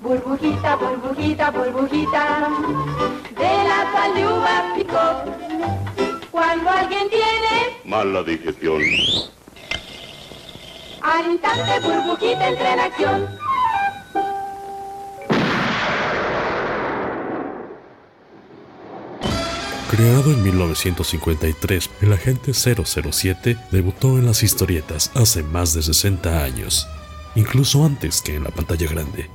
Burbujita, burbujita, burbujita, de la sal de uva picó. Cuando alguien tiene Mala digestión. al instante burbujita entra en acción. Creado en 1953, el agente 007 debutó en las historietas hace más de 60 años, incluso antes que en la pantalla grande.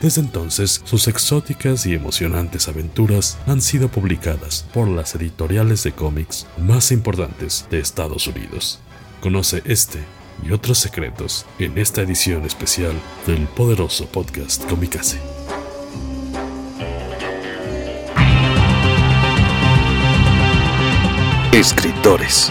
Desde entonces, sus exóticas y emocionantes aventuras han sido publicadas por las editoriales de cómics más importantes de Estados Unidos. Conoce este y otros secretos en esta edición especial del poderoso podcast Comicase. Escritores.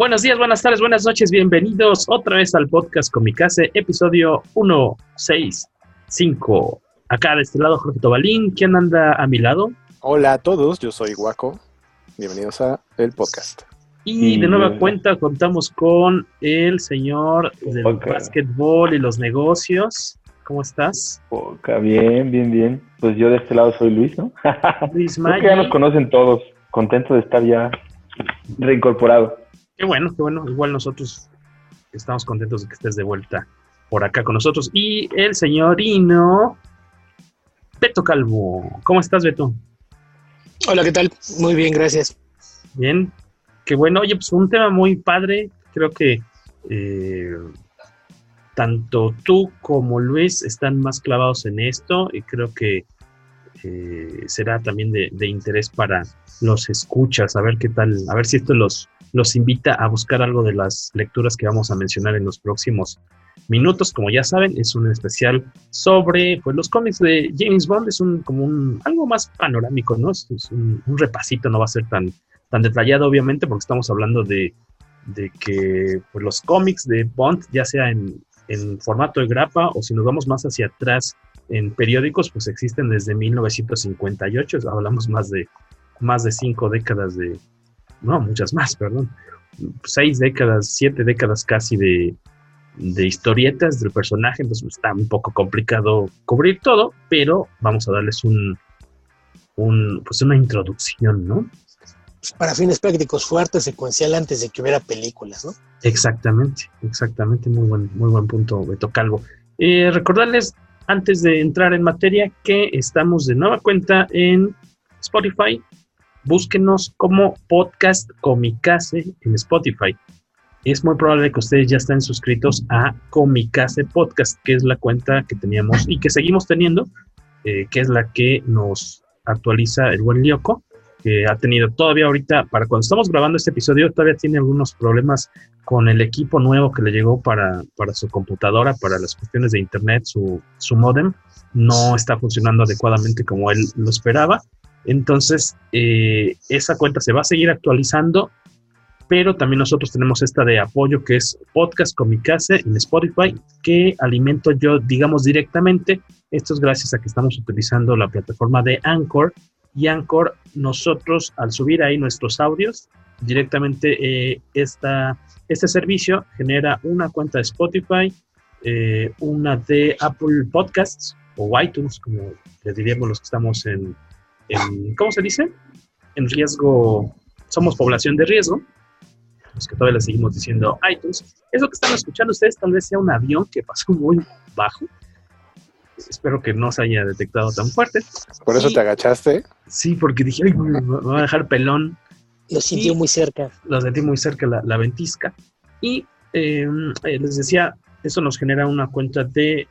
Buenos días, buenas tardes, buenas noches, bienvenidos otra vez al podcast Comicase, episodio 165. Acá de este lado Jorge Tobalín, ¿quién anda a mi lado? Hola a todos, yo soy Guaco. Bienvenidos a el podcast. Y de nueva cuenta contamos con el señor del Poca. básquetbol y los negocios. ¿Cómo estás? Poca, bien, bien, bien. Pues yo de este lado soy Luis, ¿no? Luis Creo que ya nos conocen todos. Contento de estar ya reincorporado. Qué bueno, qué bueno. Igual nosotros estamos contentos de que estés de vuelta por acá con nosotros. Y el señorino Beto Calvo. ¿Cómo estás, Beto? Hola, ¿qué tal? Muy bien, gracias. Bien, qué bueno. Oye, pues un tema muy padre. Creo que eh, tanto tú como Luis están más clavados en esto y creo que eh, será también de, de interés para los escuchas, a ver qué tal, a ver si esto los, los invita a buscar algo de las lecturas que vamos a mencionar en los próximos minutos. Como ya saben, es un especial sobre pues, los cómics de James Bond. Es un como un algo más panorámico, ¿no? Es, un, un repasito, no va a ser tan, tan detallado, obviamente, porque estamos hablando de, de que pues, los cómics de Bond, ya sea en, en formato de grapa o si nos vamos más hacia atrás en periódicos, pues existen desde 1958. Hablamos más de más de cinco décadas de, no, muchas más, perdón, seis décadas, siete décadas casi de, de historietas del personaje, entonces está un poco complicado cubrir todo, pero vamos a darles un, un pues una introducción, ¿no? Pues para fines prácticos, fuerte, secuencial antes de que hubiera películas, ¿no? Exactamente, exactamente, muy buen, muy buen punto, Beto Calvo. Eh, recordarles, antes de entrar en materia, que estamos de nueva cuenta en Spotify. Búsquenos como podcast Comicase en Spotify. Es muy probable que ustedes ya estén suscritos a Comicase Podcast, que es la cuenta que teníamos y que seguimos teniendo, eh, que es la que nos actualiza el buen Lyoko, que ha tenido todavía ahorita, para cuando estamos grabando este episodio, todavía tiene algunos problemas con el equipo nuevo que le llegó para, para su computadora, para las cuestiones de internet, su, su modem no está funcionando adecuadamente como él lo esperaba. Entonces, eh, esa cuenta se va a seguir actualizando, pero también nosotros tenemos esta de apoyo que es Podcast Comicase en Spotify, que alimento yo, digamos, directamente. Esto es gracias a que estamos utilizando la plataforma de Anchor. Y Anchor, nosotros al subir ahí nuestros audios, directamente eh, esta, este servicio genera una cuenta de Spotify, eh, una de Apple Podcasts o iTunes, como diríamos los que estamos en, en, ¿cómo se dice? En riesgo, somos población de riesgo. los que todavía le seguimos diciendo iTunes. Eso que están escuchando ustedes tal vez sea un avión que pasó muy bajo. Espero que no se haya detectado tan fuerte. ¿Por eso te agachaste? Sí, porque dije, Ay, me voy a dejar pelón. Lo sintió muy cerca. Lo sentí muy cerca la, la ventisca. Y eh, les decía, eso nos genera una cuenta de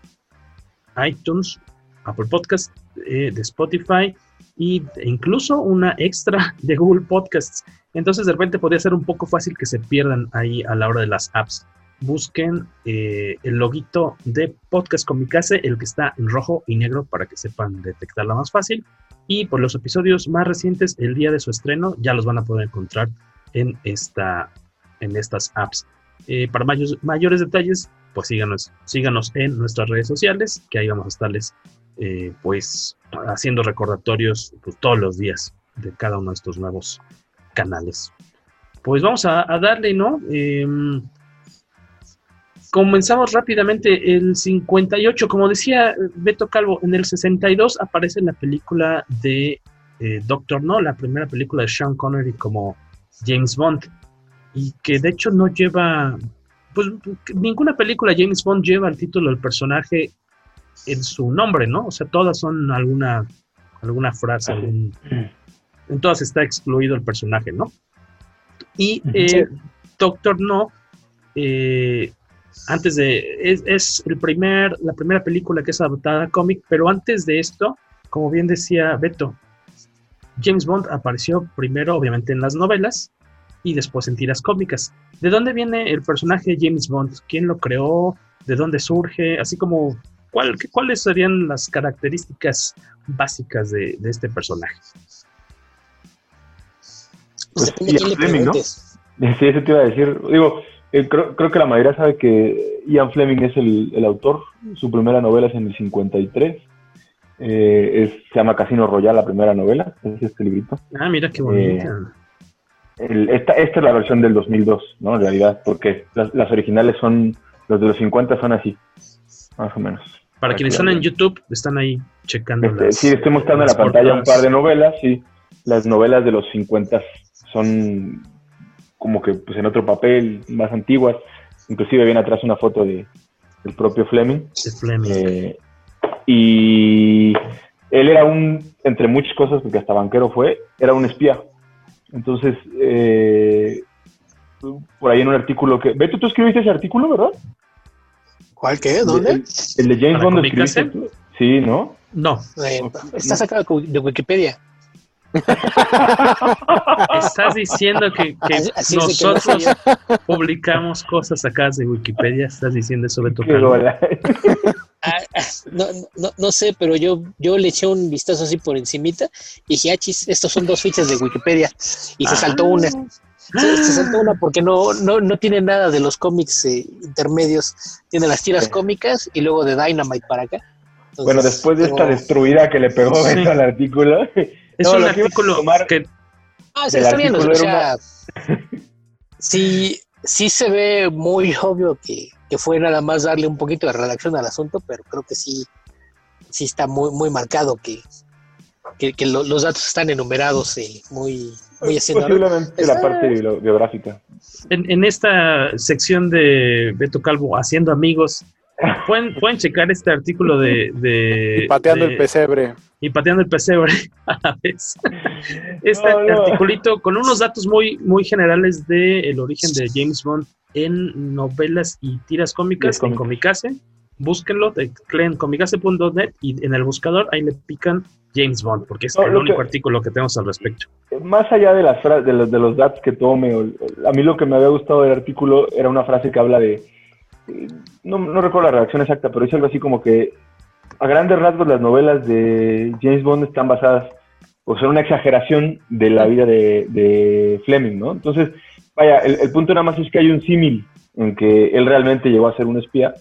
iTunes, Apple Podcast, eh, de Spotify y incluso una extra de Google Podcasts. Entonces de repente podría ser un poco fácil que se pierdan ahí a la hora de las apps. Busquen eh, el loguito de Podcast Comicase, el que está en rojo y negro para que sepan detectarla más fácil. Y por los episodios más recientes, el día de su estreno, ya los van a poder encontrar en, esta, en estas apps. Eh, para mayores, mayores detalles, pues síganos, síganos en nuestras redes sociales, que ahí vamos a estarles eh, pues haciendo recordatorios pues, todos los días de cada uno de estos nuevos canales. Pues vamos a, darle, ¿no? Eh, comenzamos rápidamente el 58, como decía Beto Calvo, en el 62 aparece la película de eh, Doctor No, la primera película de Sean Connery como James Bond, y que de hecho no lleva, pues ninguna película James Bond lleva el título del personaje en su nombre, ¿no? O sea, todas son alguna, alguna frase, algún, en todas está excluido el personaje, ¿no? Y eh, Doctor No, eh, antes de, es, es, el primer, la primera película que es adaptada a cómic, pero antes de esto, como bien decía Beto, James Bond apareció primero obviamente en las novelas y después en tiras cómicas. ¿De dónde viene el personaje James Bond? ¿Quién lo creó? ¿De dónde surge? Así como, ¿cuál, ¿cuáles serían las características básicas de, de este personaje? Pues, Ian Fleming, ¿no? Sí, eso te iba a decir. Digo, eh, creo, creo, que la mayoría sabe que Ian Fleming es el, el autor. Su primera novela es en el 53. Eh, es, se llama Casino Royal, la primera novela. Es este librito. Ah, mira qué bonita. Eh, el, esta, esta, es la versión del 2002, ¿no? En realidad, porque las, las, originales son, los de los 50 son así, más o menos. Para, quienes están en YouTube, están ahí checando. Este, las, sí, estoy mostrando en la pantalla portadas. un par de novelas, sí. Las novelas de los 50 son como que pues en otro papel, más antiguas. Inclusive viene atrás una foto de, del propio Fleming. De Fleming. Eh, y él era un, entre muchas cosas, porque hasta banquero fue, era un espía. Entonces, eh, por ahí en un artículo que... Beto, tú escribiste ese artículo, ¿verdad? ¿Cuál qué? ¿Dónde? El, el de James Bond escribiste tú. Sí, ¿no? No. Eh, está sacado de Wikipedia. Estás diciendo que, que así, así nosotros publicamos cosas acá de Wikipedia. Estás diciendo eso de tu ah, no, no, no, sé, pero yo, yo le eché un vistazo así por encimita y dije, achis, estos son dos fichas de Wikipedia. Y se ah. saltó una. Se, se, saltó una porque no, no, no tiene nada de los cómics eh, intermedios. Tiene las tiras sí. cómicas y luego de Dynamite para acá. Entonces, bueno, después de esta destruida que le pegó sí. Beto al artículo. Es no, un artículo que... Ah, se está viendo, o sea, sí, sí se ve muy obvio que, que, fue nada más darle un poquito de redacción al asunto, pero creo que sí, sí está muy, muy marcado que, que, que lo, los datos están enumerados eh, muy, muy haciendo. Posiblemente la parte biográfica. En, en, esta sección de Beto Calvo, Haciendo Amigos, pueden, pueden checar este artículo de... de y pateando de, el pesebre. Y pateando el pesebre a la vez. Este no, no. articulito con unos datos muy, muy generales del el origen de James Bond en novelas y tiras cómicas en Comicase. Búsquenlo, tecleen comicase.net y en el buscador ahí le pican James Bond, porque es no, el único que, artículo que tenemos al respecto. Más allá de, las de, los, de los datos que tome, a mí lo que me había gustado del artículo era una frase que habla de no, no, recuerdo la redacción exacta, pero es algo así como que a grandes rasgos las novelas de James Bond están basadas o son una exageración de la vida de, de Fleming, ¿no? Entonces, vaya, el, el, punto nada más es que hay un símil en que él realmente llegó a ser un espía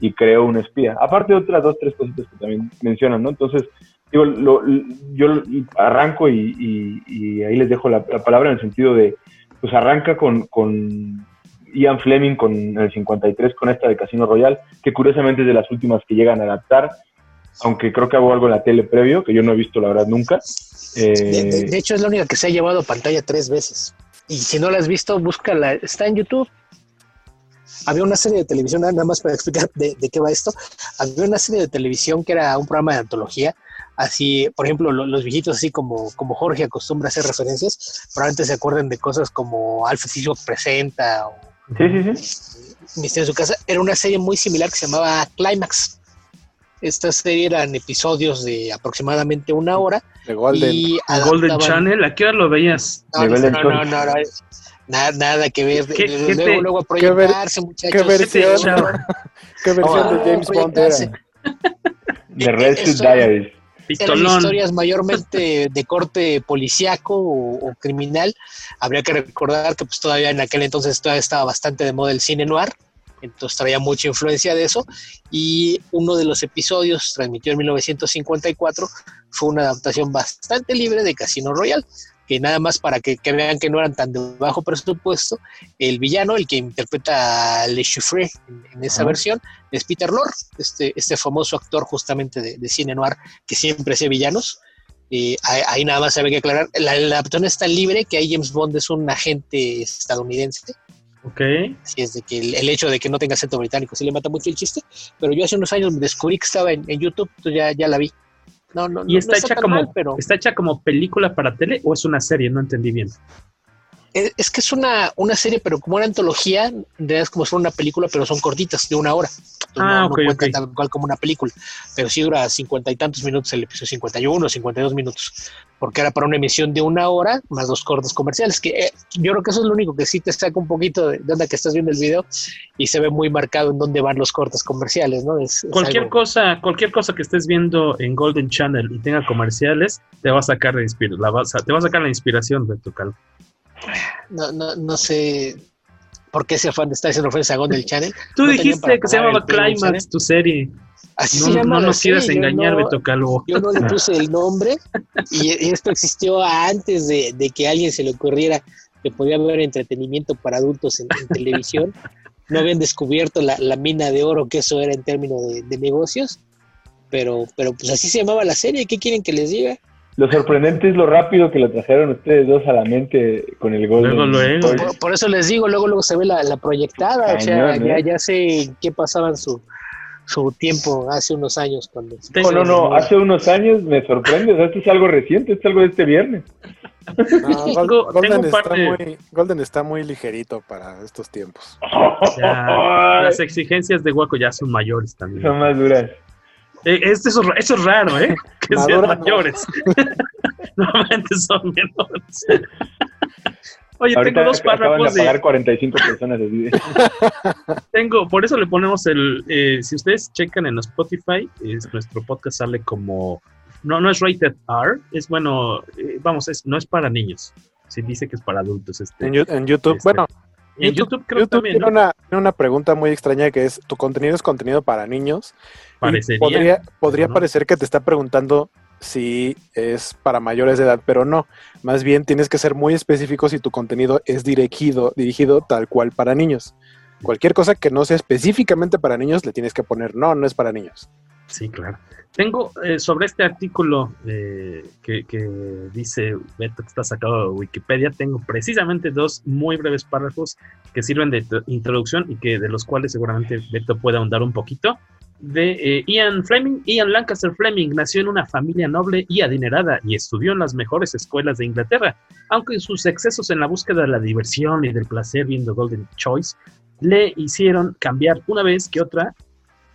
y creó un espía. Aparte de otras dos, tres cositas que también mencionan, ¿no? Entonces, digo, lo, yo arranco y, y, y, ahí les dejo la, la, palabra en el sentido de, pues arranca con, con Ian Fleming con el 53 con esta de Casino Royal, que curiosamente es de las últimas que llegan a adaptar, aunque creo que hago algo en la tele previo, que yo no he visto la verdad nunca. Eh, de, de, de, hecho es la única que se ha llevado a pantalla tres veces. y si no la has visto, búscala, está en YouTube. Había una serie de televisión, nada más para explicar de, qué va esto. Había una serie de televisión que era un programa de antología. Así, por ejemplo, los viejitos, así como, como Jorge acostumbra a hacer referencias, probablemente se acuerden de cosas como Alfred Hitchcock presenta o sí, sí, sí. Misterio en su casa. Era una serie muy similar que se llamaba Climax. Esta serie eran episodios de aproximadamente una hora. De Golden, y Golden Channel, ¿a qué hora lo veías? No, no, no, no, nada, nada, que ver. ¿Qué, luego, te, luego a proyectarse, muchachos. ¿Qué versión, ¿qué versión de James Bond era? The Rescue Diaries. Eran historias mayormente de corte policíaco o, criminal. Habría que recordar que pues todavía en aquel entonces todavía estaba bastante de moda el cine noir entonces traía mucha influencia de eso. Y uno de los episodios, transmitido en 1954, fue una adaptación bastante libre de Casino Royale, que nada más para que, vean que no eran tan de bajo presupuesto, el villano, el que interpreta a Le Chiffre en, esa versión, es Peter Lorre, este, este famoso actor justamente de, cine noir que siempre hace villanos. Eh, ahí, nada más se había que aclarar, la, adaptación está libre, que ahí James Bond es un agente estadounidense Ok. Así es de que el, hecho de que no tenga acento británico sí le mata mucho el chiste, pero yo hace unos años descubrí que estaba en, YouTube, entonces ya, ya la vi. No, no, ¿Y está, hecha como, pero... está hecha como película para tele o es una serie? No entendí bien. Es, que es una, una serie, pero como una antología, es como si fuera una película, pero son cortitas, de una hora. ah, no, no okay, tal cual como una película, pero sí dura cincuenta y tantos minutos el episodio, 51, 52 minutos, porque era para una emisión de una hora, más dos cortes comerciales, que eh, yo creo que eso es lo único que sí te saca un poquito de, donde que estás viendo el video y se ve muy marcado en dónde van los cortes comerciales, ¿no? cualquier cosa, cualquier cosa que estés viendo en Golden Channel y tenga comerciales, te va a sacar de la te va a sacar la inspiración de tu calvo no, no, no sé por qué ese fan está haciendo ofensa a Channel. Tú dijiste que se llamaba Climax, tu serie. Así no, se llama no nos quieras engañar, Beto Calvo. Yo no le puse el nombre y esto existió antes de, que a alguien se le ocurriera que podía haber entretenimiento para adultos en, televisión. No habían descubierto la, mina de oro que eso era en términos de, de, negocios, pero, pero pues así se llamaba la serie. ¿Qué quieren que les diga? Lo sorprendente es lo rápido que lo trajeron ustedes dos a la mente con el gol. Por, eso les digo, luego luego se ve la, proyectada, o sea, ya, ya sé qué pasaba en su, su tiempo hace unos años. cuando No, no, no, hace unos años me sorprende, o sea, esto es algo reciente, esto es algo de este viernes. Golden, está muy, Golden, está muy, ligerito para estos tiempos. las exigencias de Guaco ya son mayores también. Son más duras. Eh, eso, eso, es raro, ¿eh? Que sean mayores. Normalmente son menores. Oye, tengo dos párrafos de... pagar 45 personas de tengo, por eso le ponemos el... Eh, si ustedes checan en Spotify, es, nuestro podcast sale como... No, no es rated R, es bueno, eh, vamos, es, no es para niños. Se dice que es para adultos. Este, en, YouTube, este, bueno, en YouTube, creo también, tiene, una, una, pregunta muy extraña que es, ¿tu contenido es contenido para niños? podría, podría parecer que te está preguntando si es para mayores de edad, pero no. Más bien tienes que ser muy específico si tu contenido es dirigido, dirigido tal cual para niños. Cualquier cosa que no sea específicamente para niños, le tienes que poner no, no es para niños. Sí, claro. Tengo eh, sobre este artículo eh, que, dice Beto que está sacado de Wikipedia, tengo precisamente dos muy breves párrafos que sirven de introducción y que de los cuales seguramente Beto puede ahondar un poquito. De eh, Ian Fleming. Ian Lancaster Fleming nació en una familia noble y adinerada y estudió en las mejores escuelas de Inglaterra, aunque sus excesos en la búsqueda de la diversión y del placer viendo Golden Choice le hicieron cambiar una vez que otra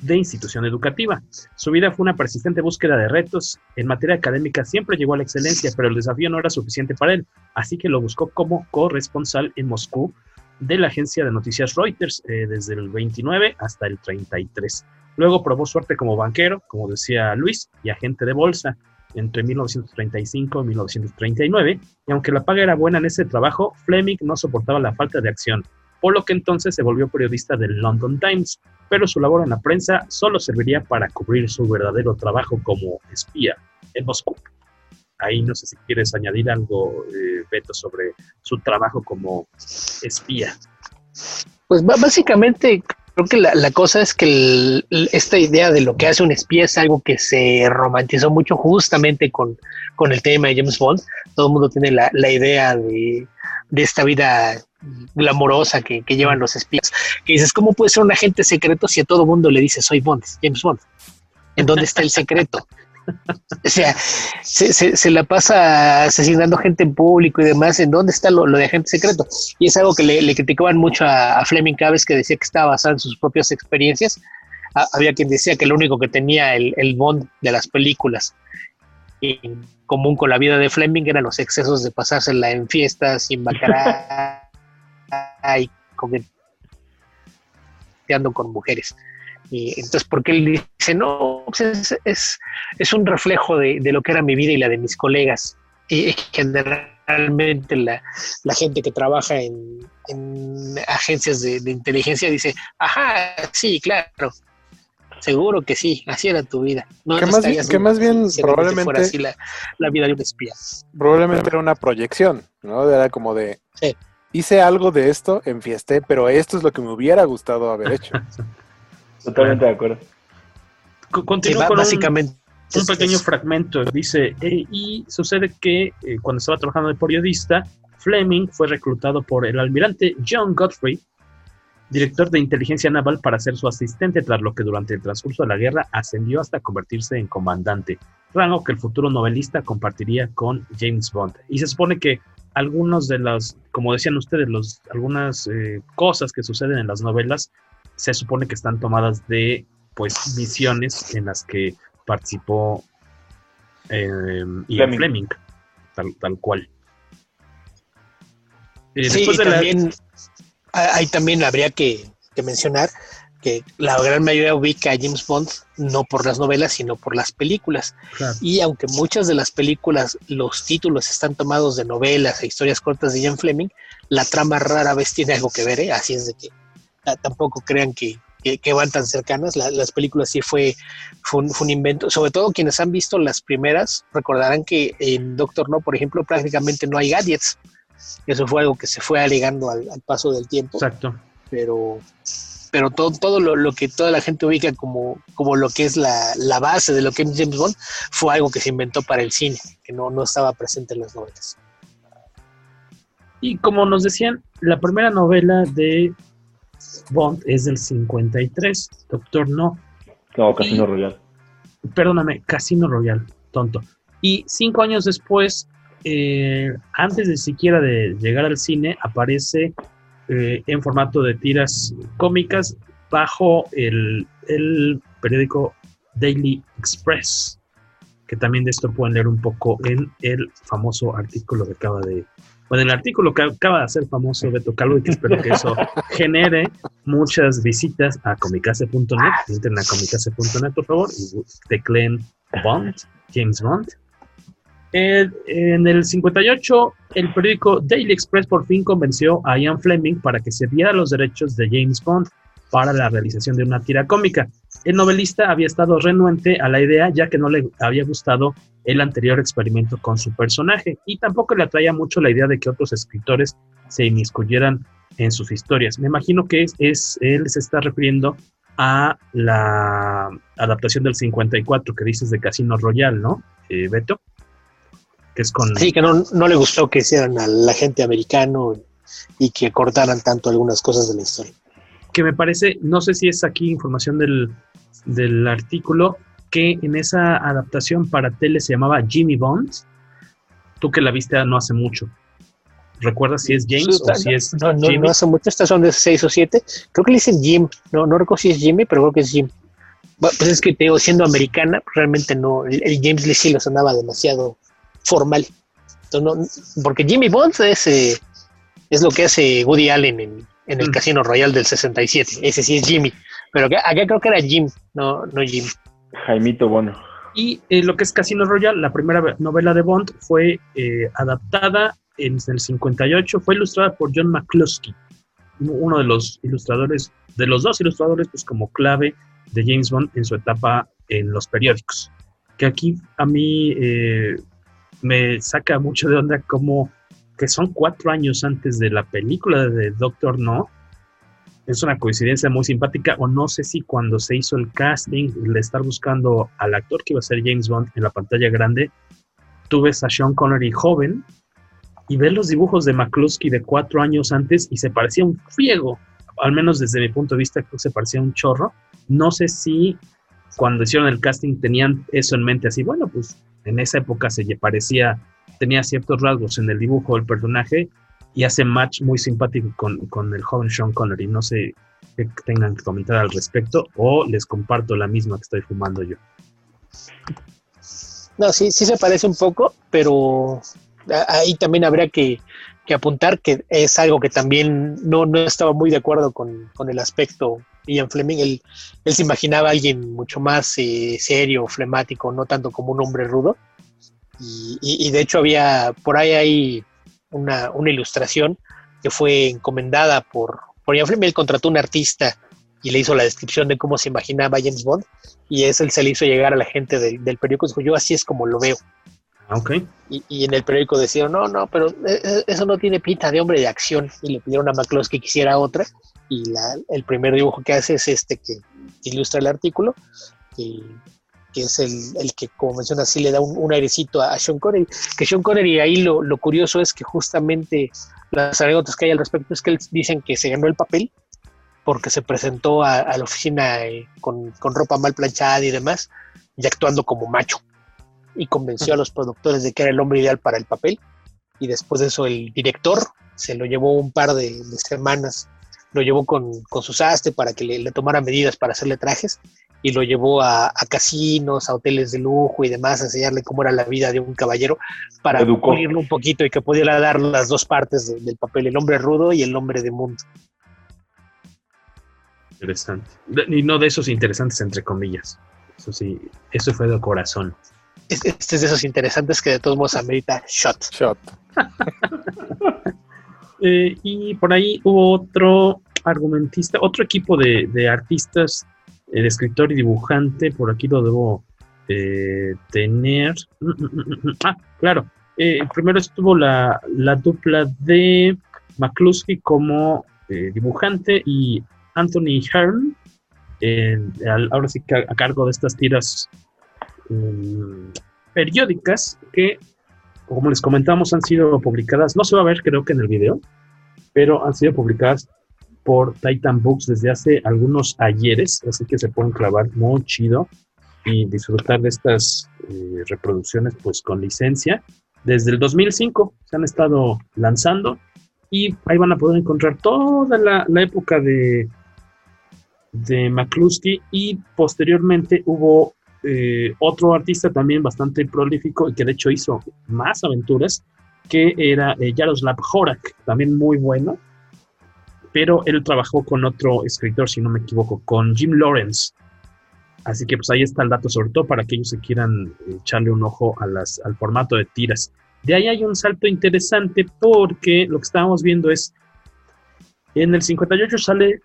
de institución educativa. Su vida fue una persistente búsqueda de retos. En materia académica siempre llegó a la excelencia, pero el desafío no era suficiente para él, así que lo buscó como corresponsal en Moscú de la agencia de noticias Reuters eh, desde el 29 hasta el 33. Luego probó suerte como banquero, como decía Luis, y agente de bolsa entre 1935 y 1939, y aunque la paga era buena en ese trabajo, Fleming no soportaba la falta de acción por lo que entonces se volvió periodista del London Times, pero su labor en la prensa solo serviría para cubrir su verdadero trabajo como espía en Moscú. Ahí no sé si quieres añadir algo, eh, Beto, sobre su trabajo como espía. Pues básicamente creo que la, cosa es que esta idea de lo que hace un espía es algo que se romantizó mucho justamente con, con el tema de James Bond. Todo el mundo tiene la, la idea de de esta vida glamorosa que, llevan los espías. Que dices, ¿cómo puede ser un agente secreto si a todo mundo le dice soy Bond, James Bond? ¿En dónde está el secreto? O sea, se, la pasa asesinando gente en público y demás. ¿En dónde está lo, de agente secreto? Y es algo que le, criticaban mucho a, Fleming cada vez que decía que estaba basado en sus propias experiencias. había quien decía que lo único que tenía el, el Bond de las películas en común con la vida de Fleming eran los excesos de pasársela en fiestas, sin bacará y coqueteando con mujeres. Y entonces, porque él dice, no, pues es, es, un reflejo de, lo que era mi vida y la de mis colegas. Y generalmente la, la gente que trabaja en, agencias de, de, inteligencia dice, ajá, sí, claro, seguro que sí, así era tu vida. No, que, más, bien, que más bien probablemente... Así la, la, vida de un espía. Probablemente era una proyección, ¿no? Era como de... Hice algo de esto, enfiesté, pero esto es lo que me hubiera gustado haber hecho. Totalmente de acuerdo. Continúo con básicamente. Un, pequeño fragmento. Dice, eh, y sucede que eh, cuando estaba trabajando de periodista, Fleming fue reclutado por el almirante John Godfrey, director de inteligencia naval, para ser su asistente, tras lo que durante el transcurso de la guerra ascendió hasta convertirse en comandante, rango que el futuro novelista compartiría con James Bond. Y se supone que algunos de las, como decían ustedes, los, algunas eh, cosas que suceden en las novelas se supone que están tomadas de pues misiones en las que participó eh, Ian Fleming, tal, cual. Eh, sí, también, ahí también habría que, mencionar que la gran mayoría ubica a James Bond no por las novelas, sino por las películas. Y aunque muchas de las películas, los títulos están tomados de novelas e historias cortas de Ian Fleming, la trama rara vez tiene algo que ver, ¿eh? así es de que tampoco crean que, van tan cercanas. las películas sí fue, fue un, invento. Sobre todo quienes han visto las primeras recordarán que en Doctor No, por ejemplo, prácticamente no hay gadgets. Eso fue algo que se fue alegando al, paso del tiempo. Exacto. Pero, pero todo, todo lo, que toda la gente ubica como, como lo que es la, base de lo que es James Bond fue algo que se inventó para el cine, que no, no estaba presente en las novelas. Y como nos decían, la primera novela de Bond es del 53, Doctor No. No, Casino Royal. Perdóname, Casino Royal, tonto. Y cinco años después, eh, antes de siquiera de llegar al cine, aparece eh, en formato de tiras cómicas bajo el, el periódico Daily Express, que también de esto pueden leer un poco en el famoso artículo que acaba de, bueno, el artículo que acaba de hacer famoso Beto Calvo y que espero que eso genere muchas visitas a comicase.net, entren a comicase.net por favor y tecleen Bond, James Bond. En el 58, el periódico Daily Express por fin convenció a Ian Fleming para que se diera los derechos de James Bond para la realización de una tira cómica. El novelista había estado renuente a la idea ya que no le había gustado el anterior experimento con su personaje y tampoco le atraía mucho la idea de que otros escritores se inmiscuyeran en sus historias. Me imagino que es, él se está refiriendo a la adaptación del 54 que dices de Casino Royal, ¿no, eh, Beto? Que es con... Sí, que no, no le gustó que hicieran al agente americano y que cortaran tanto algunas cosas de la historia que me parece, no sé si es aquí información del, del artículo, que en esa adaptación para tele se llamaba Jimmy Bond. Tú que la viste no hace mucho. ¿Recuerdas si es James o si es no, no, No hace mucho, estas son de 6 o 7. Creo que le dicen Jim. No, no recuerdo si es Jimmy, pero creo que es Jim. Pues es que te digo, siendo americana, realmente no. El, James Lee sí lo sonaba demasiado formal. Entonces, no, porque Jimmy Bond es, eh, es lo que hace Woody Allen en, en el mm. Casino Royal del 67. Ese sí es Jimmy. Pero acá, creo que era Jim, no, no Jim. Jaimito Bueno. Y eh, lo que es Casino Royal, la primera novela de Bond, fue eh, adaptada en el 58, fue ilustrada por John McCluskey, uno de los ilustradores, de los dos ilustradores, pues como clave de James Bond en su etapa en los periódicos. Que aquí a mí eh, me saca mucho de onda como que son cuatro años antes de la película de Doctor No, es una coincidencia muy simpática, o no sé si cuando se hizo el casting, de estar buscando al actor que iba a ser James Bond en la pantalla grande, tú ves a Sean Connery joven y ver los dibujos de McCluskey de cuatro años antes y se parecía un friego, al menos desde mi punto de vista creo que se parecía un chorro. No sé si cuando hicieron el casting tenían eso en mente así, bueno, pues en esa época se parecía, tenía ciertos rasgos en el dibujo del personaje y hace match muy simpático con, con el joven Sean Connery. No sé qué tengan que comentar al respecto o les comparto la misma que estoy fumando yo. No, sí, sí se parece un poco, pero ahí también habría que, apuntar que es algo que también no, no estaba muy de acuerdo con, el aspecto Ian Fleming. Él, él, se imaginaba a alguien mucho más eh, serio, flemático, no tanto como un hombre rudo. Y, de hecho había, por ahí hay una, una ilustración que fue encomendada por, por Ian Fleming. Él contrató un artista y le hizo la descripción de cómo se imaginaba James Bond y eso él se le hizo llegar a la gente del, del periódico. Dijo, yo así es como lo veo. Okay. Y, y, en el periódico decían, no, no, pero eh, eh, eso no tiene pinta de hombre de acción. Y le pidieron a McCloskey que quisiera otra. Y la, el primer dibujo que hace es este que, ilustra el artículo, que, que es el, el, que, como menciona, sí le da un, un, airecito a, Sean Connery. Que Sean Connery, ahí lo, lo curioso es que justamente las anécdotas que hay al respecto es que dicen que se ganó el papel porque se presentó a, la oficina eh, con, con, ropa mal planchada y demás, y actuando como macho. Y convenció a los productores de que era el hombre ideal para el papel. Y después de eso el director se lo llevó un par de, semanas, lo llevó con, con su sastre para que le, tomara medidas para hacerle trajes y lo llevó a, casinos, a hoteles de lujo y demás, a enseñarle cómo era la vida de un caballero para pulirlo un poquito y que pudiera dar las dos partes del papel, el hombre rudo y el hombre de mundo interesante. Y no de esos interesantes, entre comillas. Eso sí, eso fue de corazón. Este es de esos interesantes que de todos modos amerita shot. Shot. Eh, y por ahí hubo otro argumentista, otro equipo de, artistas, eh, de escritor y dibujante. Por aquí lo debo eh, tener. Mm, mm, mm, ah, claro. primero estuvo la, la dupla de McCluskey como dibujante y Anthony Hearn, ahora sí a, cargo de estas tiras periódicas que, como les comentamos, han sido publicadas, no se va a ver creo que en el video, pero han sido publicadas por Titan Books desde hace algunos ayeres, así que se pueden clavar muy chido y disfrutar de estas eh, reproducciones pues con licencia. Desde el 2005 se han estado lanzando y ahí van a poder encontrar toda la época de de McCluskey y posteriormente hubo eh, otro artista también bastante prolífico y que de hecho hizo más aventuras, que era eh, Jaroslav Horak, también muy bueno, pero él trabajó con otro escritor, si no me equivoco, con Jim Lawrence. Así que pues ahí está el dato, sobre todo para aquellos que quieran echarle un ojo al formato de tiras. De ahí hay un salto interesante porque lo que estábamos viendo es, en el 58 sale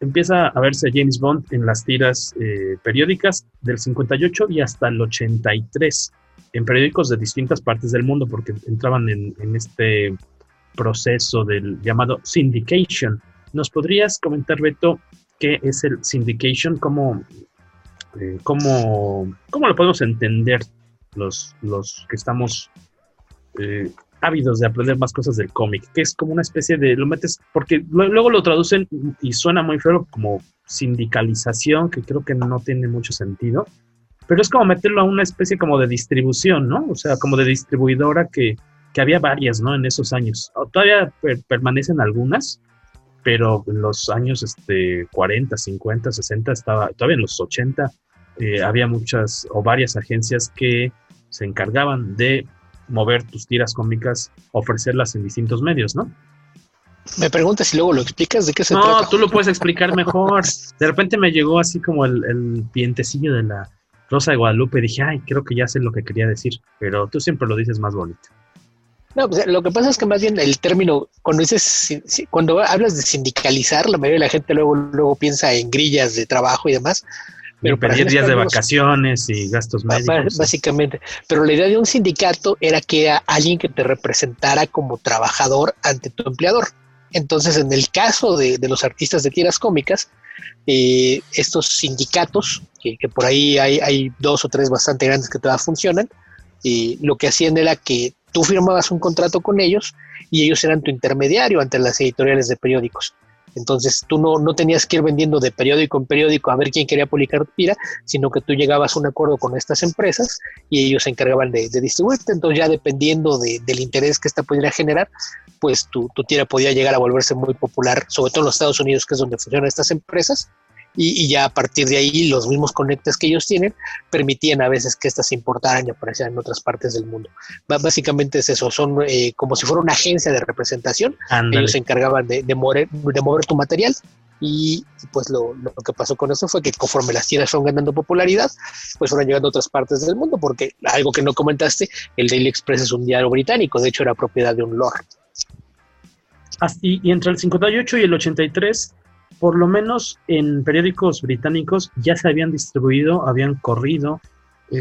empieza a verse James Bond en las tiras eh, periódicas del 58 y hasta el 83, en periódicos de distintas partes del mundo, porque entraban en, este proceso del llamado syndication. ¿Nos podrías comentar, Beto, qué es el syndication? ¿Cómo, eh, cómo, cómo lo podemos entender los, los que estamos eh, ávidos de aprender más cosas del cómic, que es como una especie de, lo metes, porque luego lo traducen y suena muy feo como sindicalización, que creo que no tiene mucho sentido, pero es como meterlo a una especie como de distribución, ¿no? O sea, como de distribuidora que, que había varias, ¿no? En esos años. Todavía permanecen algunas, pero en los años este, 40, 50, 60, estaba, todavía en los 80, eh, había muchas o varias agencias que se encargaban de mover tus tiras cómicas, ofrecerlas en distintos medios, ¿no? Me preguntas si luego lo explicas de qué se trata. No, tú lo puedes explicar mejor. De repente me llegó así como el, el pientecillo de la Rosa de Guadalupe. Dije, ay, creo que ya sé lo que quería decir, pero tú siempre lo dices más bonito. No, pues lo que pasa es que más bien el término, cuando dices, cuando hablas de sindicalizar, la mayoría de la gente luego, luego piensa en grillas de trabajo y demás, pero pedir días de vacaciones y gastos médicos. Básicamente. Pero la idea de un sindicato era que era alguien que te representara como trabajador ante tu empleador. Entonces, en el caso de, los artistas de tiras cómicas, eh, estos sindicatos, que, por ahí hay, dos o tres bastante grandes que todavía funcionan, y lo que hacían era que tú firmabas un contrato con ellos y ellos eran tu intermediario ante las editoriales de periódicos. Entonces tú no, no tenías que ir vendiendo de periódico en periódico a ver quién quería publicar tu tira, sino que tú llegabas a un acuerdo con estas empresas y ellos se encargaban de, distribuirte. Entonces ya dependiendo del interés que esta pudiera generar, pues tu, tu tira podía llegar a volverse muy popular, sobre todo en los Estados Unidos, que es donde funcionan estas empresas, y, ya a partir de ahí los mismos conectes que ellos tienen permitían a veces que estas se importaran y aparecieran en otras partes del mundo. básicamente es eso, son eh, como si fuera una agencia de representación, ellos se encargaban de, de, mover, de mover tu material y pues lo, lo, que pasó con eso fue que conforme las tiendas fueron ganando popularidad, pues fueron llegando a otras partes del mundo, porque algo que no comentaste, el Daily Express es un diario británico, de hecho era propiedad de un lord. Así, y entre el 58 y el 83 por lo menos en periódicos británicos ya se habían distribuido, habían corrido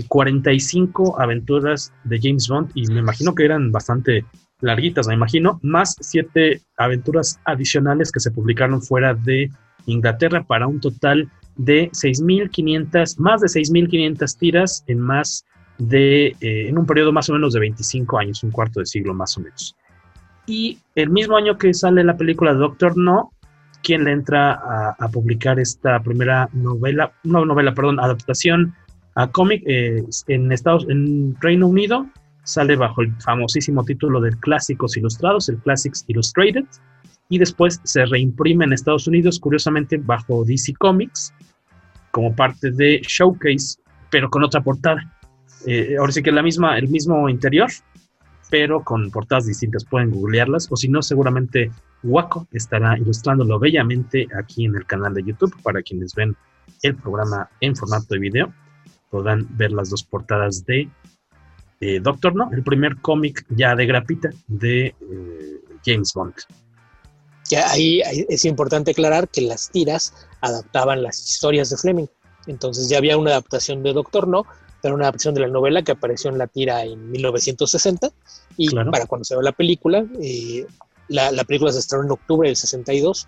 45 eh, aventuras de James Bond y me imagino que eran bastante larguitas, me imagino, más siete aventuras adicionales que se publicaron fuera de Inglaterra para un total de 6.500, más de 6.500 tiras en más de, eh, en un periodo más o menos de 25 años, un cuarto de siglo más o menos. Y el mismo año que sale la película Doctor No, quien le entra a, publicar esta primera novela, no novela, perdón, adaptación a cómic eh, en Estados, en Reino Unido, sale bajo el famosísimo título de Clásicos Ilustrados, el Classics Illustrated, y después se reimprime en Estados Unidos, curiosamente, bajo DC Comics, como parte de Showcase, pero con otra portada. Eh, ahora sí que la misma, el mismo interior, pero con portadas distintas. Pueden googlearlas, o si no, seguramente Waco estará ilustrándolo bellamente aquí en el canal de YouTube para quienes ven el programa en formato de video. Podrán ver las dos portadas de Doctor No, el primer cómic ya de grapita de eh, James Bond. Ya ahí, es importante aclarar que las tiras adaptaban las historias de Fleming. Entonces ya había una adaptación de Doctor No, pero una adaptación de la novela que apareció en la tira en 1960 y para cuando se ve la película, eh, la, película se estrenó en octubre del 62.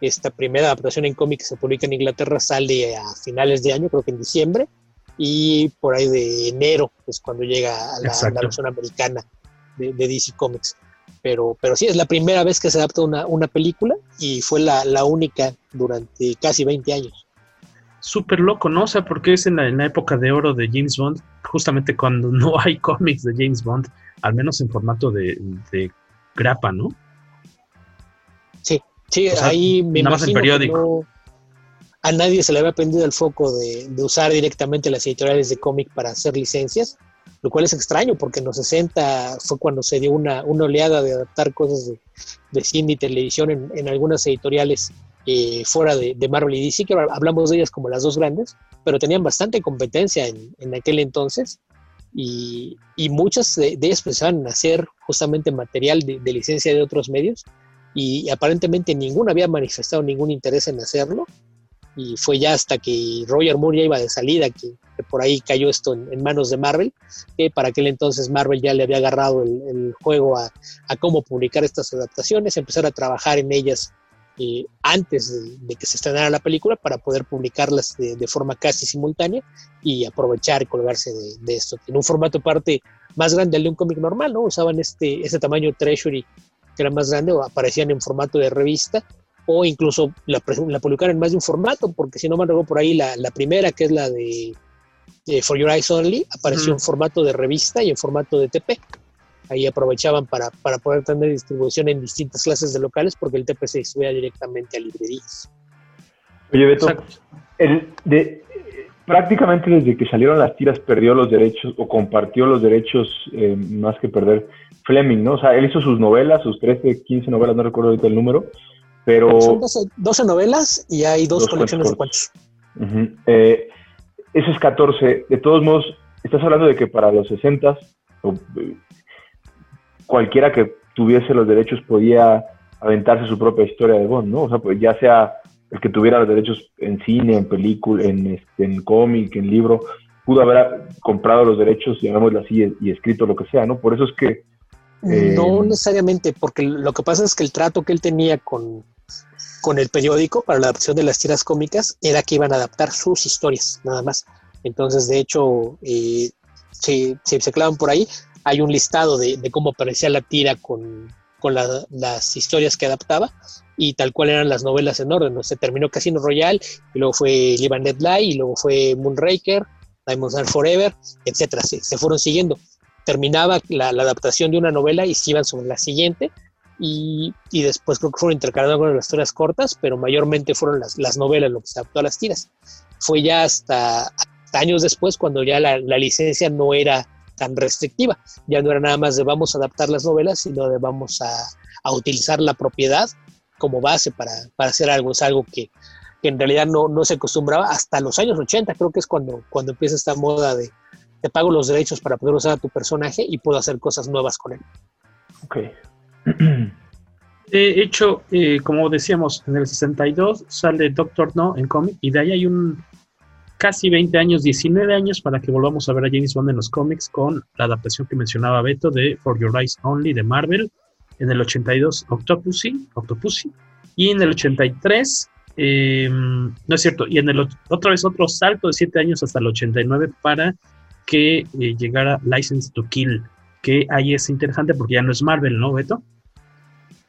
Esta primera adaptación en cómic que se publica en Inglaterra sale a finales de año, creo que en diciembre, y por ahí de enero es cuando llega a la, versión americana de, DC Comics. Pero, pero sí, es la primera vez que se adapta una, una película y fue la, la única durante casi 20 años súper loco, ¿no? O sea, porque es en la, época de oro de James Bond, justamente cuando no hay cómics de James Bond, al menos en formato de, de grapa, ¿no? Sí, ahí me nada periódico. a nadie se le había prendido el foco de, usar directamente las editoriales de cómic para hacer licencias, lo cual es extraño porque en los 60 fue cuando se dio una, una oleada de adaptar cosas de, cine y televisión en, en algunas editoriales eh, fuera de, Marvel y DC, que hablamos de ellas como las dos grandes, pero tenían bastante competencia en, aquel entonces y, muchas de, ellas pensaban hacer justamente material de, licencia de otros medios y, aparentemente ninguna había manifestado ningún interés en hacerlo y fue ya hasta que Roger Moore ya iba de salida que, por ahí cayó esto en, manos de Marvel, que para aquel entonces Marvel ya le había agarrado el, juego a, cómo publicar estas adaptaciones, empezar a trabajar en ellas eh, antes de, que se estrenara la película para poder publicarlas de, forma casi simultánea y aprovechar y colgarse de, esto. En un formato parte más grande de un cómic normal, ¿no? Usaban este, este tamaño Treasury que era más grande o aparecían en formato de revista o incluso la, la publicaron en más de un formato, porque si no me acuerdo por ahí la, la, primera, que es la de For Your Eyes Only, apareció en formato de revista y en formato de TP ahí aprovechaban para, para poder tener distribución en distintas clases de locales porque el TPC subía directamente a librerías. Oye, Beto, el de, prácticamente desde que salieron las tiras perdió los derechos o compartió los derechos eh, más que perder Fleming, ¿no? O sea, él hizo sus novelas, sus 13, 15 novelas, no recuerdo ahorita el número, pero... Son 12, novelas y hay dos, colecciones de cuentos. Eh, eso es 14. De todos modos, estás hablando de que para los 60 cualquiera que tuviese los derechos podía aventarse su propia historia de Bond, ¿no? O sea, pues ya sea el que tuviera los derechos en cine, en película, en, este, en cómic, en libro, pudo haber comprado los derechos, llamémoslo así, y escrito lo que sea, ¿no? Por eso es que... Eh, no necesariamente, porque lo que pasa es que el trato que él tenía con, con el periódico para la adaptación de las tiras cómicas era que iban a adaptar sus historias, nada más. Entonces, de hecho, eh, si, se clavan por ahí, hay un listado de, cómo aparecía la tira con, las historias que adaptaba y tal cual eran las novelas en orden. Se terminó Casino Royale, y luego fue Live and Dead Lie, y luego fue Moonraker, Diamonds Are Forever, etcétera. Se, fueron siguiendo. Terminaba la, adaptación de una novela y se iban sobre la siguiente. Y, después creo que fueron intercalando con las historias cortas, pero mayormente fueron las, novelas lo que se adaptó a las tiras. Fue ya hasta, años después cuando ya la, licencia no era tan restrictiva. Ya no era nada más de vamos a adaptar las novelas, sino de vamos a, a utilizar la propiedad como base para, para hacer algo. Es algo que, que en realidad no, no, se acostumbraba hasta los años 80, creo que es cuando, cuando empieza esta moda de te pago los derechos para poder usar a tu personaje y puedo hacer cosas nuevas con él. Ok. De hecho, eh, como decíamos, en el 62 sale Doctor No en cómic y de ahí hay un casi 20 años, 19 años para que volvamos a ver a James Bond en los cómics con la adaptación que mencionaba Beto de For Your Eyes Only de Marvel en el 82 Octopussy, Octopussy y en el 83, em, no es cierto, y en el otra vez otro salto de 7 años hasta el 89 para que eh, llegara License to Kill, que ahí es interesante porque ya no es Marvel, ¿no, Beto?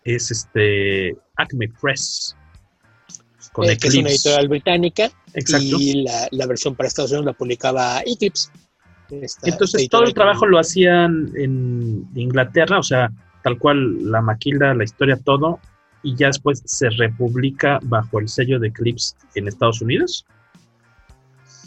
Es este Acme Press. Con eh, que es una editorial británica y la, versión para Estados Unidos la publicaba Eclipse. Entonces todo el trabajo lo hacían en Inglaterra, o sea, tal cual la maquila, la historia, todo, y ya después se republica bajo el sello de Clips en Estados Unidos.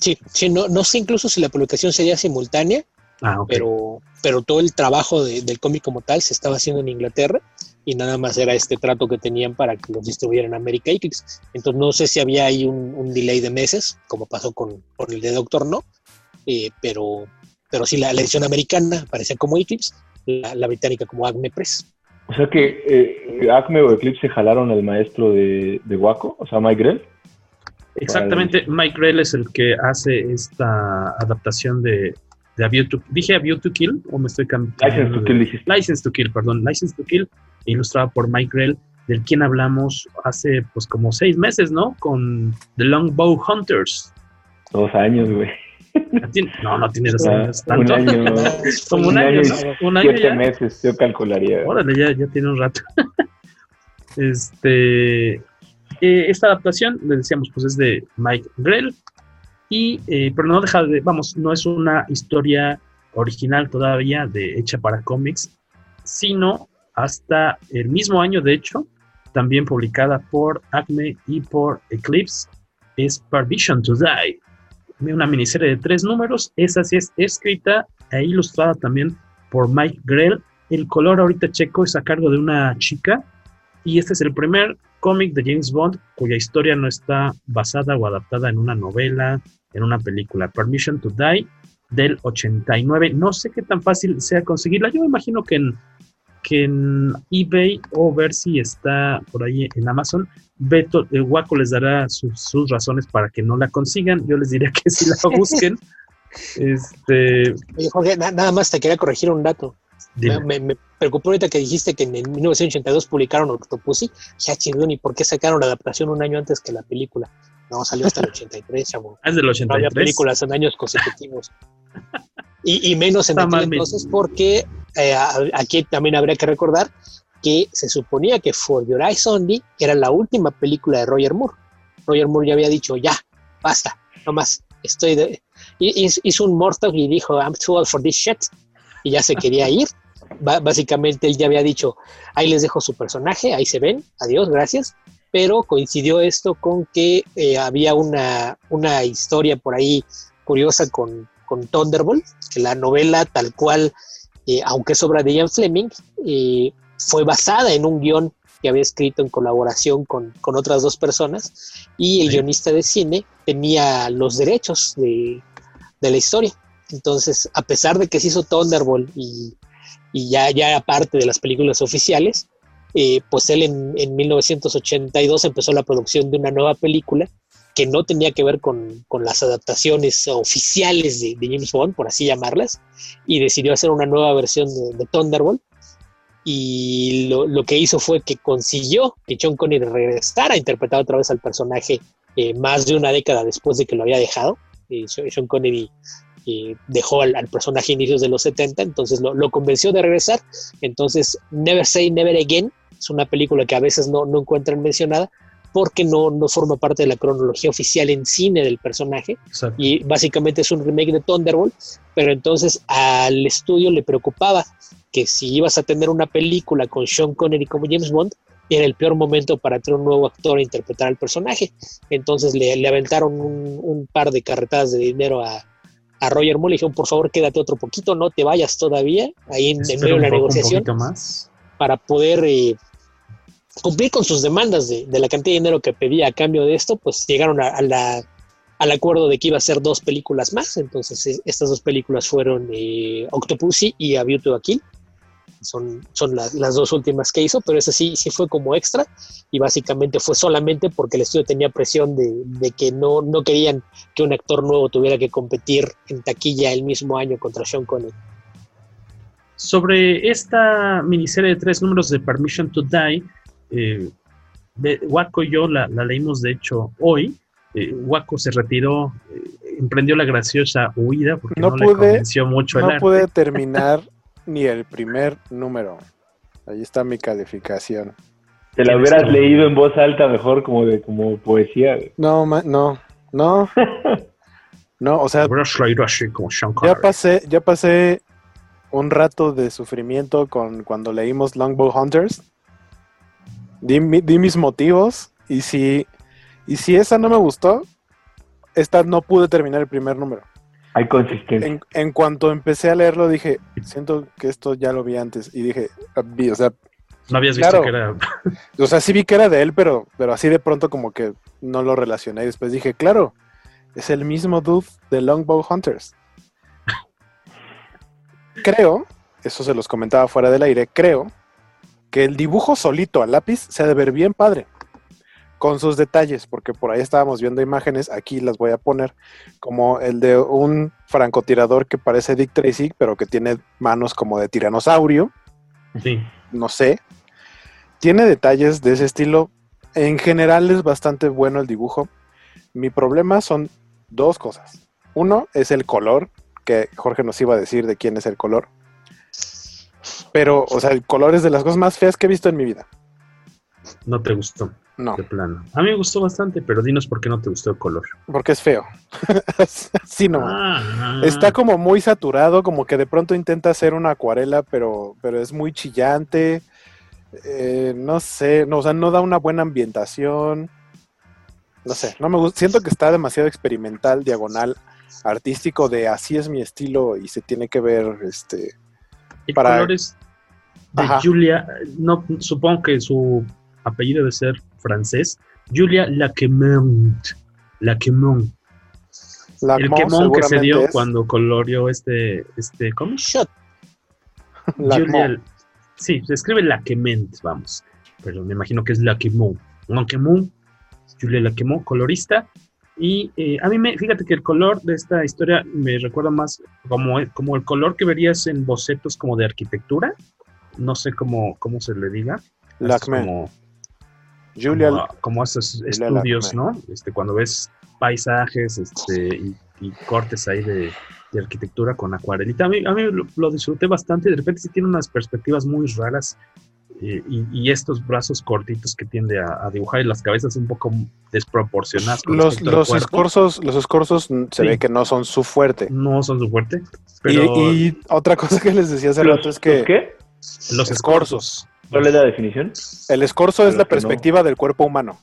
Sí, sí no, no sé incluso si la publicación sería simultánea, ah, pero, pero todo el trabajo del cómic como tal se estaba haciendo en Inglaterra y nada más era este trato que tenían para que los distribuyeran en América y Clips. Entonces no sé si había ahí un, delay de meses, como pasó con, el de Doctor No, eh, pero, pero sí la, edición americana aparecía como Eclipse la, británica como Acme Press. O sea que eh, Acme o Eclipse jalaron al maestro de, de Waco, o sea, Mike Grell. Exactamente, Mike Grell es el que hace esta adaptación de, de A View to, ¿Dije A View to Kill o me estoy cambiando? License to Kill, License to Kill, perdón. License to Kill, ilustrado por Mike Grell, del quien hablamos hace pues como seis meses, ¿no? Con The Longbow Hunters. Dos años, güey. No, no tiene dos años. ¿Tanto? Un año. Como un, año. Un año siete meses, yo calcularía. Órale, ya, ya tiene un rato. este. Eh, esta adaptación, le decíamos, pues es de Mike Grell. Y, eh, pero no deja de, vamos, no es una historia original todavía de hecha para cómics, sino hasta el mismo año, de hecho, también publicada por Acme y por Eclipse, es Permission to Die, una miniserie de tres números. Esa sí es escrita e ilustrada también por Mike Grell. El color ahorita checo es a cargo de una chica. Y este es el primer cómic de James Bond cuya historia no está basada o adaptada en una novela, en una película. Permission to Die del 89. No sé qué tan fácil sea conseguirla. Yo me imagino que en que en eBay o ver si está por ahí en Amazon. Beto, el Waco les dará sus, razones para que no la consigan. Yo les diría que si la busquen. este... Oye, Jorge, nada más te quería corregir un dato. Me, me, preocupó ahorita que dijiste que en 1982 publicaron Octopussy. Ya chingón, ¿y por qué sacaron la adaptación un año antes que la película? No, salió hasta el 83, chavo. Ah, es del 83. No había películas en años consecutivos. y, y, menos en aquel entonces porque eh, aquí también habría que recordar que se suponía que For Your Eyes Only era la última película de Roger Moore. Roger Moore ya había dicho, ya, basta, no más, estoy de... Hizo un mortal y dijo, I'm too old for this shit. Y ya se quería ir. básicamente él ya había dicho, ahí les dejo su personaje, ahí se ven, adiós, gracias. Pero coincidió esto con que eh, había una, una historia por ahí curiosa con, con Thunderbolt, que la novela tal cual eh, aunque es obra de Ian Fleming, eh, fue basada en un guion que había escrito en colaboración con, otras dos personas y el guionista de cine tenía los derechos de, la historia. Entonces, a pesar de que se hizo Thunderbolt y, ya, ya parte de las películas oficiales, eh, pues él en, en, 1982 empezó la producción de una nueva película que no tenía que ver con, las adaptaciones oficiales de, James Bond, por así llamarlas, y decidió hacer una nueva versión de, Thunderbolt. Y lo, que hizo fue que consiguió que John Connery regresara a interpretar otra vez al personaje eh, más de una década después de que lo había dejado. Eh, Sean Connery y dejó al, personaje a inicios de los 70, entonces lo, lo, convenció de regresar. Entonces, Never Say Never Again es una película que a veces no, no encuentran mencionada porque no, no forma parte de la cronología oficial en cine del personaje. Y básicamente es un remake de Thunderbolt, pero entonces al estudio le preocupaba que si ibas a tener una película con Sean Connery como James Bond, era el peor momento para tener un nuevo actor a interpretar al personaje. Entonces le, le aventaron un, un, par de carretadas de dinero a, a Roger Moore, le dijeron, por favor, quédate otro poquito, no te vayas todavía, ahí en, medio de la negociación, más. para poder eh, cumplir con sus demandas de, de, la cantidad de dinero que pedía a cambio de esto, pues llegaron a, a la, al acuerdo de que iba a ser dos películas más. Entonces, eh, estas dos películas fueron eh, Octopussy y A a Kill. Son, son la, las dos últimas que hizo, pero esa sí, sí fue como extra y básicamente fue solamente porque el estudio tenía presión de, de, que no, no querían que un actor nuevo tuviera que competir en taquilla el mismo año contra Sean Connery. Sobre esta miniserie de tres números de Permission to Die, eh, Waco y yo la, la, leímos de hecho hoy. Eh, Waco se retiró, eh, emprendió la graciosa huida porque no, no pude, le convenció mucho no el pude arte. terminar ni el primer número. Ahí está mi calificación. Te la hubieras leído en voz alta mejor como de como poesía. No, no, no. no, o sea, así como ya pasé, ya pasé un rato de sufrimiento con cuando leímos Longbow Hunters di, di, mis motivos y si, y si esa no me gustó, esta no pude terminar el primer número. Hay consistencia. En, en, cuanto empecé a leerlo dije, siento que esto ya lo vi antes y dije, vi, o sea... No habías visto que era... o sea, sí vi que era de él, pero, pero así de pronto como que no lo relacioné. Y después dije, claro, es el mismo dude de Longbow Hunters. creo, eso se los comentaba fuera del aire, creo que el dibujo solito a lápiz se ha de ver bien padre, con sus detalles, porque por ahí estábamos viendo imágenes, aquí las voy a poner, como el de un francotirador que parece Dick Tracy, pero que tiene manos como de tiranosaurio. Sí. No sé. Tiene detalles de ese estilo. En general es bastante bueno el dibujo. Mi problema son dos cosas. Uno es el color, que Jorge nos iba a decir de quién es el color. Pero, o sea, el color es de las cosas más feas que he visto en mi vida. No te gustó. No. De plano. A mí me gustó bastante, pero dinos por qué no te gustó el color. Porque es feo. sí, no. Ah, Está como muy saturado, como que de pronto intenta hacer una acuarela, pero, pero es muy chillante. Eh, no sé, no, o sea, no da una buena ambientación. No sé, no me gusta. Siento que está demasiado experimental, diagonal, artístico, de así es mi estilo y se tiene que ver, este, el para... color es de Ajá. Julia, no, supongo que su apellido debe ser francés. Julia Laquemont. Laquemont. El quemón que se dio es. cuando coloreó este, este, ¿cómo? Shot. Julia, sí, se escribe Laquement, vamos. Pero me imagino que es Laquemont. Laquemont, Julia Laquemont, colorista. Y eh, a mí me, fíjate que el color de esta historia me recuerda más como, como el color que verías en bocetos como de arquitectura. No sé cómo, cómo se le diga. Como, Julia, como, como esos Julia estudios, Lacme. ¿no? Este, cuando ves paisajes este, y, y cortes ahí de, de, arquitectura con acuarelita. A mí, a mí lo, lo, disfruté bastante. De repente sí tiene unas perspectivas muy raras eh, y, y, estos brazos cortitos que tiende a, a, dibujar y las cabezas un poco desproporcionadas. Los, los escorzos, los escorzos se sí. ve que no son su fuerte. No son su fuerte. Pero... Y, y otra cosa que les decía hace rato es que... ¿Qué? Los escorzos. ¿Cuál es la definición? El escorzo es la perspectiva no. del cuerpo humano.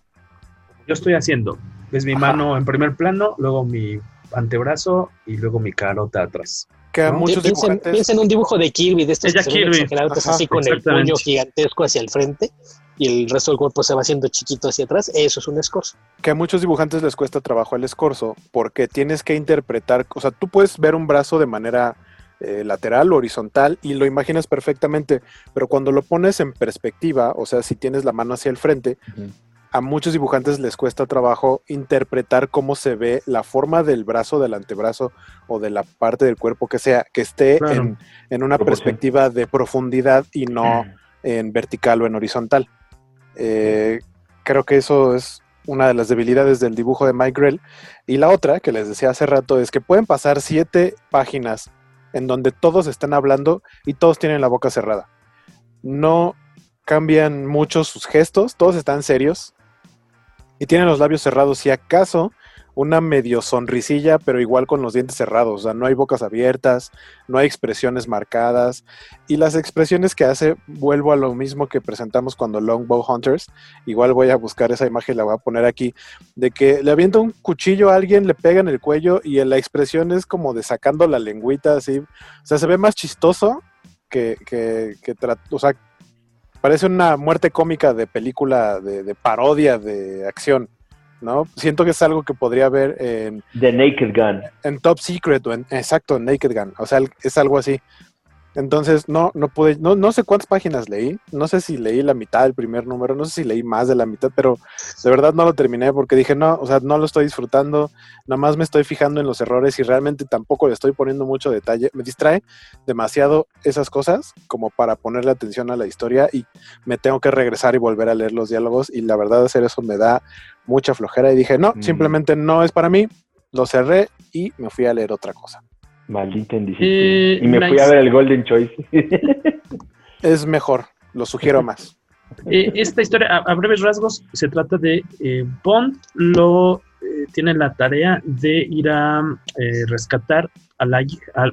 Yo estoy haciendo. Es mi Ajá. mano en primer plano, luego mi antebrazo y luego mi carota atrás. Que a ¿no? muchos piensa, dibujantes... piensa en un dibujo de Kirby, de estos Ella que Kirby. exagerados, así con el puño gigantesco hacia el frente y el resto del cuerpo se va haciendo chiquito hacia atrás. Eso es un escorzo. Que a muchos dibujantes les cuesta trabajo el escorzo porque tienes que interpretar, o sea, tú puedes ver un brazo de manera eh, lateral o horizontal y lo imaginas perfectamente, pero cuando lo pones en perspectiva, o sea, si tienes la mano hacia el frente, uh -huh. a muchos dibujantes les cuesta trabajo interpretar cómo se ve la forma del brazo, del antebrazo o de la parte del cuerpo que sea, que esté claro. en, en, una perspectiva de profundidad y no en vertical o en horizontal. Eh, creo que eso es una de las debilidades del dibujo de Mike Grell. Y la otra, que les decía hace rato, es que pueden pasar siete páginas en donde todos están hablando y todos tienen la boca cerrada. No cambian mucho sus gestos, todos están serios y tienen los labios cerrados. Si acaso una medio sonrisilla, pero igual con los dientes cerrados. O sea, no hay bocas abiertas, no hay expresiones marcadas. Y las expresiones que hace, vuelvo a lo mismo que presentamos cuando Longbow Hunters. Igual voy a buscar esa imagen la voy a poner aquí. De que le avienta un cuchillo a alguien, le pega en el cuello y la expresión es como de sacando la lengüita así. O sea, se ve más chistoso que, que, o sea, parece una muerte cómica de película de parodia de acción. ¿No? Siento que es algo que podría ver en... The Naked Gun. En Top Secret, o en, exacto, en Naked Gun. O sea, es algo así. Entonces, no, no pude, no, no sé cuántas páginas leí, no sé si leí la mitad del primer número, no sé si leí más de la mitad, pero de verdad no lo terminé porque dije, no, o sea, no lo estoy disfrutando, nada más me estoy fijando en los errores y realmente tampoco le estoy poniendo mucho detalle, me distrae demasiado esas cosas como para ponerle atención a la historia y me tengo que regresar y volver a leer los diálogos y la verdad hacer eso me da mucha flojera y dije, no, mm. simplemente no es para mí, lo cerré y me fui a leer otra cosa. Maldita indisciplina. Eh, y me fui a ver el Golden Choice. es mejor, lo sugiero más. Eh, esta historia, a, breves rasgos, se trata de eh, Bond lo tiene la tarea de ir a rescatar a la,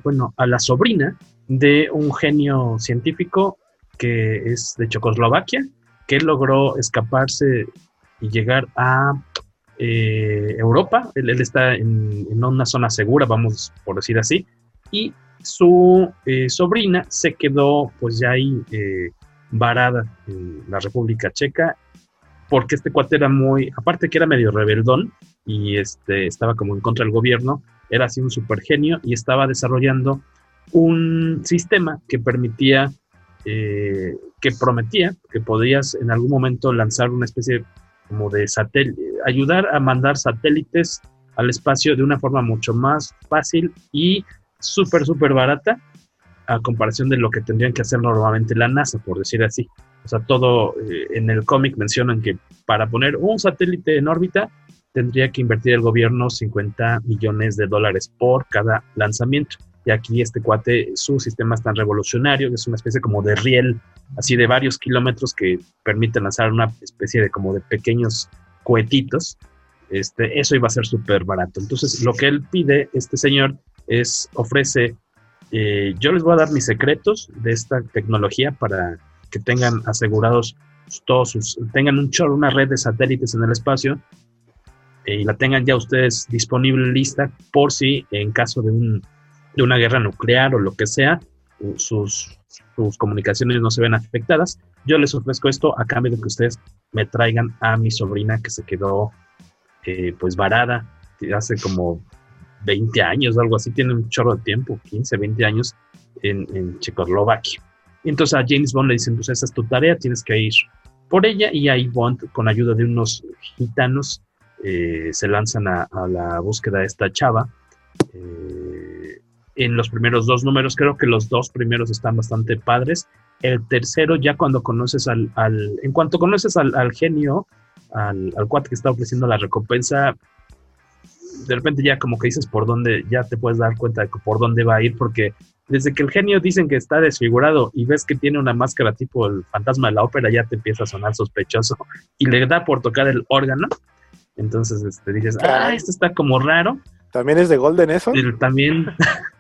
bueno, a la sobrina de un genio científico que es de Checoslovaquia, que logró escaparse y llegar a eh, Europa, él, está en, una zona segura, vamos por decir así, y su eh, sobrina se quedó pues ya ahí eh, varada en la República Checa, porque este cuate era muy, aparte que era medio rebeldón y este, estaba como en contra del gobierno, era así un super genio y estaba desarrollando un sistema que permitía, que prometía que podías en algún momento lanzar una especie de como de ayudar a mandar satélites al espacio de una forma mucho más fácil y súper, súper barata a comparación de lo que tendrían que hacer normalmente la NASA, por decir así. O sea, todo eh, en el cómic mencionan que para poner un satélite en órbita tendría que invertir el gobierno 50 millones de dólares por cada lanzamiento. Y aquí este cuate, su sistema es tan revolucionario, que es una especie como de riel, así de varios kilómetros que permite lanzar una especie de como de pequeños cohetitos. Este, eso iba a ser súper barato. Entonces, lo que él pide, este señor, es, ofrece, eh, yo les voy a dar mis secretos de esta tecnología para que tengan asegurados todos sus, tengan un chorro, una red de satélites en el espacio eh, y la tengan ya ustedes disponible, lista, por si en caso de un de una guerra nuclear o lo que sea, sus, sus comunicaciones no se ven afectadas. Yo les ofrezco esto a cambio de que ustedes me traigan a mi sobrina que se quedó eh, pues varada hace como 20 años o algo así, tiene un chorro de tiempo, 15, 20 años en, Checoslovaquia. Entonces a James Bond le dicen, pues esa es tu tarea, tienes que ir por ella y ahí Bond con ayuda de unos gitanos eh, se lanzan a, la búsqueda de esta chava. Eh, en los primeros dos números. Creo que los dos primeros están bastante padres. El tercero, ya cuando conoces al, al en cuanto conoces al, al genio, al, al, cuate que está ofreciendo la recompensa, de repente ya como que dices por dónde, ya te puedes dar cuenta de por dónde va a ir, porque desde que el genio dicen que está desfigurado y ves que tiene una máscara tipo el fantasma de la ópera, ya te empieza a sonar sospechoso y le da por tocar el órgano. Entonces este, dices, ah, esto está como raro. ¿También es de Golden eso? también.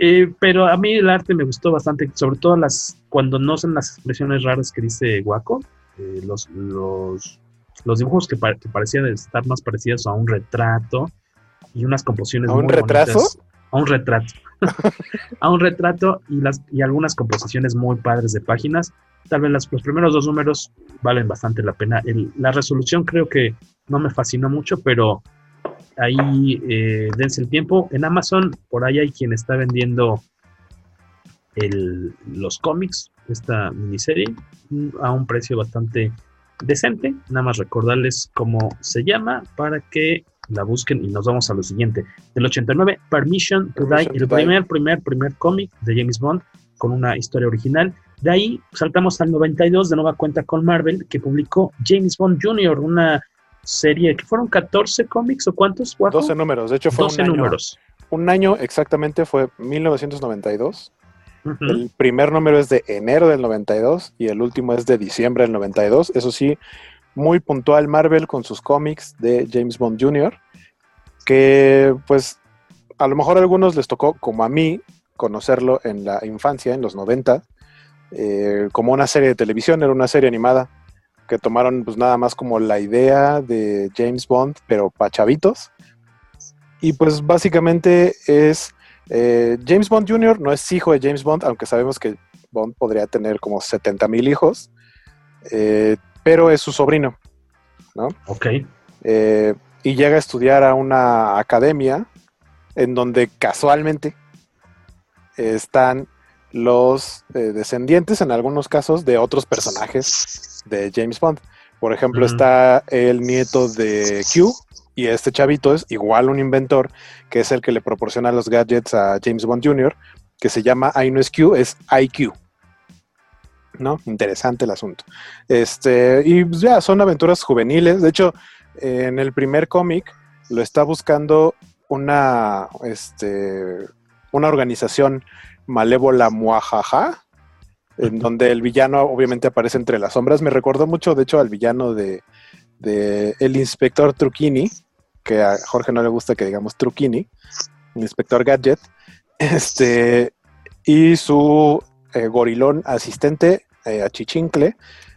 Eh, pero a mí el arte me gustó bastante, sobre todo las cuando no son las expresiones raras que dice Guaco, eh, los, los, los, dibujos que, parecían estar más parecidos a un retrato y unas composiciones. ¿A un retraso? a un retrato. a un retrato y, las, y algunas composiciones muy padres de páginas. Tal vez los primeros dos números valen bastante la pena. la resolución creo que no me fascinó mucho, pero ahí eh, dense el tiempo. En Amazon, por ahí hay quien está vendiendo el, los cómics, esta miniserie, a un precio bastante decente. Nada más recordarles cómo se llama para que la busquen y nos vamos a lo siguiente. Del 89, Permission to Die, el primer, primer, primer cómic de James Bond con una historia original. De ahí saltamos al 92 de nueva cuenta con Marvel, que publicó James Bond Jr., una serie que fueron 14 cómics o cuántos? 12 números, de hecho fue 12 números. Un año exactamente fue 1992. El primer número es de enero del 92 y el último es de diciembre del 92. Eso sí, muy puntual Marvel con sus cómics de James Bond Jr., que pues a lo mejor a algunos les tocó, como a mí, conocerlo en la infancia, en los 90, eh, como una serie de televisión, era una serie animada que tomaron pues nada más como la idea de James Bond, pero para chavitos. Y pues básicamente es eh, James Bond Jr. no es hijo de James Bond, aunque sabemos que Bond podría tener como 70 mil hijos, eh, pero es su sobrino, ¿no? Ok. y llega a estudiar a una academia en donde casualmente están los eh, descendientes, en algunos casos, de otros personajes de James Bond. Por ejemplo, está el nieto de Q, y este chavito es igual un inventor, que es el que le proporciona los gadgets a James Bond Jr., que se llama I no es Q, es IQ. ¿No? Interesante el asunto. Este, y pues, ya, son aventuras juveniles. De hecho, en el primer cómic lo está buscando una, este, una organización malévola muajaja, en donde el villano obviamente aparece entre las sombras. Me recordó mucho, de hecho, al villano de, el inspector Truquini, que a Jorge no le gusta que digamos Truquini, el inspector Gadget, este, y su eh, gorilón asistente, eh, Achichincle,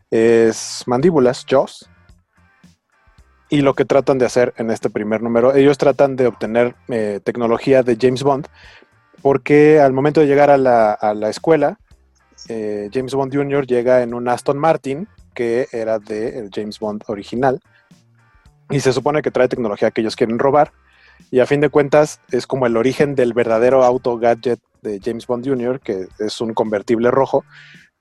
es Mandíbulas, Joss. Y lo que tratan de hacer en este primer número, ellos tratan de obtener eh, tecnología de James Bond, porque al momento de llegar a la, escuela, eh, James Bond Jr. llega en un Aston Martin, que era de James Bond original, y se supone que trae tecnología que ellos quieren robar, y a fin de cuentas es como el origen del verdadero auto gadget de James Bond Jr., que es un convertible rojo,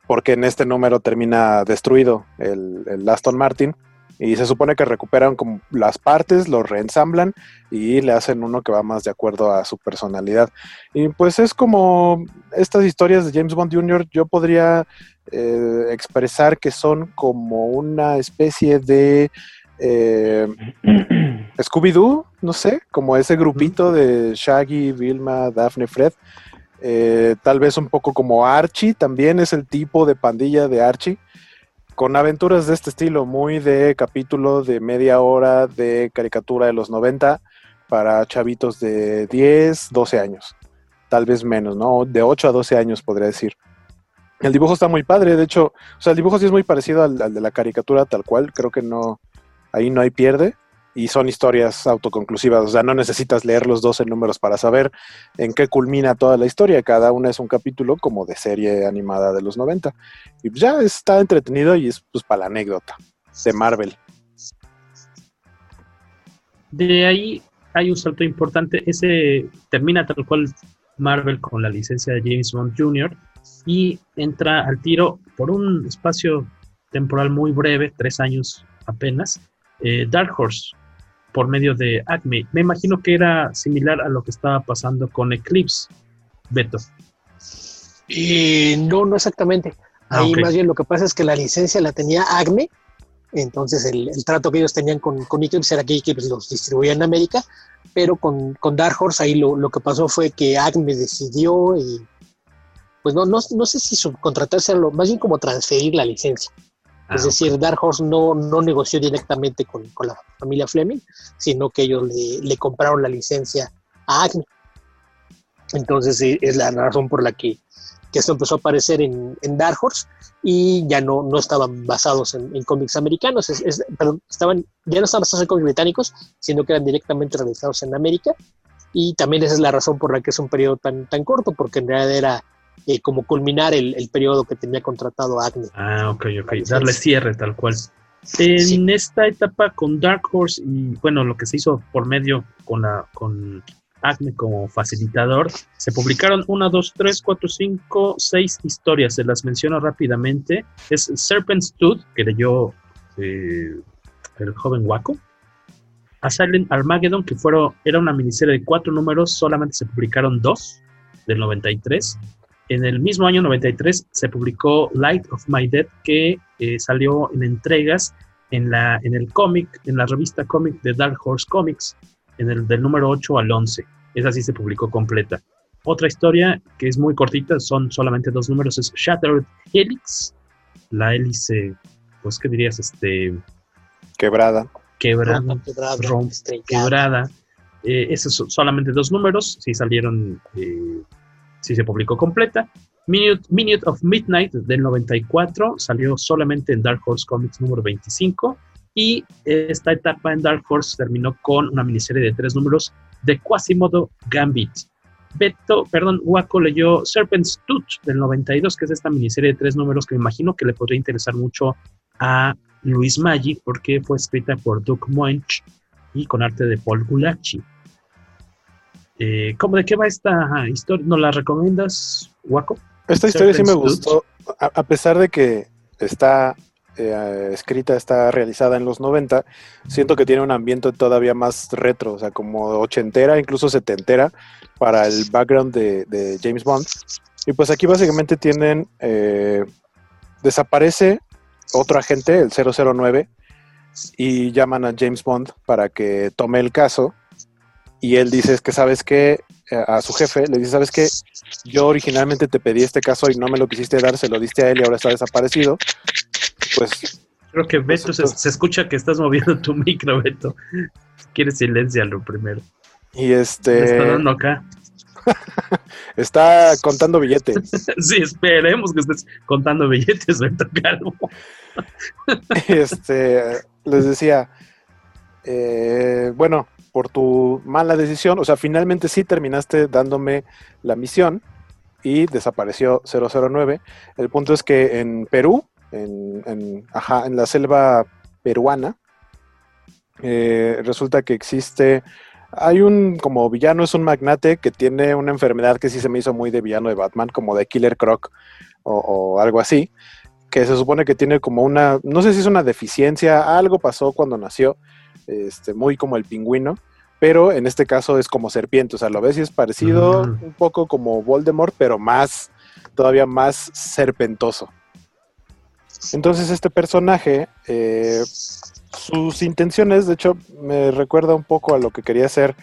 porque en este número termina destruido el, el Aston Martin y se supone que recuperan como las partes, lo reensamblan y le hacen uno que va más de acuerdo a su personalidad. Y pues es como estas historias de James Bond Jr., yo podría eh, expresar que son como una especie de eh, Scooby-Doo, no sé, como ese grupito de Shaggy, Vilma, Daphne, Fred. Eh, tal vez un poco como Archie, también es el tipo de pandilla de Archie con aventuras de este estilo, muy de capítulo de media hora de caricatura de los 90 para chavitos de 10, 12 años, tal vez menos, ¿no? De 8 a 12 años podría decir. El dibujo está muy padre, de hecho, o sea, el dibujo sí es muy parecido al, al de la caricatura tal cual, creo que no, ahí no hay pierde y son historias autoconclusivas, o sea, no necesitas leer los 12 números para saber en qué culmina toda la historia, cada una es un capítulo como de serie animada de los 90. Y ya está entretenido y es pues para la anécdota de Marvel. De ahí hay un salto importante, ese termina tal cual Marvel con la licencia de James Bond Jr. y entra al tiro por un espacio temporal muy breve, tres años apenas, eh, Dark Horse, por medio de Acme. Me imagino que era similar a lo que estaba pasando con Eclipse, Beto. Y no, no exactamente. Ah, Ahí más bien lo que pasa es que la licencia la tenía Acme, entonces el, trato que ellos tenían con, con Eclipse era que Eclipse los distribuía en América, pero con, con Dark Horse ahí lo, lo, que pasó fue que Acme decidió y pues no, no, no sé si subcontratarse, más bien como transferir la licencia. Ah, es decir, Dark Horse no, no negoció directamente con, con, la familia Fleming, sino que ellos le, le compraron la licencia a Acme. Entonces es la razón por la que, que esto empezó a aparecer en, en, Dark Horse y ya no, no estaban basados en, en cómics americanos, es, perdón, estaban, ya no estaban basados en cómics británicos, sino que eran directamente realizados en América. Y también esa es la razón por la que es un periodo tan, tan corto, porque en realidad era eh, como culminar el, periodo que tenía contratado Acme. Ah, ok, ok, darle cierre tal cual. En esta etapa con Dark Horse y bueno, lo que se hizo por medio con, la, con Acme como facilitador, se publicaron una, dos, tres, cuatro, cinco, seis historias, se las menciono rápidamente. Es Serpent's Tooth, que leyó eh, el joven Waco. A Silent Armageddon, que fueron, era una miniserie de cuatro números, solamente se publicaron dos, del 93 En el mismo año 93 se publicó Light of My Dead, que eh, salió en entregas en, la, en el cómic, en la revista cómic de Dark Horse Comics, en el del número 8 al 11. Esa sí se publicó completa. Otra historia que es muy cortita, son solamente dos números, es Shattered Helix, la hélice, pues, ¿qué dirías? Este... Quebrada. Quebrada. quebrada. quebrada. Eh, esos son solamente dos números, sí salieron, eh, sí se publicó completa. Minute, of Midnight del 94 salió solamente en Dark Horse Comics número 25 y esta etapa en Dark Horse terminó con una miniserie de tres números de Quasimodo Gambit. Beto, perdón, Waco leyó Serpent's Tooth del 92, que es esta miniserie de tres números que me imagino que le podría interesar mucho a Luis Maggi porque fue escrita por Doug Moench y con arte de Paul Gulacci. Eh, ¿Cómo de qué va esta historia? ¿No la recomiendas, Waco? Esta historia sí me gustó, a, pesar de que está eh, escrita, está realizada en los 90, siento que tiene un ambiente todavía más retro, o sea, como ochentera, incluso setentera, para el background de, James Bond. Y pues aquí básicamente tienen, eh, desaparece otro agente, el 009, y llaman a James Bond para que tome el caso. Y él dice, es que sabes que a su jefe, le dice, sabes que yo originalmente te pedí este caso y no me lo quisiste dar, se lo diste a él y ahora está desaparecido. Pues... Creo que pues, Beto, se, escucha que estás moviendo tu micro, Beto. Quieres silenciarlo primero. Y este... está dando acá. está contando billetes. sí, esperemos que estés contando billetes, Beto Calvo. este, les decía, eh, bueno, por tu mala decisión, o sea, finalmente sí terminaste dándome la misión y desapareció 009. El punto es que en Perú, en, en, en la selva peruana, eh, resulta que existe, hay un como villano, es un magnate que tiene una enfermedad que sí se me hizo muy de villano de Batman, como de Killer Croc o algo así, que se supone que tiene como una, no sé si es una deficiencia, algo pasó cuando nació, este, muy como el pingüino, pero en este caso es como serpiente, o sea, lo ves y es parecido un poco como Voldemort, pero más, todavía más serpentoso. Entonces este personaje, eh, sus intenciones, de hecho, me recuerda un poco a lo que quería hacer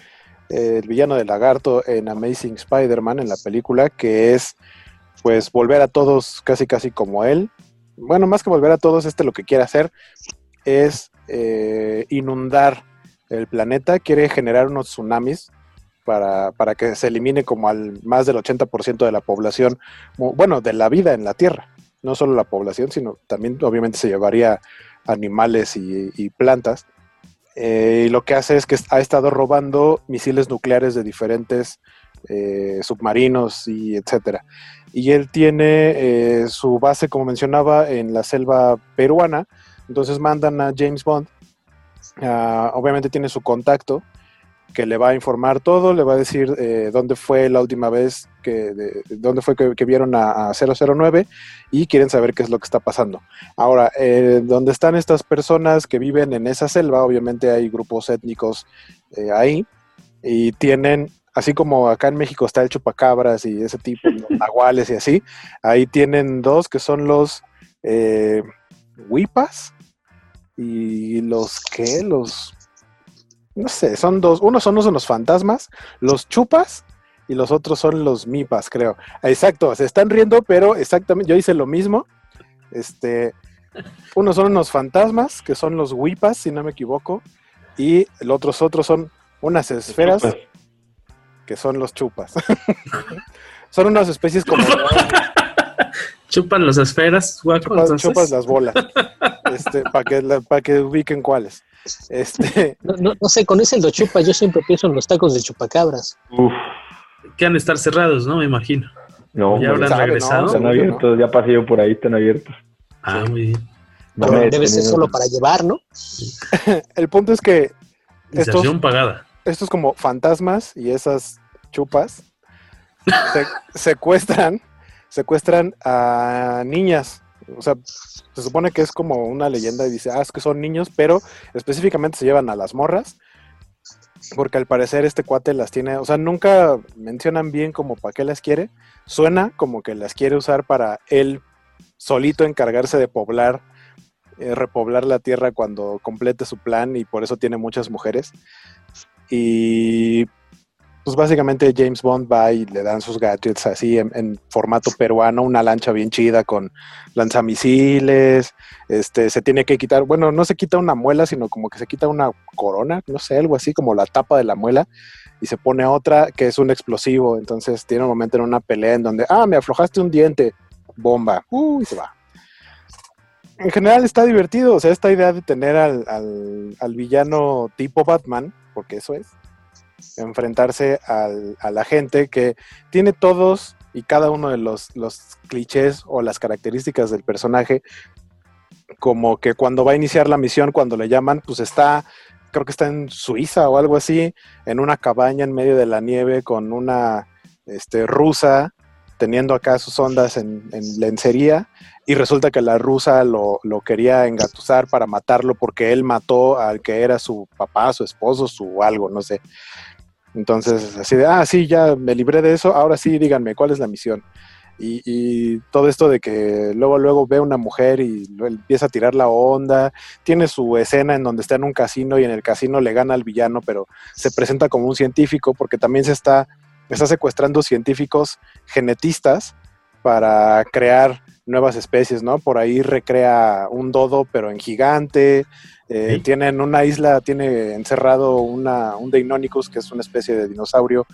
eh, el villano de lagarto en Amazing Spider-Man, en la película, que es pues volver a todos casi casi como él. Bueno, más que volver a todos, este lo que quiere hacer es eh, inundar el planeta, quiere generar unos tsunamis para, que se elimine como al más del 80% de la población, bueno, de la vida en la Tierra. No solo la población, sino también obviamente se llevaría animales y, plantas. Eh, y lo que hace es que ha estado robando misiles nucleares de diferentes eh, submarinos y etcétera. Y él tiene su base, como mencionaba, en la selva peruana. Entonces mandan a James Bond obviamente tiene su contacto que le va a informar todo, le va a decir eh, dónde fue la última vez que, dónde fue que, vieron a, 009 y quieren saber qué es lo que está pasando. Ahora, eh, donde están estas personas que viven en esa selva, obviamente hay grupos étnicos eh, ahí y tienen, así como acá en México está el chupacabras y ese tipo, de nahuales y así, ahí tienen dos que son los huipas y los que, los, no sé, son dos, unos son unos fantasmas, los chupas y los otros son los mipas, creo. Exacto, se están riendo, pero exactamente, yo hice lo mismo. Este, unos son unos fantasmas, que son los wipas, si no me equivoco, y los otros otros son unas esferas, que son los chupas. son unas especies como... Chupan las esferas, chupas las bolas. Este, para que, para que ubiquen cuáles. Este... No, sé, con ese lo chupa, yo siempre pienso en los tacos de chupacabras. Uf. Que han de estar cerrados, ¿no? Me imagino. No, ya habrán regresado. están abiertos, ya pasé yo por ahí, están abiertos. Ah, muy bien. debe ser solo para llevar, ¿no? El punto es que estos, pagada. estos como fantasmas y esas chupas secuestran, secuestran a niñas o sea, se supone que es como una leyenda y dice, ah, es que son niños, pero específicamente se llevan a las morras porque al parecer este cuate las tiene, o sea, nunca mencionan bien como para qué las quiere. Suena como que las quiere usar para él solito encargarse de poblar, eh, repoblar la tierra cuando complete su plan y por eso tiene muchas mujeres. Y pues básicamente James Bond va y le dan sus gadgets así en, formato peruano, una lancha bien chida con lanzamisiles, este, se tiene que quitar, bueno, no se quita una muela, sino como que se quita una corona, no sé, algo así como la tapa de la muela, y se pone otra que es un explosivo, entonces tiene un momento en una pelea en donde, ah, me aflojaste un diente, bomba, uh, y se va. En general está divertido, o sea, esta idea de tener al, al villano tipo Batman, porque eso es, enfrentarse a la gente que tiene todos y cada uno de los, los clichés o las características del personaje, como que cuando va a iniciar la misión, cuando le llaman, pues está, creo que está en Suiza o algo así, en una cabaña en medio de la nieve con una este, rusa teniendo acá sus ondas en, lencería y resulta que la rusa lo, lo, quería engatusar para matarlo porque él mató al que era su papá, su esposo, su algo, no sé. Entonces, así de, ah, sí, ya me libré de eso, ahora sí, díganme, ¿cuál es la misión? Y, todo esto de que luego, luego ve una mujer y empieza a tirar la onda, tiene su escena en donde está en un casino y en el casino le gana al villano, pero se presenta como un científico porque también se está, está secuestrando científicos genetistas para crear nuevas especies, ¿no? Por ahí recrea un dodo, pero en gigante, eh, Tienen una isla, tiene encerrado una, un Deinonychus, que es una especie de dinosaurio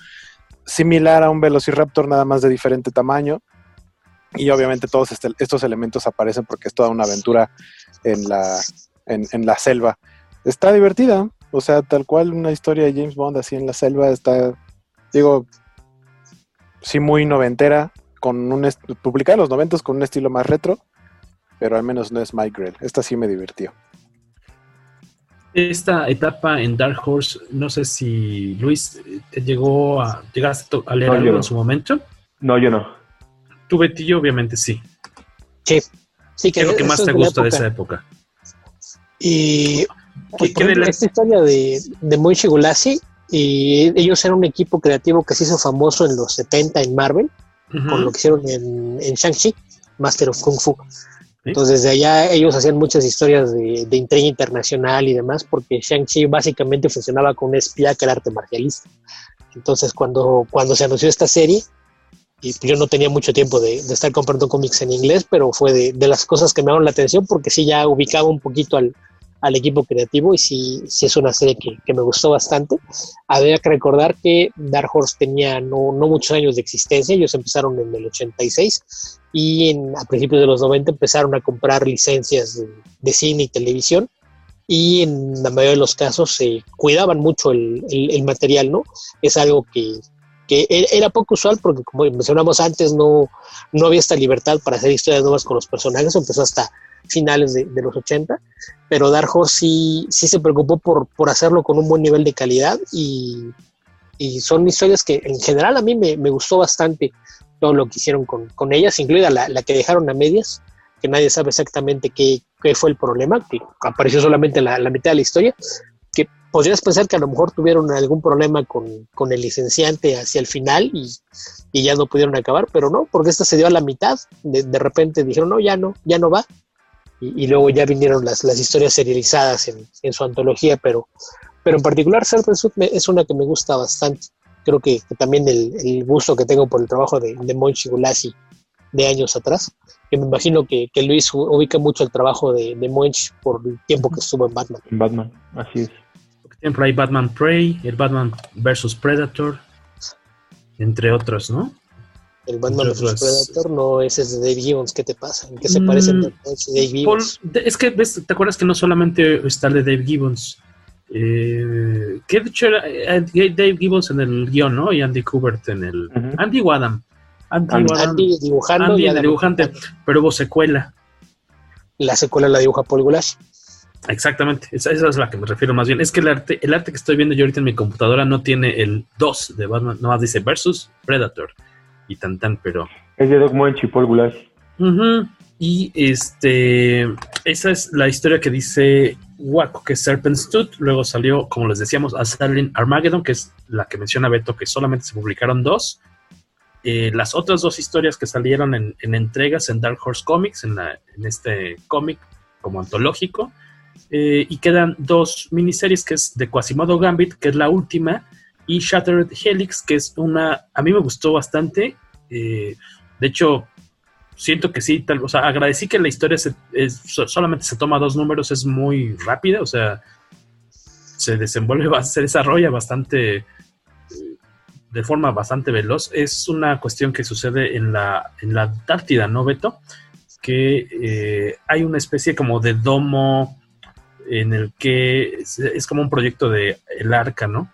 similar a un Velociraptor, nada más de diferente tamaño. Y obviamente todos este, estos elementos aparecen porque es toda una aventura en la, en, la selva. Está divertida, o sea, tal cual una historia de James Bond así en la selva está, digo, sí muy noventera, con un publicada en los noventos con un estilo más retro, pero al menos no es Mike Grell. Esta sí me divirtió esta etapa en Dark Horse, no sé si Luis te llegó a llegaste a leer algo en su momento. No, yo no. Tu Betillo, obviamente sí. Sí, sí ¿Qué es lo que más te gusta de esa época? Y pues, esta historia de, de Moichi Gulasi, y ellos eran un equipo creativo que se hizo famoso en los 70 en Marvel, con lo que hicieron en, en Shang-Chi, Master of Kung Fu. Entonces, desde allá ellos hacían muchas historias de, de intriga internacional y demás, porque Shang-Chi básicamente funcionaba con un espía que era arte marcialista. Entonces, cuando, cuando se anunció esta serie, y yo no tenía mucho tiempo de, estar comprando cómics en inglés, pero fue de, las cosas que me dieron la atención, porque sí ya ubicaba un poquito al, al equipo creativo y sí, sí es una serie que, que, me gustó bastante. Había que recordar que Dark Horse tenía no, no muchos años de existencia, ellos empezaron en el 86 y en, a principios de los 90 empezaron a comprar licencias de, cine y televisión y en la mayoría de los casos se cuidaban mucho el, el, material, ¿no? Es algo que, que, e, era poco usual porque como mencionamos antes no, no había esta libertad para hacer historias nuevas con los personajes, empezó hasta finales de, los 80, pero Dark Horse sí, sí se preocupó por, por hacerlo con un buen nivel de calidad y, y son historias que en general a mí me, me gustó bastante todo lo que hicieron con, con ellas, incluida la, la, que dejaron a medias, que nadie sabe exactamente qué, qué fue el problema, que apareció solamente la, la, mitad de la historia, que podrías pensar que a lo mejor tuvieron algún problema con, con el licenciante hacia el final y, y, ya no pudieron acabar, pero no, porque esta se dio a la mitad, de, de repente dijeron, no, ya no, ya no va, y, y luego ya vinieron las, las historias serializadas en, en, su antología, pero, pero en particular Serpent es una que me gusta bastante creo que, también el, gusto que tengo por el trabajo de, de Monchi Gulasi de años atrás, que me imagino que, que Luis ubica mucho el trabajo de, de Monch por el tiempo que estuvo en Batman. En Batman, así es. Por hay Batman Prey, el Batman vs Predator, entre otros, ¿no? El Batman vs Predator no ese es de Dave Gibbons, ¿qué te pasa? ¿En qué se parecen mm, Dave Gibbons? es que, ¿ves? ¿te acuerdas que no solamente está el de Dave Gibbons? Eh, que de hecho era eh, Dave Gibbons en el guion, ¿no? Y Andy Kubert en el. Andy Wadham. Andy, dibujando. Andy, dibujante, pero hubo secuela. La secuela la dibuja Paul Gulash. Exactamente, esa, es a la que me refiero más bien. Es que el arte, el arte que estoy viendo yo ahorita en mi computadora no tiene el 2 de Batman, nomás dice versus Predator y tan tan, pero. Es de Doc Monch y Paul Gulash. Y este, esa es la historia que dice Waco, que es Serpent Stud. Luego salió, como les decíamos, Assassin Armageddon, que es la que menciona Beto, que solamente se publicaron dos. Eh, las otras dos historias que salieron en, entregas en Dark Horse Comics, en, este cómic como antológico. Eh, y quedan dos miniseries, que es de Quasimodo Gambit, que es la última, y Shattered Helix, que es una... A mí me gustó bastante. Eh, de hecho, siento que sí, tal, o sea, agradecí que la historia solamente se toma dos números, es muy rápida, o sea, se desenvuelve, se desarrolla bastante, de forma bastante veloz. Es una cuestión que sucede en la, en la Antártida, ¿no, Beto? Que eh, hay una especie como de domo en el que es, como un proyecto de el arca, ¿no?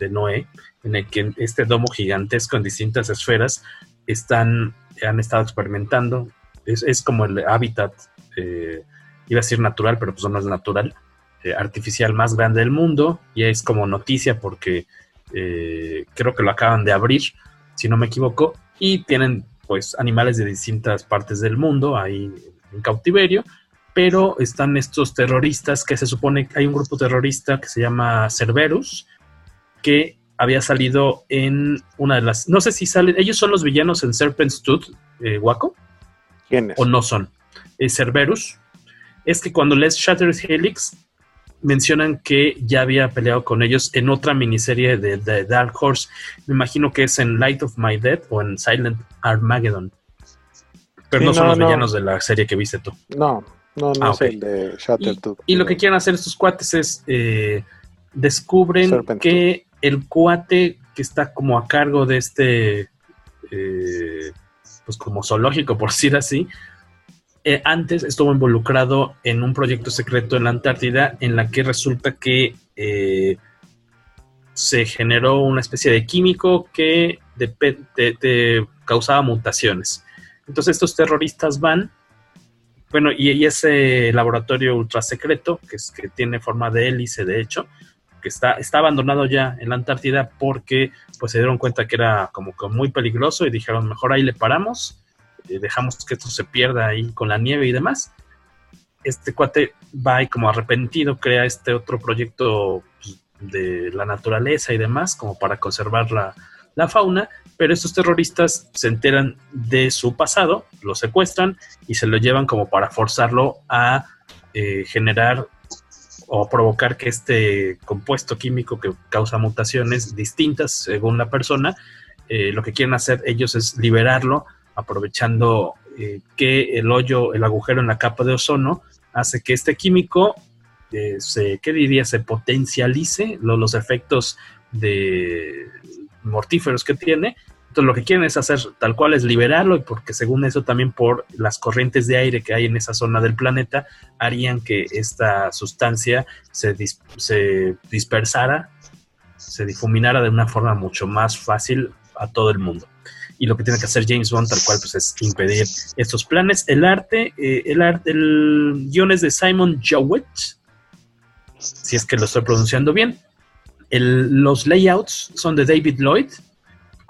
De Noé, en el que este domo gigantesco en distintas esferas están han estado experimentando. Es, como el hábitat, eh, iba a decir natural, pero pues no es natural, eh, artificial más grande del mundo. Y es como noticia porque eh, creo que lo acaban de abrir, si no me equivoco. Y tienen pues animales de distintas partes del mundo ahí en cautiverio. Pero están estos terroristas que se supone que hay un grupo terrorista que se llama Cerberus, que había salido en una de las. No sé si salen. Ellos son los villanos en Serpent Stud, eh, Waco. ¿Quiénes? O no son. Eh, Cerberus. Es que cuando lees Shattered Helix, mencionan que ya había peleado con ellos en otra miniserie de, Dark Horse. Me imagino que es en Light of My Dead o en Silent Armageddon. Pero no son los villanos de la serie que viste tú. No, no, no ah, es el de Shattered y, y, lo que quieren hacer estos cuates es eh, descubren que el cuate que está como a cargo de este, eh, pues como zoológico, por decir así, eh, antes estuvo involucrado en un proyecto secreto en la Antártida en la que resulta que eh, se generó una especie de químico que de, causaba mutaciones. Entonces estos terroristas van, bueno, y, y ese laboratorio ultra secreto, que, es, que tiene forma de hélice, de hecho, que está, está abandonado ya en la Antártida porque pues se dieron cuenta que era como que muy peligroso y dijeron mejor ahí le paramos, eh, dejamos que esto se pierda ahí con la nieve y demás. Este cuate va y como arrepentido crea este otro proyecto pues, de la naturaleza y demás como para conservar la, la fauna, pero estos terroristas se enteran de su pasado, lo secuestran y se lo llevan como para forzarlo a eh, generar o provocar que este compuesto químico que causa mutaciones distintas según la persona, eh, lo que quieren hacer ellos es liberarlo, aprovechando eh, que el hoyo, el agujero en la capa de ozono, hace que este químico eh, se, ¿qué diría? Se potencialice los efectos de mortíferos que tiene entonces lo que quieren es hacer tal cual es liberarlo y porque según eso también por las corrientes de aire que hay en esa zona del planeta harían que esta sustancia se, se dispersara, se difuminara de una forma mucho más fácil a todo el mundo. Y lo que tiene que hacer James Bond tal cual pues es impedir estos planes. El arte, eh, el arte, el guion es de Simon Jowett, si es que lo estoy pronunciando bien. los layouts son de David Lloyd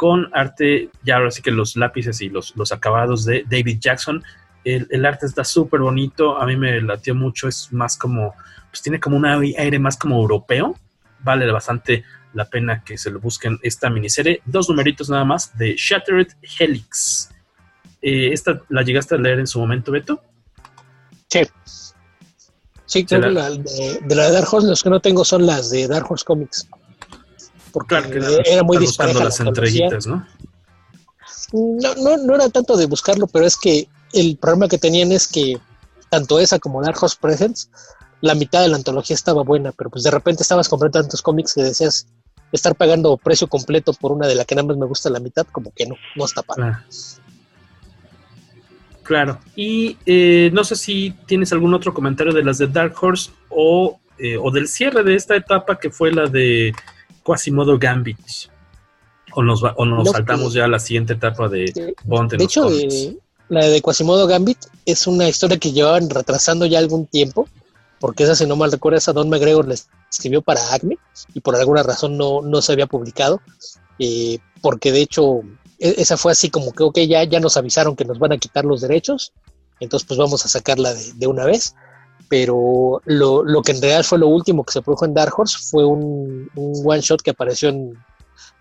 con arte, ya ahora sí que los lápices y los, los acabados de David Jackson. El, arte está súper bonito, a mí me latió mucho, es más como, pues tiene como un aire más como europeo, vale bastante la pena que se lo busquen esta miniserie. Dos numeritos nada más de Shattered Helix. Eh, ¿Esta la llegaste a leer en su momento, Beto? Sí. Sí, creo de, la de Dark Horse, los que no tengo son las de Dark Horse Comics porque era muy buscando las entreguitas, ¿no? ¿no? No, era tanto de buscarlo, pero es que el problema que tenían es que tanto esa como Dark Horse Presents, la mitad de la antología estaba buena, pero pues de repente estabas comprando tantos cómics que decías estar pagando precio completo por una de la que nada más me gusta la mitad, como que no, no está para. Claro. Y eh, no sé si tienes algún otro comentario de las de Dark Horse o, eh, o del cierre de esta etapa que fue la de Quasimodo Gambit. O nos, o nos saltamos ya a la siguiente etapa de Bond. de hecho, eh, la de Quasimodo Gambit es una historia que llevaban retrasando ya algún tiempo, porque esa, si no mal recuerdo, esa Don McGregor la escribió para Acme y por alguna razón no, no se había publicado, eh, porque de hecho e, esa fue así como que, ok, ya, ya nos avisaron que nos van a quitar los derechos, entonces pues vamos a sacarla de, de una vez. Pero lo, lo, que en realidad fue lo último que se produjo en Dark Horse fue un, one shot que apareció en,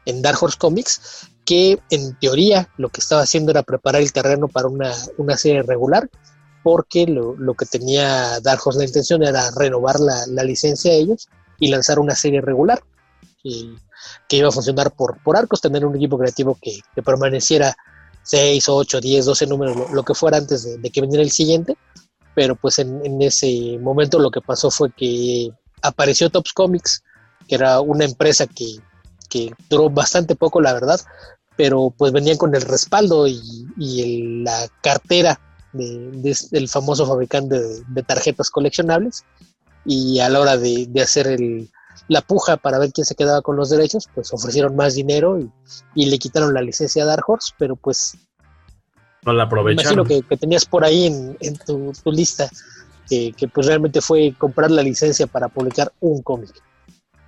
en, Dark Horse Comics, que en teoría lo que estaba haciendo era preparar el terreno para una, una serie regular, porque lo, lo, que tenía Dark Horse la intención era renovar la, la licencia a ellos y lanzar una serie regular, que, que, iba a funcionar por, por arcos, tener un equipo creativo que, que permaneciera 6, 8, 10, 12 números, lo, lo que fuera antes de, de que viniera el siguiente pero pues en, ese momento lo que pasó fue que apareció Tops Comics, que era una empresa que, duró bastante poco, la verdad, pero pues venían con el respaldo y, la cartera del famoso fabricante de, tarjetas coleccionables. Y a la hora de, hacer la puja para ver quién se quedaba con los derechos, pues ofrecieron más dinero y, y le quitaron la licencia a Dark Horse, pero pues no la aprovecharon. Imagino que, tenías por ahí en, tu, lista, que, pues realmente fue comprar la licencia para publicar un cómic.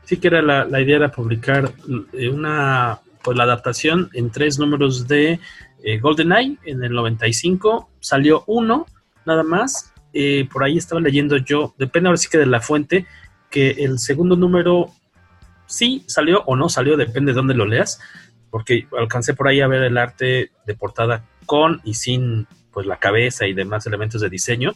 Sí que era la, idea era publicar eh, una, pues la adaptación en tres números de eh, GoldenEye en el 95, salió uno nada más, eh, por ahí estaba leyendo yo, depende ahora sí que de la fuente, que el segundo número sí salió o no salió, depende de dónde lo leas, porque alcancé por ahí a ver el arte de portada con y sin pues la cabeza y demás elementos de diseño,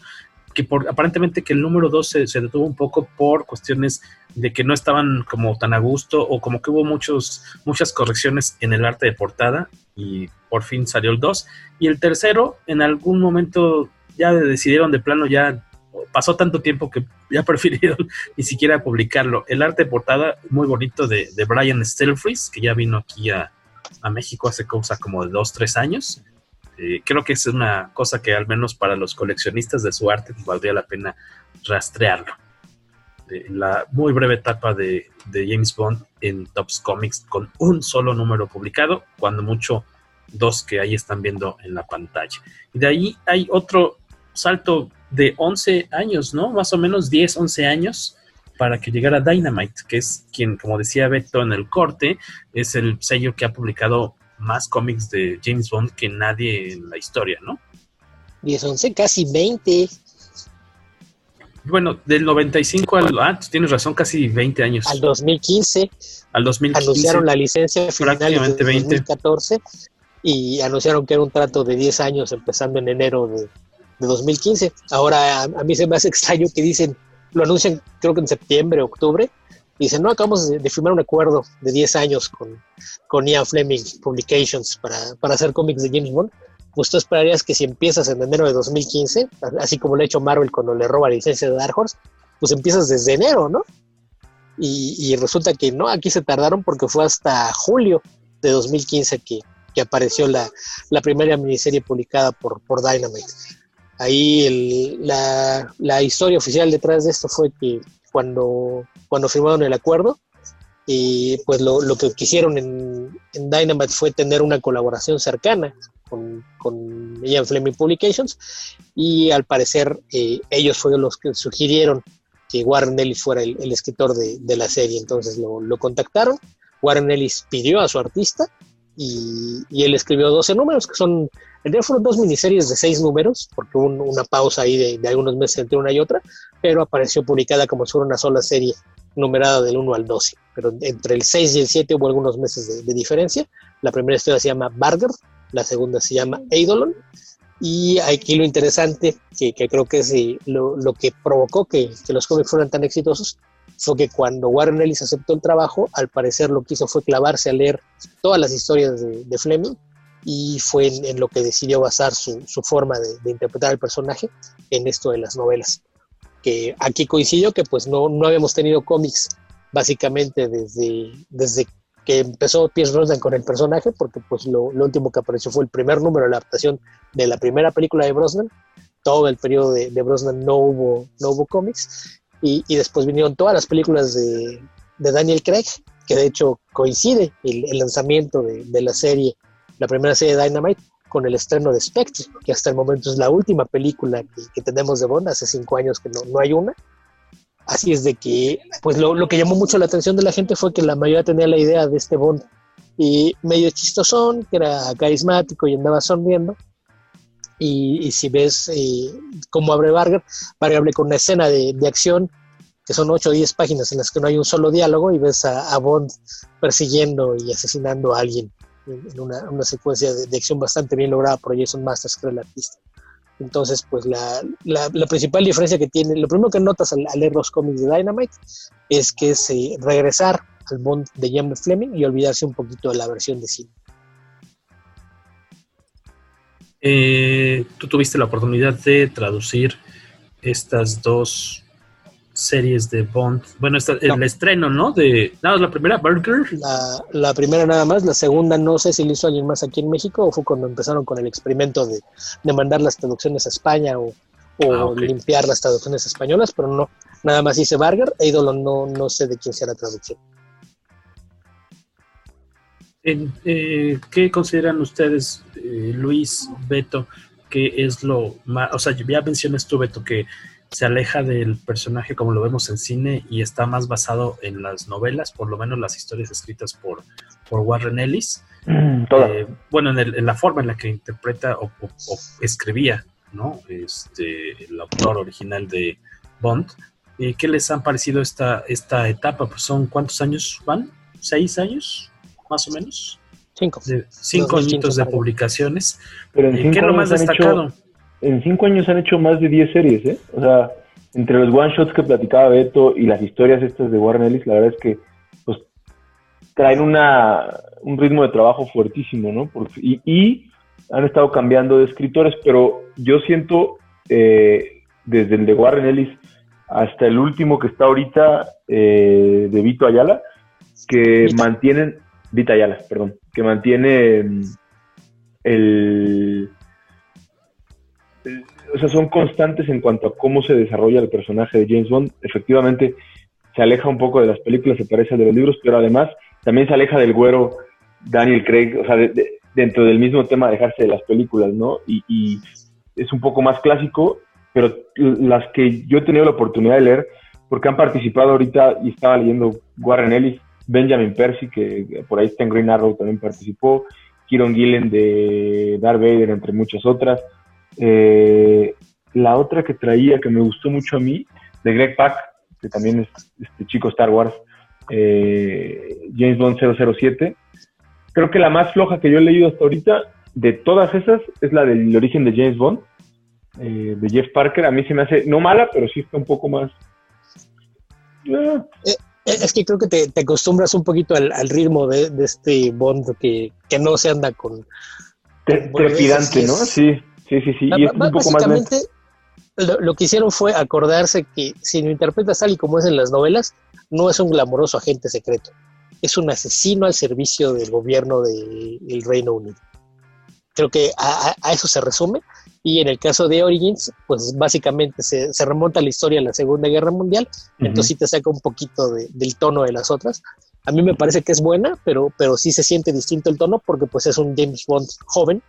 que por, aparentemente que el número 2 se, detuvo un poco por cuestiones de que no estaban como tan a gusto o como que hubo muchos, muchas correcciones en el arte de portada y por fin salió el 2. Y el tercero, en algún momento ya decidieron de plano, ya pasó tanto tiempo que ya prefirieron ni siquiera publicarlo. El arte de portada muy bonito de, de Brian Stelfreeze, que ya vino aquí a, a México hace cosa como de 2, 3 años eh, creo que es una cosa que al menos para los coleccionistas de su arte valdría la pena rastrearlo. la muy breve etapa de, James Bond en Tops Comics con un solo número publicado, cuando mucho dos que ahí están viendo en la pantalla. Y de ahí hay otro salto de 11 años, ¿no? Más o menos 10, 11 años para que llegara Dynamite, que es quien, como decía Beto en el corte, es el sello que ha publicado más cómics de James Bond que nadie en la historia, ¿no? 10, 11, casi 20. Bueno, del 95 al... Ah, tienes razón, casi 20 años. Al 2015. Al 2015. Anunciaron la licencia final en 2014 y anunciaron que era un trato de 10 años empezando en enero de, 2015. Ahora a, a, mí se me hace extraño que dicen, lo anuncian creo que en septiembre, octubre, Dicen, no, acabamos de, firmar un acuerdo de 10 años con, con Ian Fleming Publications para, para hacer cómics de James Bond. Pues tú esperarías que si empiezas en enero de 2015, así como lo ha hecho Marvel cuando le roba la licencia de Dark Horse, pues empiezas desde enero, ¿no? Y, y, resulta que no, aquí se tardaron porque fue hasta julio de 2015 que, que apareció la, la, primera miniserie publicada por, por Dynamite. Ahí el, la, la, historia oficial detrás de esto fue que cuando, cuando firmaron el acuerdo. Y pues lo, lo que quisieron en, en, Dynamite fue tener una colaboración cercana con, con Ian Fleming Publications y al parecer eh, ellos fueron los que sugirieron que Warren Ellis fuera el, el escritor de, de, la serie. Entonces lo, lo, contactaron, Warren Ellis pidió a su artista y, y él escribió 12 números que son día fueron dos miniseries de seis números, porque hubo una pausa ahí de, de, algunos meses entre una y otra, pero apareció publicada como si fuera una sola serie numerada del 1 al 12. Pero entre el 6 y el 7 hubo algunos meses de, diferencia. La primera historia se llama Barger, la segunda se llama Eidolon. Y aquí lo interesante, que, que creo que es lo, lo, que provocó que, que, los cómics fueran tan exitosos, fue que cuando Warren Ellis aceptó el trabajo, al parecer lo que hizo fue clavarse a leer todas las historias de, de Fleming y fue en, lo que decidió basar su, su forma de, de, interpretar al personaje en esto de las novelas. Que aquí coincidió que pues no, no habíamos tenido cómics básicamente desde, desde que empezó Pierce Brosnan con el personaje, porque pues lo, lo, último que apareció fue el primer número de la adaptación de la primera película de Brosnan. Todo el periodo de, de Brosnan no hubo, no hubo cómics. Y, y, después vinieron todas las películas de, de Daniel Craig, que de hecho coincide el, el lanzamiento de, de, la serie la primera serie de Dynamite con el estreno de Spectre, que hasta el momento es la última película que, que tenemos de Bond, hace cinco años que no, no, hay una. Así es de que, pues lo, lo, que llamó mucho la atención de la gente fue que la mayoría tenía la idea de este Bond y medio chistosón, que era carismático y andaba sonriendo. Y, si ves eh, cómo abre Vargas, Vargas abre con una escena de, de, acción que son 8 o 10 páginas en las que no hay un solo diálogo y ves a, Bond persiguiendo y asesinando a alguien en, una, una, secuencia de, acción bastante bien lograda por Jason Masters, creo el artista. Entonces, pues la, la, principal diferencia que tiene, lo primero que notas al, leer los cómics de Dynamite es que es eh, regresar al Bond de James Fleming y olvidarse un poquito de la versión de cine. Eh, tú tuviste la oportunidad de traducir estas dos series de Bond. Bueno, el estreno, ¿no? De nada, la primera, Burger. La, primera nada más, la segunda no sé si lo hizo alguien más aquí en México o fue cuando empezaron con el experimento de, mandar las traducciones a España o, ah, limpiar las traducciones españolas, pero no, nada más hice Burger e ídolo no, no sé de quién sea la traducción. Eh, ¿Qué consideran ustedes, eh, Luis, Beto, que es lo más, o sea, ya mencionas tú, Beto, que se aleja del personaje como lo vemos en cine y está más basado en las novelas, por lo menos las historias escritas por, por Warren Ellis. Mm, eh, bueno, en, la forma en la que interpreta o, escribía, ¿no? Este, el autor original de Bond. ¿Y ¿Qué les han parecido esta, esta etapa? Pues son cuántos años van? ¿Seis años? Más o menos. Cinco. cinco añitos de publicaciones. Pero ¿Qué es lo más destacado? En cinco años han hecho más de 10 series, ¿eh? O sea, entre los one shots que platicaba Beto y las historias estas de Warren Ellis, la verdad es que pues traen una, un ritmo de trabajo fuertísimo, ¿no? y, han estado cambiando de escritores, pero yo siento eh, desde el de Warren Ellis hasta el último que está ahorita eh, de Vito Ayala, que mantienen, Vita Ayala, perdón, que mantiene el o sea, son constantes en cuanto a cómo se desarrolla el personaje de James Bond. Efectivamente, se aleja un poco de las películas, se parece a de los libros, pero además también se aleja del güero Daniel Craig, o sea, dentro del mismo tema dejarse de las películas, ¿no? Y, es un poco más clásico, pero las que yo he tenido la oportunidad de leer, porque han participado ahorita y estaba leyendo Warren Ellis, Benjamin Percy, que por ahí está en Green Arrow, también participó, Kieron Gillen de Darth Vader, entre muchas otras. Eh, la otra que traía que me gustó mucho a mí, de Greg Pak, que también es este chico Star Wars, eh, James Bond 007. Creo que la más floja que yo he leído hasta ahorita de todas esas es la del origen de James Bond, eh, de Jeff Parker. A mí se me hace, no mala, pero sí está un poco más... Es que creo que te, acostumbras un poquito al, ritmo de, este Bond que, no se anda con... Trepidante, ¿no? Sí. Sí, sí, sí. Y es un poco Básicamente, lo, que hicieron fue acordarse que si lo interpretas tal y como es en las novelas, no es un glamoroso agente secreto. Es un asesino al servicio del gobierno del Reino Unido. Creo que a, eso se resume. Y en el caso de Origins, pues básicamente se, remonta a la historia de la Segunda Guerra Mundial. Entonces sí te saca un poquito del tono de las otras. A mí me parece que es buena, pero, pero sí se siente distinto el tono porque pues es un James Bond joven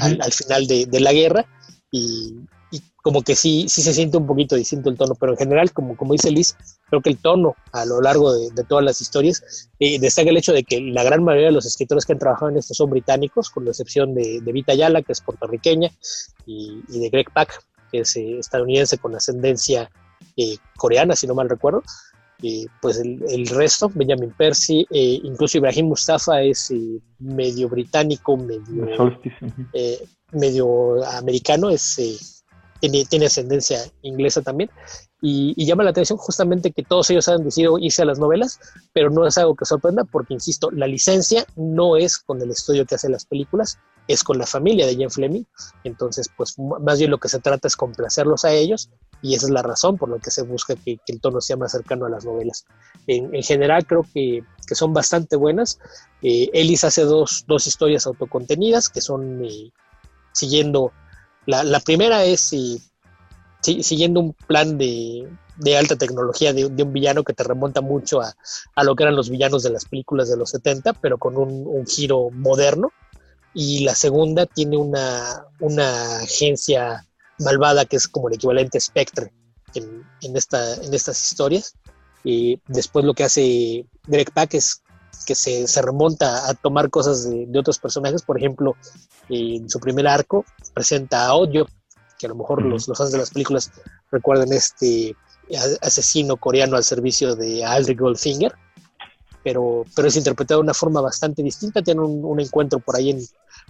al, final de, la guerra y, como que sí, sí se siente un poquito distinto el tono, pero en general, como, como dice Liz, creo que el tono a lo largo de, todas las historias eh, destaca el hecho de que la gran mayoría de los escritores que han trabajado en esto son británicos, con la excepción de, de Vita Ayala, que es puertorriqueña, y, de Greg Pak, que es eh, estadounidense con ascendencia eh, coreana, si no mal recuerdo pues el, resto, Benjamin Percy, eh, incluso Ibrahim Mustafa es eh, medio británico, medio, eh, medio americano, es, tiene, tiene, ascendencia inglesa también. Y, llama la atención justamente que todos ellos han decidido irse a las novelas, pero no es algo que sorprenda porque, insisto, la licencia no es con el estudio que hace las películas, es con la familia de Ian Fleming. Entonces, pues más bien lo que se trata es complacerlos a ellos y esa es la razón por la que se busca que, el tono sea más cercano a las novelas. En, general creo que, son bastante buenas. Eh, Ellis hace dos, historias autocontenidas que son eh, siguiendo, la, primera es eh, siguiendo un plan de, alta tecnología de, un villano que te remonta mucho a, lo que eran los villanos de las películas de los 70, pero con un, giro moderno. Y la segunda tiene una, una agencia malvada que es como el equivalente a Spectre en, esta, en estas historias. Y después lo que hace Greg Pak es que se, se, remonta a tomar cosas de, de, otros personajes. Por ejemplo, en su primer arco presenta a Odio, que a lo mejor los, los fans de las películas recuerdan este asesino coreano al servicio de Aldrich Goldfinger, pero, pero es interpretado de una forma bastante distinta. Tiene un, un encuentro por ahí en,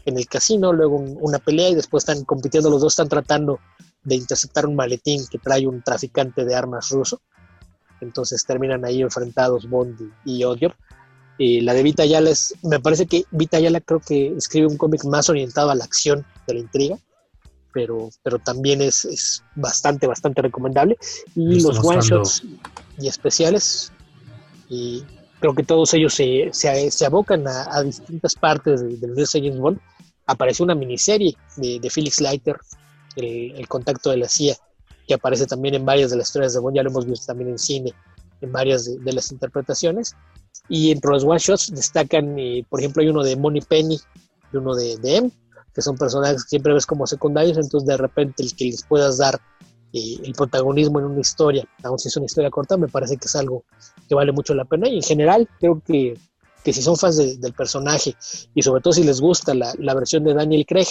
en el casino, luego una pelea y después están compitiendo los dos, están tratando de interceptar un maletín que trae un traficante de armas ruso. Entonces terminan ahí enfrentados Bond y, Odio. Y la de Vita Ayala es, me parece que Vita Ayala creo que escribe un cómic más orientado a la acción de la intriga, pero, pero también es, es bastante, bastante recomendable. Y los one shots y especiales, y creo que todos ellos se, se, abocan a, distintas partes del universo de Bond. Apareció una miniserie de, Felix Leiter, el, contacto de la CIA, que aparece también en varias de las historias de Bond, ya lo hemos visto también en cine, en varias de, de las interpretaciones. Y entre los one shots destacan, eh, por ejemplo, hay uno de Money Penny y uno de, de M, que son personajes que siempre ves como secundarios, entonces de repente el que les puedas dar eh, el protagonismo en una historia, aun si es una historia corta, me parece que es algo que vale mucho la pena. Y en general, creo que, que si son fans de, del personaje y sobre todo si les gusta la, la versión de Daniel Craig,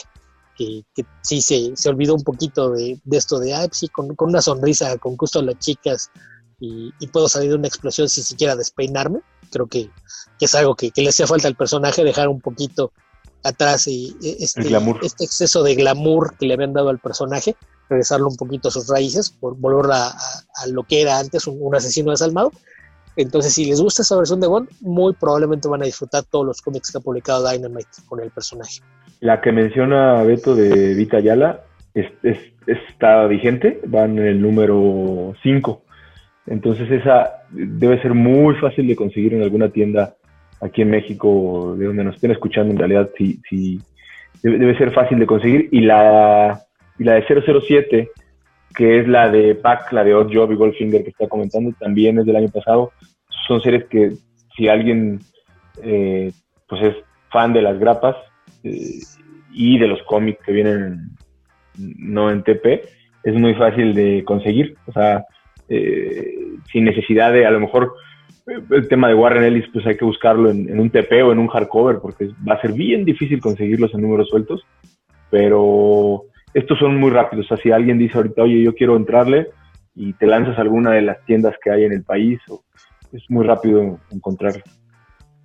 que, que sí se, se, olvidó un poquito de, de esto de, ah, sí, con, con, una sonrisa, con gusto a las chicas y, y, puedo salir de una explosión sin siquiera despeinarme. Creo que, que es algo que, que, le hacía falta al personaje, dejar un poquito atrás y este, este exceso de glamour que le habían dado al personaje regresarlo un poquito a sus raíces, por volver a, a, a lo que era antes un, un, asesino desalmado. Entonces, si les gusta esa versión de Bond, muy probablemente van a disfrutar todos los cómics que ha publicado Dynamite con el personaje. La que menciona Beto de Vita Ayala es, es, está vigente, van en el número 5. Entonces, esa debe ser muy fácil de conseguir en alguna tienda aquí en México, de donde nos estén escuchando, en realidad, sí, sí debe, debe ser fácil de conseguir. Y la y la de 007, que es la de Pac, la de Odd Job y Goldfinger que está comentando, también es del año pasado. Son series que si alguien eh, pues es fan de las grapas eh, y de los cómics que vienen no en TP, es muy fácil de conseguir. O sea, eh, sin necesidad de a lo mejor el tema de Warren Ellis, pues hay que buscarlo en, en, un TP o en un hardcover, porque va a ser bien difícil conseguirlos en números sueltos. Pero estos son muy rápidos. O sea, si alguien dice ahorita, oye, yo quiero entrarle y te lanzas a alguna de las tiendas que hay en el país, o, es muy rápido encontrarlo.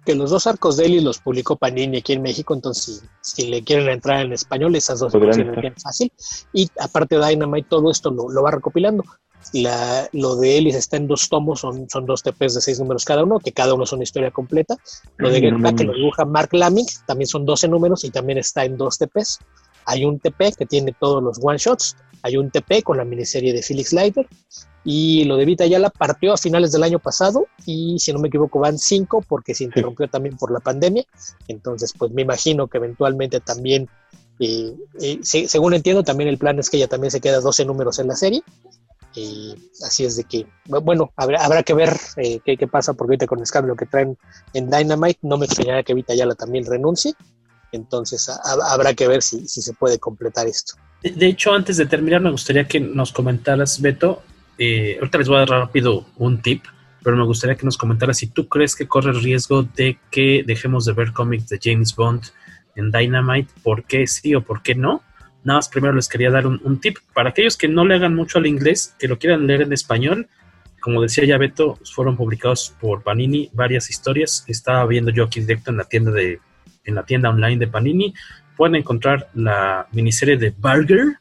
Que los dos arcos de Eli los publicó Panini aquí en México, entonces si, si le quieren entrar en español, esas dos opciones bien fácil. Y aparte Dynamite, todo esto lo, lo va recopilando. La, lo de Ellis está en dos tomos, son, son dos TPs de seis números cada uno, que cada uno es una historia completa. Lo de Back, que lo dibuja Mark Laming, también son 12 números y también está en dos TPs. Hay un TP que tiene todos los one shots, hay un TP con la miniserie de Felix Leiter y lo de Vita Yala partió a finales del año pasado y si no me equivoco van cinco porque se interrumpió sí. también por la pandemia. Entonces, pues me imagino que eventualmente también, eh, eh, se, según entiendo, también el plan es que ella también se queda 12 números en la serie. Y así es de que, bueno, habrá, habrá que ver eh, qué, qué, pasa porque ahorita con el escándalo que traen en Dynamite, no me extrañaría que Vita Yala también renuncie. Entonces habrá que ver si, se puede completar esto. De, de, hecho, antes de terminar, me gustaría que nos comentaras, Beto, eh, ahorita les voy a dar rápido un tip, pero me gustaría que nos comentaras si tú crees que corre el riesgo de que dejemos de ver cómics de James Bond en Dynamite, por qué sí o por qué no. Nada más primero les quería dar un, un tip para aquellos que no le hagan mucho al inglés, que lo quieran leer en español. Como decía ya Beto, fueron publicados por Panini varias historias. Estaba viendo yo aquí directo en la tienda de en la tienda online de Panini. Pueden encontrar la miniserie de Burger.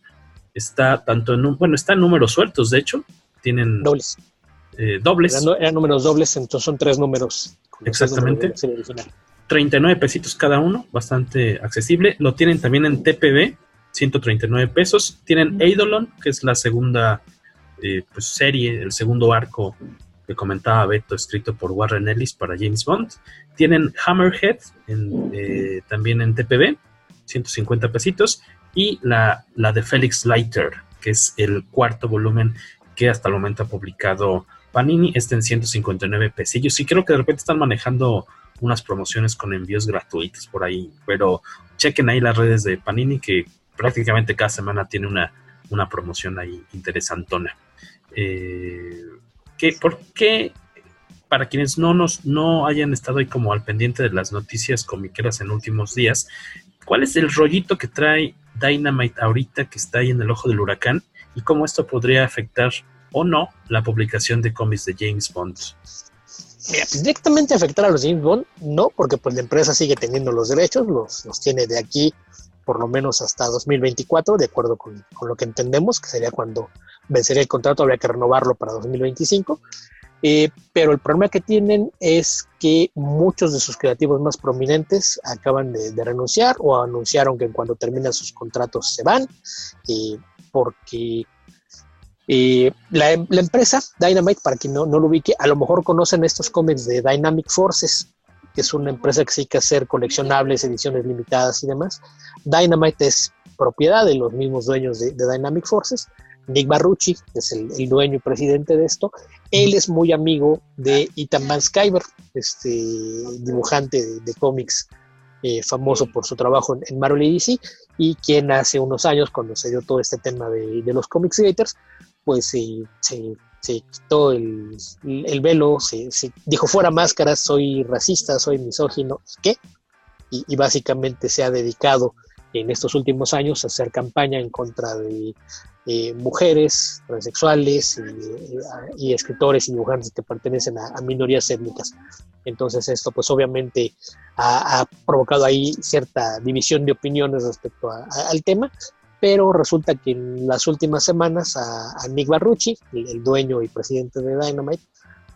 Está tanto en un, bueno, está en números sueltos, de hecho. Tienen dobles. Eh, dobles. Eran, eran, números dobles, entonces son tres números. Exactamente. 39 pesitos cada uno, bastante accesible. Lo tienen también en TPB, 139 pesos. Tienen Eidolon, que es la segunda eh, pues, serie, el segundo arco que comentaba Beto, escrito por Warren Ellis para James Bond. Tienen Hammerhead en, eh, también en TPB, 150 pesitos. Y la, la de Felix Leiter, que es el cuarto volumen que hasta el momento ha publicado Panini, está en 159 pesillos. Y creo que de repente están manejando unas promociones con envíos gratuitos por ahí. Pero chequen ahí las redes de Panini, que prácticamente cada semana tiene una, una promoción ahí interesantona. Eh, ¿qué, ¿Por qué para quienes no nos no hayan estado ahí como al pendiente de las noticias comiqueras en últimos días, ¿cuál es el rollito que trae Dynamite ahorita que está ahí en el ojo del huracán y cómo esto podría afectar o no la publicación de cómics de James Bond? Mira, directamente afectar a los James Bond, no, porque pues la empresa sigue teniendo los derechos, los, los tiene de aquí por lo menos hasta 2024, de acuerdo con, con, lo que entendemos, que sería cuando vencería el contrato, habría que renovarlo para 2025. Eh, pero el problema que tienen es que muchos de sus creativos más prominentes acaban de, de renunciar o anunciaron que cuando terminan sus contratos se van, eh, porque eh, la, la, empresa Dynamite, para quien no, no, lo ubique, a lo mejor conocen estos cómics de Dynamic Forces, que es una empresa que se dedica a hacer coleccionables, ediciones limitadas y demás. Dynamite es propiedad de los mismos dueños de, Dynamic Forces. Nick Barrucci, es el, dueño y presidente de esto, él es muy amigo de Ethan Van Sciver, este dibujante de, cómics eh, famoso por su trabajo en, Marvel y DC, y quien hace unos años, cuando se dio todo este tema de, los Comics Gators, pues eh, se, se, quitó el, el velo, se, se, dijo fuera máscaras, soy racista, soy misógino, ¿qué? Y, y, básicamente se ha dedicado en estos últimos años a hacer campaña en contra de eh, mujeres, transexuales y, y, escritores y dibujantes que pertenecen a, a, minorías étnicas. Entonces esto pues obviamente ha, ha, provocado ahí cierta división de opiniones respecto a, al tema, pero resulta que en las últimas semanas a, a Nick Barrucci, el, el, dueño y presidente de Dynamite,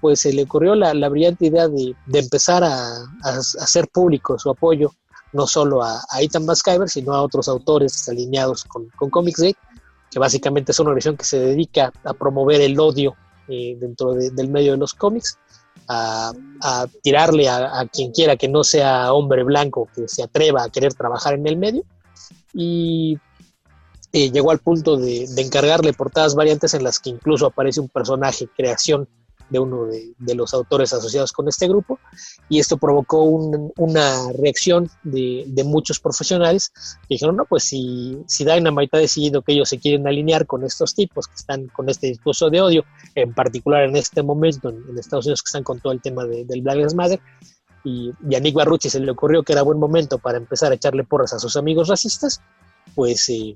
pues se le ocurrió la, la brillante idea de, de empezar a, a, hacer público su apoyo no solo a, a Ethan Baskyver, sino a otros autores alineados con, con Comics Gate, que básicamente es una organización que se dedica a promover el odio eh, dentro de, del medio de los cómics, a, a tirarle a, a, quien quiera que no sea hombre blanco, que se atreva a querer trabajar en el medio. Y eh, llegó al punto de, de, encargarle portadas variantes en las que incluso aparece un personaje, creación de uno de, de los autores asociados con este grupo, y esto provocó un, una reacción de, de, muchos profesionales que dijeron, no, pues si, si Dynamite ha decidido que ellos se quieren alinear con estos tipos que están con este discurso de odio, en particular en este momento en, en Estados Unidos que están con todo el tema de, del Black Lives Matter, y, y, a Nick Barrucci se le ocurrió que era buen momento para empezar a echarle porras a sus amigos racistas, pues eh,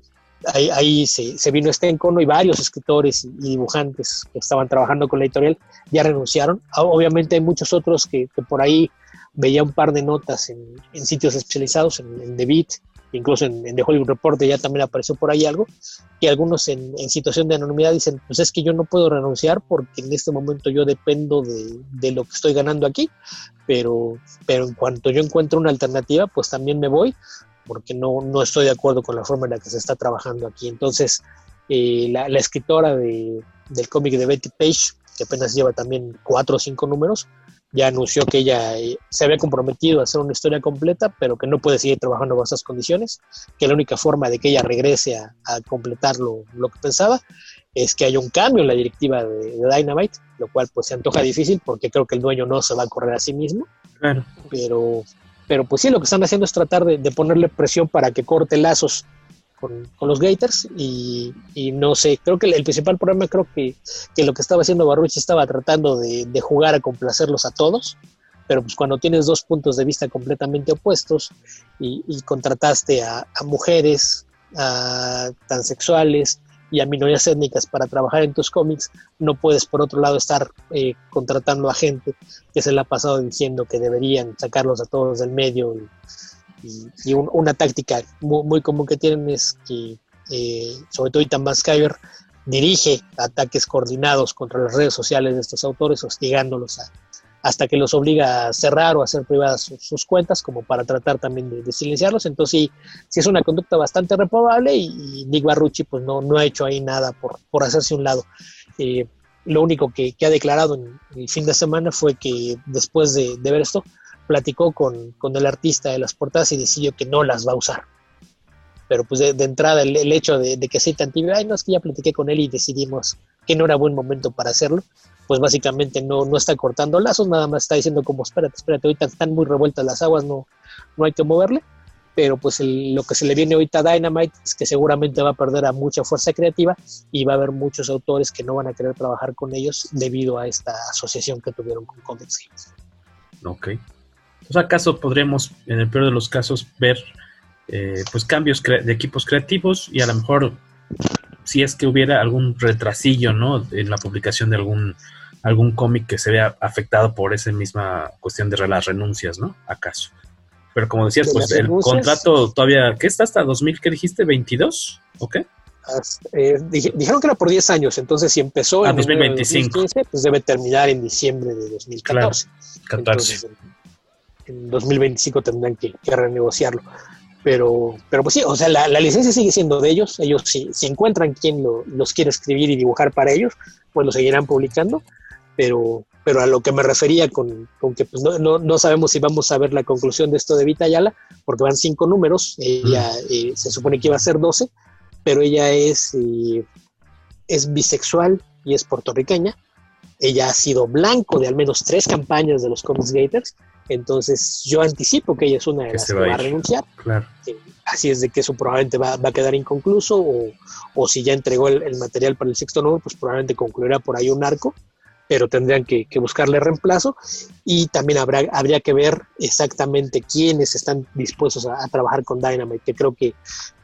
ahí, ahí se, se, vino este encono y varios escritores y, dibujantes que estaban trabajando con la editorial ya renunciaron. Ah, obviamente hay muchos otros que, que por ahí veía un par de notas en, en sitios especializados, en, en, The Beat, incluso en, en, The Hollywood Reporter ya también apareció por ahí algo, y algunos en, situación de anonimidad dicen, pues es que yo no puedo renunciar porque en este momento yo dependo de, de lo que estoy ganando aquí, pero, pero en cuanto yo encuentro una alternativa, pues también me voy, porque no, no estoy de acuerdo con la forma en la que se está trabajando aquí. Entonces, eh, la, la, escritora de, del cómic de Betty Page, que apenas lleva también cuatro o cinco números, ya anunció que ella eh, se había comprometido a hacer una historia completa, pero que no puede seguir trabajando bajo esas condiciones, que la única forma de que ella regrese a, a completar lo, lo, que pensaba es que haya un cambio en la directiva de, de, Dynamite, lo cual pues se antoja difícil porque creo que el dueño no se va a correr a sí mismo, claro. pero pero pues sí, lo que están haciendo es tratar de, de ponerle presión para que corte lazos con, los Gators y, no sé, creo que el, principal problema creo que, que lo que estaba haciendo Barrucci estaba tratando de, jugar a complacerlos a todos, pero pues cuando tienes dos puntos de vista completamente opuestos y, contrataste a, mujeres, a transexuales, y a minorías étnicas para trabajar en tus cómics, no puedes por otro lado estar eh, contratando a gente que se le ha pasado diciendo que deberían sacarlos a todos del medio y, y, y un, una táctica muy, muy, común que tienen es que eh, sobre todo Ethan Baskyver dirige ataques coordinados contra las redes sociales de estos autores, hostigándolos a, hasta que los obliga a cerrar o a hacer privadas sus, cuentas, como para tratar también de, de, silenciarlos. Entonces, sí, sí es una conducta bastante reprobable y, y Nick Barrucci pues, no, no ha hecho ahí nada por, por hacerse un lado. Eh, lo único que, que, ha declarado en el fin de semana fue que después de, ver esto, platicó con, con, el artista de las portadas y decidió que no las va a usar. Pero pues de, entrada el, hecho de, de que sea tan tibio, ay, no, es que ya platiqué con él y decidimos que no era buen momento para hacerlo, pues básicamente no, no está cortando lazos, nada más está diciendo como, espérate, espérate, ahorita están muy revueltas las aguas, no, no hay que moverle. pero pues lo que se le viene ahorita a Dynamite es que seguramente va a perder a mucha fuerza creativa y va a haber muchos autores que no van a querer trabajar con ellos debido a esta asociación que tuvieron con Comics Games. Ok. Entonces, ¿acaso podremos, en el peor de los casos, ver eh, pues cambios de equipos creativos y a lo mejor si es que hubiera algún retrasillo, ¿no? En la publicación de algún algún cómic que se vea afectado por esa misma cuestión de las renuncias, ¿no? ¿Acaso? Pero como decías, pues el contrato todavía, ¿qué está hasta 2000, qué dijiste? ¿22? ¿O qué? Eh, dijeron que era por 10 años, entonces si empezó ah, en 2025, pues debe terminar en diciembre de 2014. Claro, 14. en, 2025 tendrán que, renegociarlo. Pero, pero pues sí, o sea, la, licencia sigue siendo de ellos. Ellos, si, si encuentran quien los quiere escribir y dibujar para ellos, pues lo seguirán publicando. Pero, pero a lo que me refería con, que pues no, no, sabemos si vamos a ver la conclusión de esto de Vita Ayala, porque van cinco números, ella eh, se supone que iba a ser 12, pero ella es, eh, es bisexual y es puertorriqueña. Ella ha sido blanco de al menos tres campañas de los Comics Gators, entonces yo anticipo que ella es una de las que va a, renunciar. Eh, así es de que eso probablemente va, a quedar inconcluso o, o si ya entregó el, el, material para el sexto número, pues probablemente concluirá por ahí un arco pero tendrían que, buscarle reemplazo y también habrá, habría que ver exactamente quiénes están dispuestos a, trabajar con Dynamite, que creo que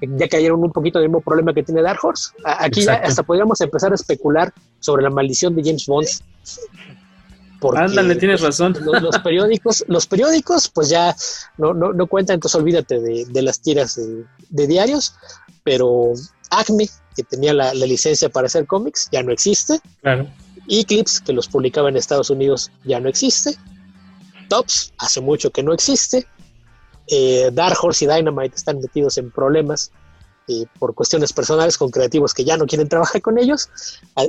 ya cayeron un poquito del mismo problema que tiene Dark Horse. Aquí ya hasta podríamos empezar a especular sobre la maldición de James Bond. Ándale, tienes razón. Los, periódicos, los periódicos, pues ya no, no, cuentan, entonces olvídate de, las tiras de, diarios, pero Acme, que tenía la, la licencia para hacer cómics, ya no existe. Claro Eclipse, que los publicaba en Estados Unidos, ya no existe. Tops, hace mucho que no existe. Eh, Dark Horse y Dynamite están metidos en problemas eh, por cuestiones personales con creativos que ya no quieren trabajar con ellos.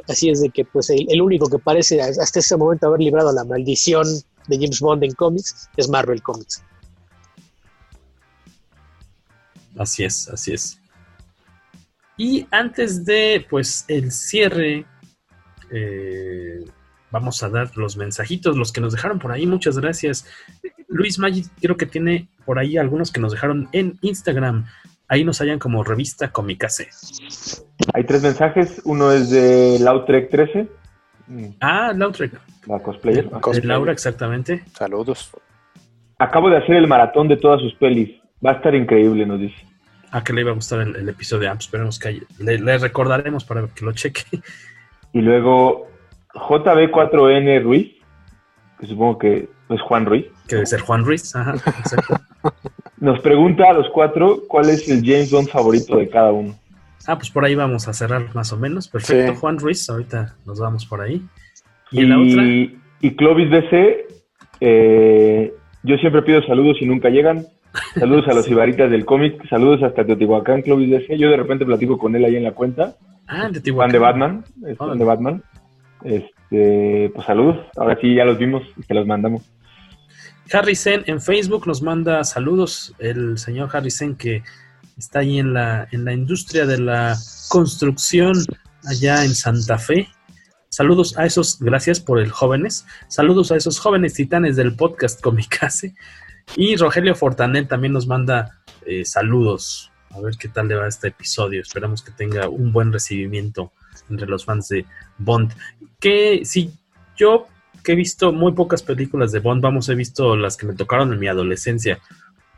Así es de que pues el, único que parece hasta ese momento haber librado la maldición de James Bond en cómics es Marvel Comics. Así es, así es. Y antes de pues el cierre eh, vamos a dar los mensajitos, los que nos dejaron por ahí. Muchas gracias. Luis Maggi, creo que tiene por ahí algunos que nos dejaron en Instagram. Ahí nos hallan como revista Comicase. Hay tres mensajes. Uno es de Lautrec 13. Ah, Lautrec. La cosplayer. Laura, exactamente. Saludos. Acabo de hacer el maratón de todas sus pelis. Va a estar increíble, nos dice. A que le iba a gustar el, episodio. Ah, pues esperemos que le, le, recordaremos para que lo cheque. Y luego JB4N Ruiz, que supongo que es Juan Ruiz. Que debe ser Juan Ruiz, ajá, Nos pregunta a los cuatro cuál es el James Bond favorito de cada uno. Ah, pues por ahí vamos a cerrar más o menos. Perfecto, Juan Ruiz, ahorita nos vamos por ahí. ¿Y, la otra? Y Clovis BC, eh, yo siempre pido saludos y nunca llegan. Saludos a los ibaritas del cómic, saludos hasta Teotihuacán, Clovis BC. Yo de repente platico con él ahí en la cuenta. Ah, de Fan de Batman. Es fan de Batman. Este, pues saludos. Ahora sí ya los vimos y se los mandamos. Harry Sen en Facebook nos manda saludos. El señor Harry Sen que está ahí en la, en la industria de la construcción allá en Santa Fe. Saludos a esos, gracias por el jóvenes. Saludos a esos jóvenes titanes del podcast Comicase. Y Rogelio Fortanet también nos manda eh, saludos a ver qué tal le va este episodio. Esperamos que tenga un buen recibimiento entre los fans de Bond. Que si yo que he visto muy pocas películas de Bond, vamos, he visto las que me tocaron en mi adolescencia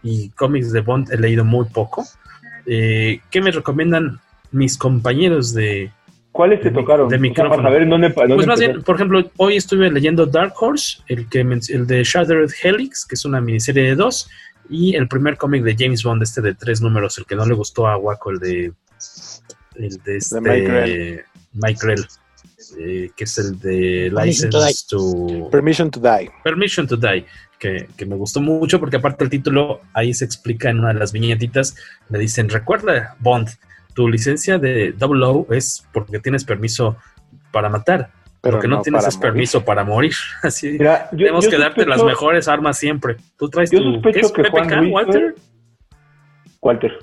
y cómics de Bond he leído muy poco. Eh, ¿Qué me recomiendan mis compañeros de... ¿Cuáles te tocaron? De micrófono. pues más bien, por ejemplo, hoy estuve leyendo Dark Horse, el, que, el de Shattered Helix, que es una miniserie de dos, y el primer cómic de James Bond, este de tres números, el que no le gustó a Waco, el de. El de este. Mike eh, que es el de License to, Permission to Die. Permission to Die. Que, que, me gustó mucho porque aparte el título ahí se explica en una de las viñetitas, le dicen, recuerda Bond, tu licencia de Double O es porque tienes permiso para matar, pero que no, tienes permiso para morir. Así tenemos que darte las mejores armas siempre. Tú traes tu ¿qué es que PPK, Walter? Walter.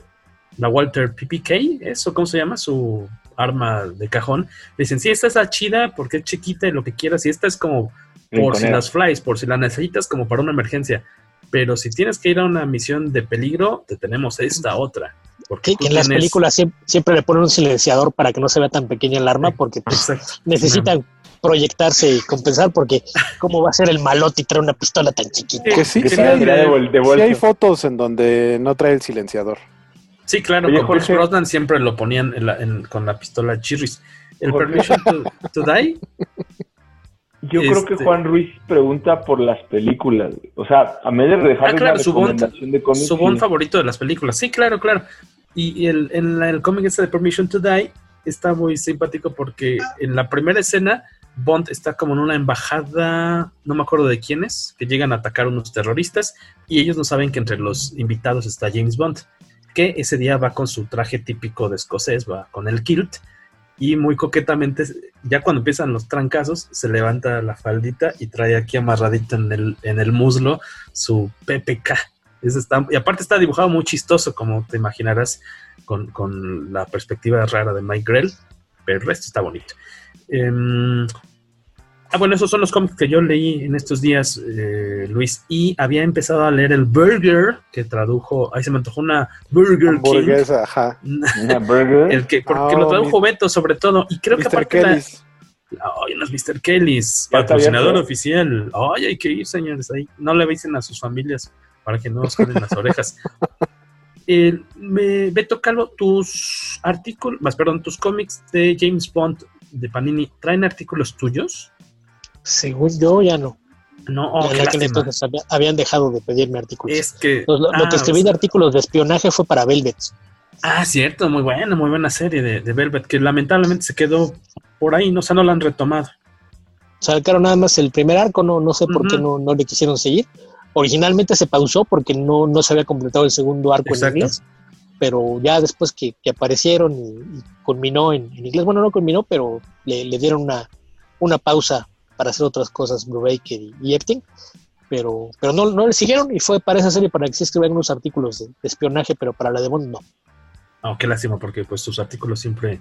La Walter PPK, ¿eso cómo se llama? Su arma de cajón. Dicen, sí, esta es chida porque es chiquita y lo que quieras, y esta es como por si las flies, por si la necesitas como para una emergencia. pero si tienes que ir a una misión de peligro, te tenemos esta otra. Porque que en las películas siempre, le ponen un silenciador para que no se vea tan pequeña el arma, porque pues, necesitan proyectarse y compensar, porque ¿cómo va a ser el malote y trae una pistola tan chiquita? Que sí, que sí, hay, fotos en donde no trae el silenciador. Sí, claro, con Pierce Brosnan siempre lo ponían con la pistola Chirris. ¿El Permission to, Die? Yo creo que este Juan Ruiz pregunta por las películas. O sea, a medio de dejar ah, claro, su de cómics. Su bond favorito de las películas. Sí, claro, claro. Y, el, en el cómic este de Permission to Die está muy simpático porque en la primera escena Bond está como en una embajada, no me acuerdo de quiénes, que llegan a atacar a unos terroristas y ellos no saben que entre los invitados está James Bond, que ese día va con su traje típico de escocés, va con el kilt y muy coquetamente, ya cuando empiezan los trancazos, se levanta la faldita y trae aquí amarradito en el, en el muslo su PPK. y aparte está dibujado muy chistoso, como te imaginarás, con, con la perspectiva rara de Mike Grell, pero el resto está bonito. Em, Ah, bueno, esos son los cómics que yo leí en estos días, eh, Luis. Y había empezado a leer el Burger, que tradujo, ahí se me antojó una Burger King. ajá. Una Burger. El que, porque lo ah, tradujo Beto, sobre todo. Y creo que aparte Kellys. Ay, los Mr. Kellys, patrocinador oficial. Ay, hay que ir, señores, ahí. No le avisen a sus familias para que no os queden las orejas. Me, Beto Calvo, tus artículos, más perdón, tus cómics de James Bond de Panini, ¿traen artículos tuyos? Según yo, ya no. No, oh, entonces habían dejado de pedirme artículos. Es que. lo, que ah, escribí de artículos de espionaje fue para Velvet. Ah, cierto, muy buena, muy buena serie de, Velvet, que lamentablemente se quedó por ahí, no, o sea, no la han retomado. Sacaron nada más el primer arco, no, no sé por qué no, no le quisieron seguir. Originalmente se pausó porque no, no se había completado el segundo arco en inglés, pero ya después que, aparecieron y, culminó en, inglés, bueno, no culminó, pero le, le dieron una, una pausa para hacer otras cosas, Brubaker y, y Epting, pero, pero no, no le siguieron y fue para esa serie para que se escribieran unos artículos de, espionaje, pero para la de Bond no. Oh, qué lástima, porque pues sus artículos siempre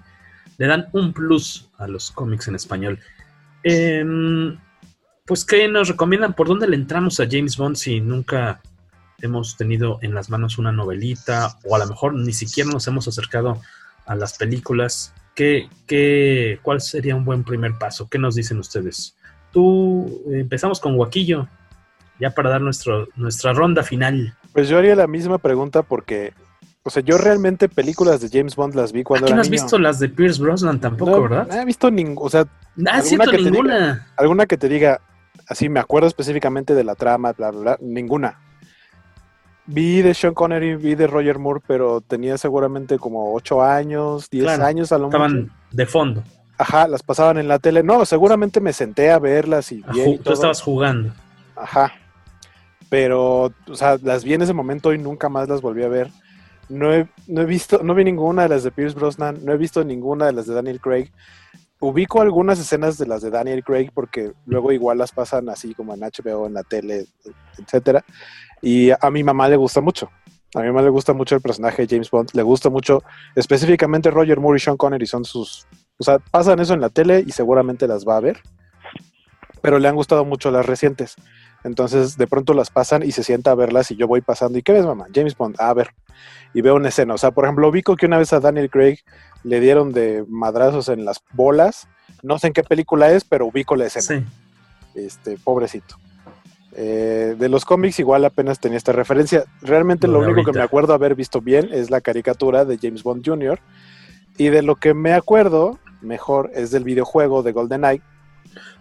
le dan un plus a los cómics en español. Em, pues, ¿qué nos recomiendan? ¿Por dónde le entramos a James Bond si nunca hemos tenido en las manos una novelita o a lo mejor ni siquiera nos hemos acercado a las películas? ¿Qué, qué, ¿Cuál sería un buen primer paso? ¿Qué nos dicen ustedes? Tú empezamos con Guaquillo, ya para dar nuestro, nuestra ronda final. Pues yo haría la misma pregunta porque, o sea, yo realmente películas de James Bond las vi cuando ¿Qué no has visto las de Pierce Brosnan tampoco, verdad? No he visto ninguna, o sea, ah, alguna, que ninguna. alguna que te diga, así me acuerdo específicamente de la trama, bla, bla, bla, ninguna. Vi de Sean Connery, vi de Roger Moore, pero tenía seguramente como 8 años, 10 años a lo Estaban de fondo. Ajá, las pasaban en la tele. No, seguramente me senté a verlas y bien. Tú estabas jugando. Ajá. Pero, o sea, las vi en ese momento y nunca más las volví a ver. No he, no he visto, no vi ninguna de las de Pierce Brosnan, no he visto ninguna de las de Daniel Craig. Ubico algunas escenas de las de Daniel Craig porque luego igual las pasan así como en HBO, en la tele, etcétera. Y a mi mamá le gusta mucho. A mi mamá le gusta mucho el personaje de James Bond, le gusta mucho, específicamente Roger Moore y Sean Connery son sus, o sea, pasan eso en la tele y seguramente las va a ver, pero le han gustado mucho las recientes. Entonces, de pronto las pasan y se sienta a verlas y yo voy pasando. ¿Y qué ves, mamá? James Bond, a ver. Y veo una escena. O sea, por ejemplo, ubico que una vez a Daniel Craig le dieron de madrazos en las bolas. No sé en qué película es, pero ubico la escena. Sí. Este, pobrecito. Eh, de los cómics igual apenas tenía esta referencia. Realmente lo, único que me acuerdo haber visto bien es la caricatura de James Bond Jr. Y de lo que me acuerdo mejor es del videojuego de GoldenEye.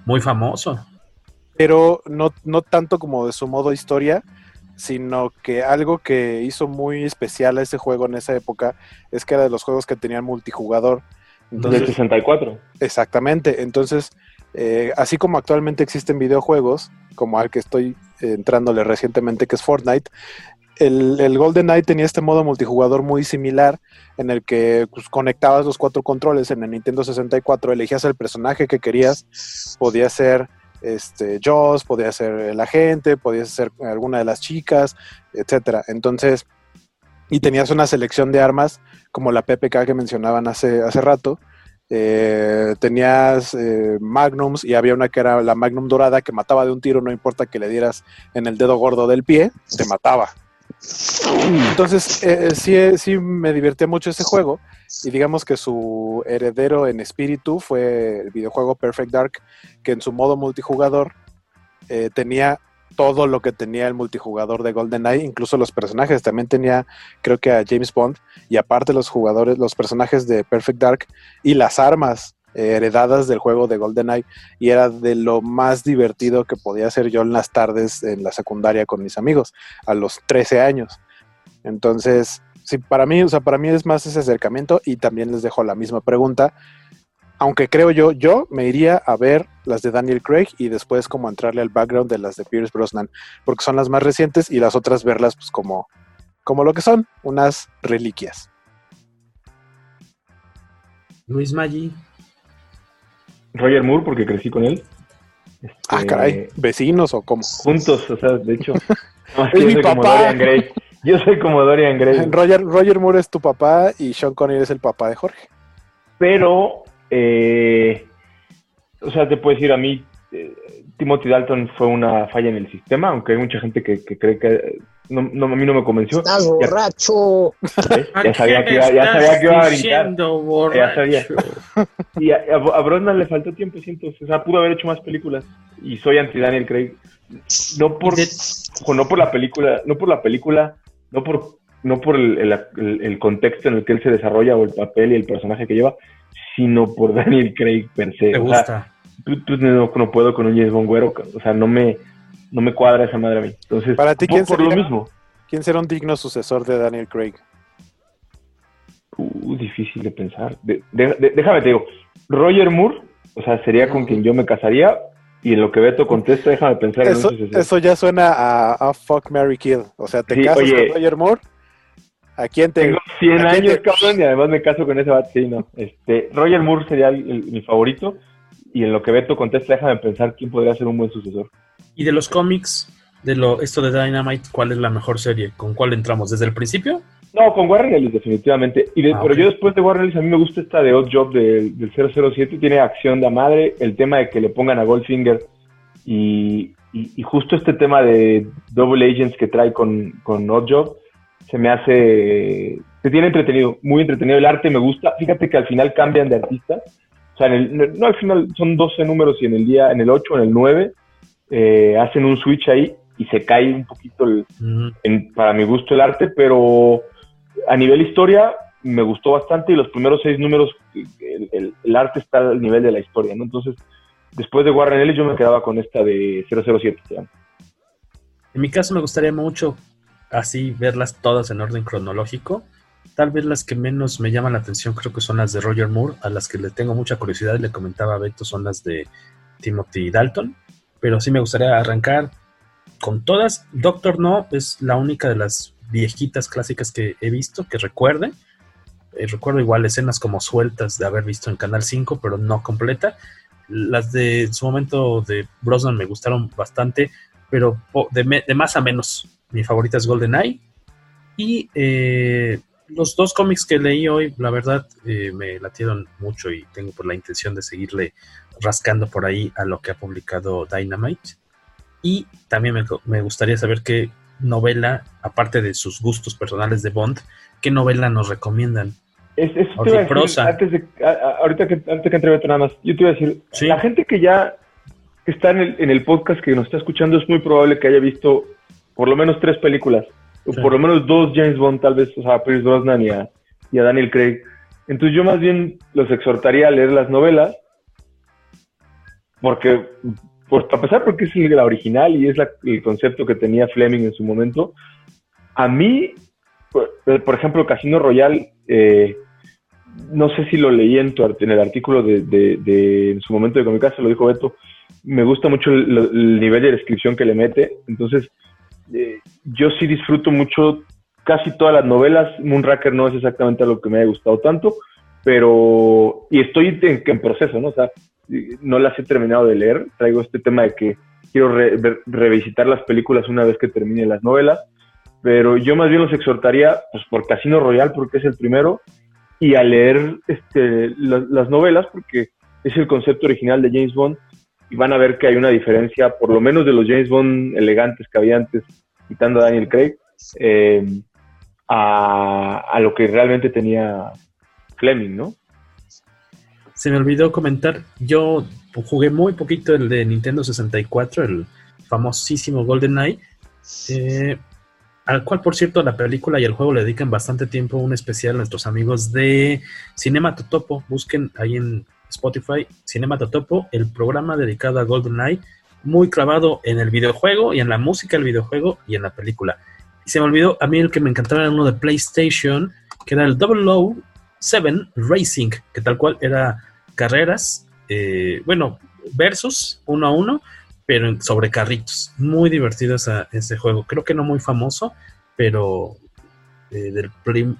Muy famoso. Pero no, no tanto como de su modo historia, sino que algo que hizo muy especial a ese juego en esa época es que era de los juegos que tenían multijugador. Entonces, 64. Exactamente. Entonces, eh, así como actualmente existen videojuegos, como al que estoy entrándole recientemente, que es Fortnite, el, el Golden Knight tenía este modo multijugador muy similar en el que pues, conectabas los cuatro controles en el Nintendo 64, elegías el personaje que querías, podía ser este Joss, podía ser el agente, podía ser alguna de las chicas, etcétera. Entonces, y tenías una selección de armas como la PPK que mencionaban hace, hace rato, eh, tenías eh, magnums y había una que era la magnum dorada que mataba de un tiro, no importa que le dieras en el dedo gordo del pie, te mataba. Entonces, eh, sí, sí me divertía mucho ese juego y digamos que su heredero en espíritu fue el videojuego Perfect Dark, que en su modo multijugador tenía todo lo que tenía el multijugador de GoldenEye, incluso los personajes. También tenía, creo que a James Bond, y aparte los jugadores, los personajes de Perfect Dark y las armas eh, heredadas del juego de GoldenEye. Y era de lo más divertido que podía hacer yo en las tardes en la secundaria con mis amigos, a los 13 años. Entonces, sí, para mí, o sea, para mí es más ese acercamiento y también les dejo la misma pregunta aunque creo yo, yo me iría a ver las de Daniel Craig y después como entrarle al background de las de Pierce Brosnan, porque son las más recientes y las otras verlas pues como, como lo que son, unas reliquias. Luis Maggi. Roger Moore, porque crecí con él. ah, este, caray, vecinos o cómo. Juntos, o sea, de hecho. es mi papá. Yo soy como Dorian Gray. Roger, Roger Moore es tu papá y Sean Connery es el papá de Jorge. Pero eh, o sea, te puedes decir a mí, eh, Timothy Dalton fue una falla en el sistema, aunque hay mucha gente que, cree que no, a mí no me convenció. ¡Estás borracho! Ya, sabía que iba, ya sabía que iba a brincar. Ya sabía. Y a, a, le faltó tiempo, siento. O sea, pudo haber hecho más películas. Y soy anti Daniel Craig. No por, no por la película, no por la película, no por no por el, el, contexto en el que él se desarrolla o el papel y el personaje que lleva, sino por Daniel Craig per se. ¿Te gusta? no, puedo con un James Bond güero, o sea, no me, no me cuadra esa madre a mí. Entonces, para ti, ¿quién por, lo mismo? ¿Quién será un digno sucesor de Daniel Craig? Uh, difícil de pensar. déjame te digo, Roger Moore, o sea, sería con quien yo me casaría, y en lo que Beto contesta, déjame pensar eso, en un Eso ya suena a, Fuck Mary Kill. O sea, te casas con Roger Moore ¿A quién te, Tengo 100 años, cabrón, y además me caso con ese bat. Sí, no. Este, Roger Moore sería mi favorito. Y en lo que Beto contesta, déjame pensar quién podría ser un buen sucesor. ¿Y de los cómics, de lo, esto de Dynamite, cuál es la mejor serie? ¿Con cuál entramos? ¿Desde el principio? No, con Warren Ellis, definitivamente. Y ah, pero yo después de Warren Ellis, a mí me gusta esta de Odd Job del 007. Tiene acción de madre. El tema de que le pongan a Goldfinger. Y, y, justo este tema de Double Agents que trae con, con Odd Job se me hace, se tiene entretenido, muy entretenido. El arte me gusta. Fíjate que al final cambian de artistas. O sea, en el, no al final son 12 números y en el día, en el 8, en el 9, eh, hacen un switch ahí y se cae un poquito, para mi gusto, el arte, pero a nivel historia me gustó bastante y los primeros seis números, el, arte está al nivel de la historia, ¿no? Entonces, después de Warren Ellis yo me quedaba con esta de 007. En mi caso me gustaría mucho así verlas todas en orden cronológico. Tal vez las que menos me llaman la atención creo que son las de Roger Moore, a las que le tengo mucha curiosidad, le comentaba a Beto, son las de Timothy Dalton, pero sí me gustaría arrancar con todas. Doctor No es la única de las viejitas clásicas que he visto, que recuerde. Eh, recuerdo igual escenas como sueltas de haber visto en Canal 5, pero no completa. Las de su momento de Brosnan me gustaron bastante, pero de, más a menos mi favorita es GoldenEye. Y eh, los dos cómics que leí hoy, la verdad, eh, me latieron mucho y tengo por la intención de seguirle rascando por ahí a lo que ha publicado Dynamite. Y también me, gustaría saber qué novela, aparte de sus gustos personales de Bond, qué novela nos recomiendan. Es, prosa. Antes de, ahorita que, antes que entre nada más, yo te iba a decir, la gente que ya está en el, en el podcast que nos está escuchando es muy probable que haya visto por lo menos tres películas, o por lo menos dos James Bond, tal vez, o sea, a Pierce Brosnan y a, Daniel Craig. Entonces yo más bien los exhortaría a leer las novelas, porque, pues, a pesar porque es la original y es el concepto que tenía Fleming en su momento, a mí, por, ejemplo, Casino Royale, eh, no sé si lo leí en, tu, en el artículo de, en su momento de Comicasa, lo dijo Beto, me gusta mucho el, el, nivel de descripción que le mete, entonces eh, yo sí disfruto mucho casi todas las novelas. Moonraker no es exactamente lo que me haya gustado tanto, pero. Y estoy en, proceso, ¿no? O sea, no las he terminado de leer. Traigo este tema de que quiero revisitar las películas una vez que termine las novelas. Pero yo más bien los exhortaría, pues por Casino Royal, porque es el primero. y a leer este, las novelas, porque es el concepto original de James Bond, y van a ver que hay una diferencia, por lo menos de los James Bond elegantes que había antes, quitando a Daniel Craig, eh, a, a, lo que realmente tenía Fleming, ¿no? Se me olvidó comentar, yo jugué muy poquito el de Nintendo 64, el famosísimo GoldenEye, eh, al cual, por cierto, la película y el juego le dedican bastante tiempo, un especial a nuestros amigos de Cinema Totopo. Busquen ahí en Spotify Cinema Totopo, el programa dedicado a GoldenEye, muy clavado en el videojuego y en la música del videojuego y en la película. Y se me olvidó, a mí el que me encantaba era uno de PlayStation, que era el 007 Racing, que tal cual era carreras, eh, bueno, versus uno a uno, pero sobre carritos. Muy divertido ese juego. Creo que no muy famoso, pero eh, del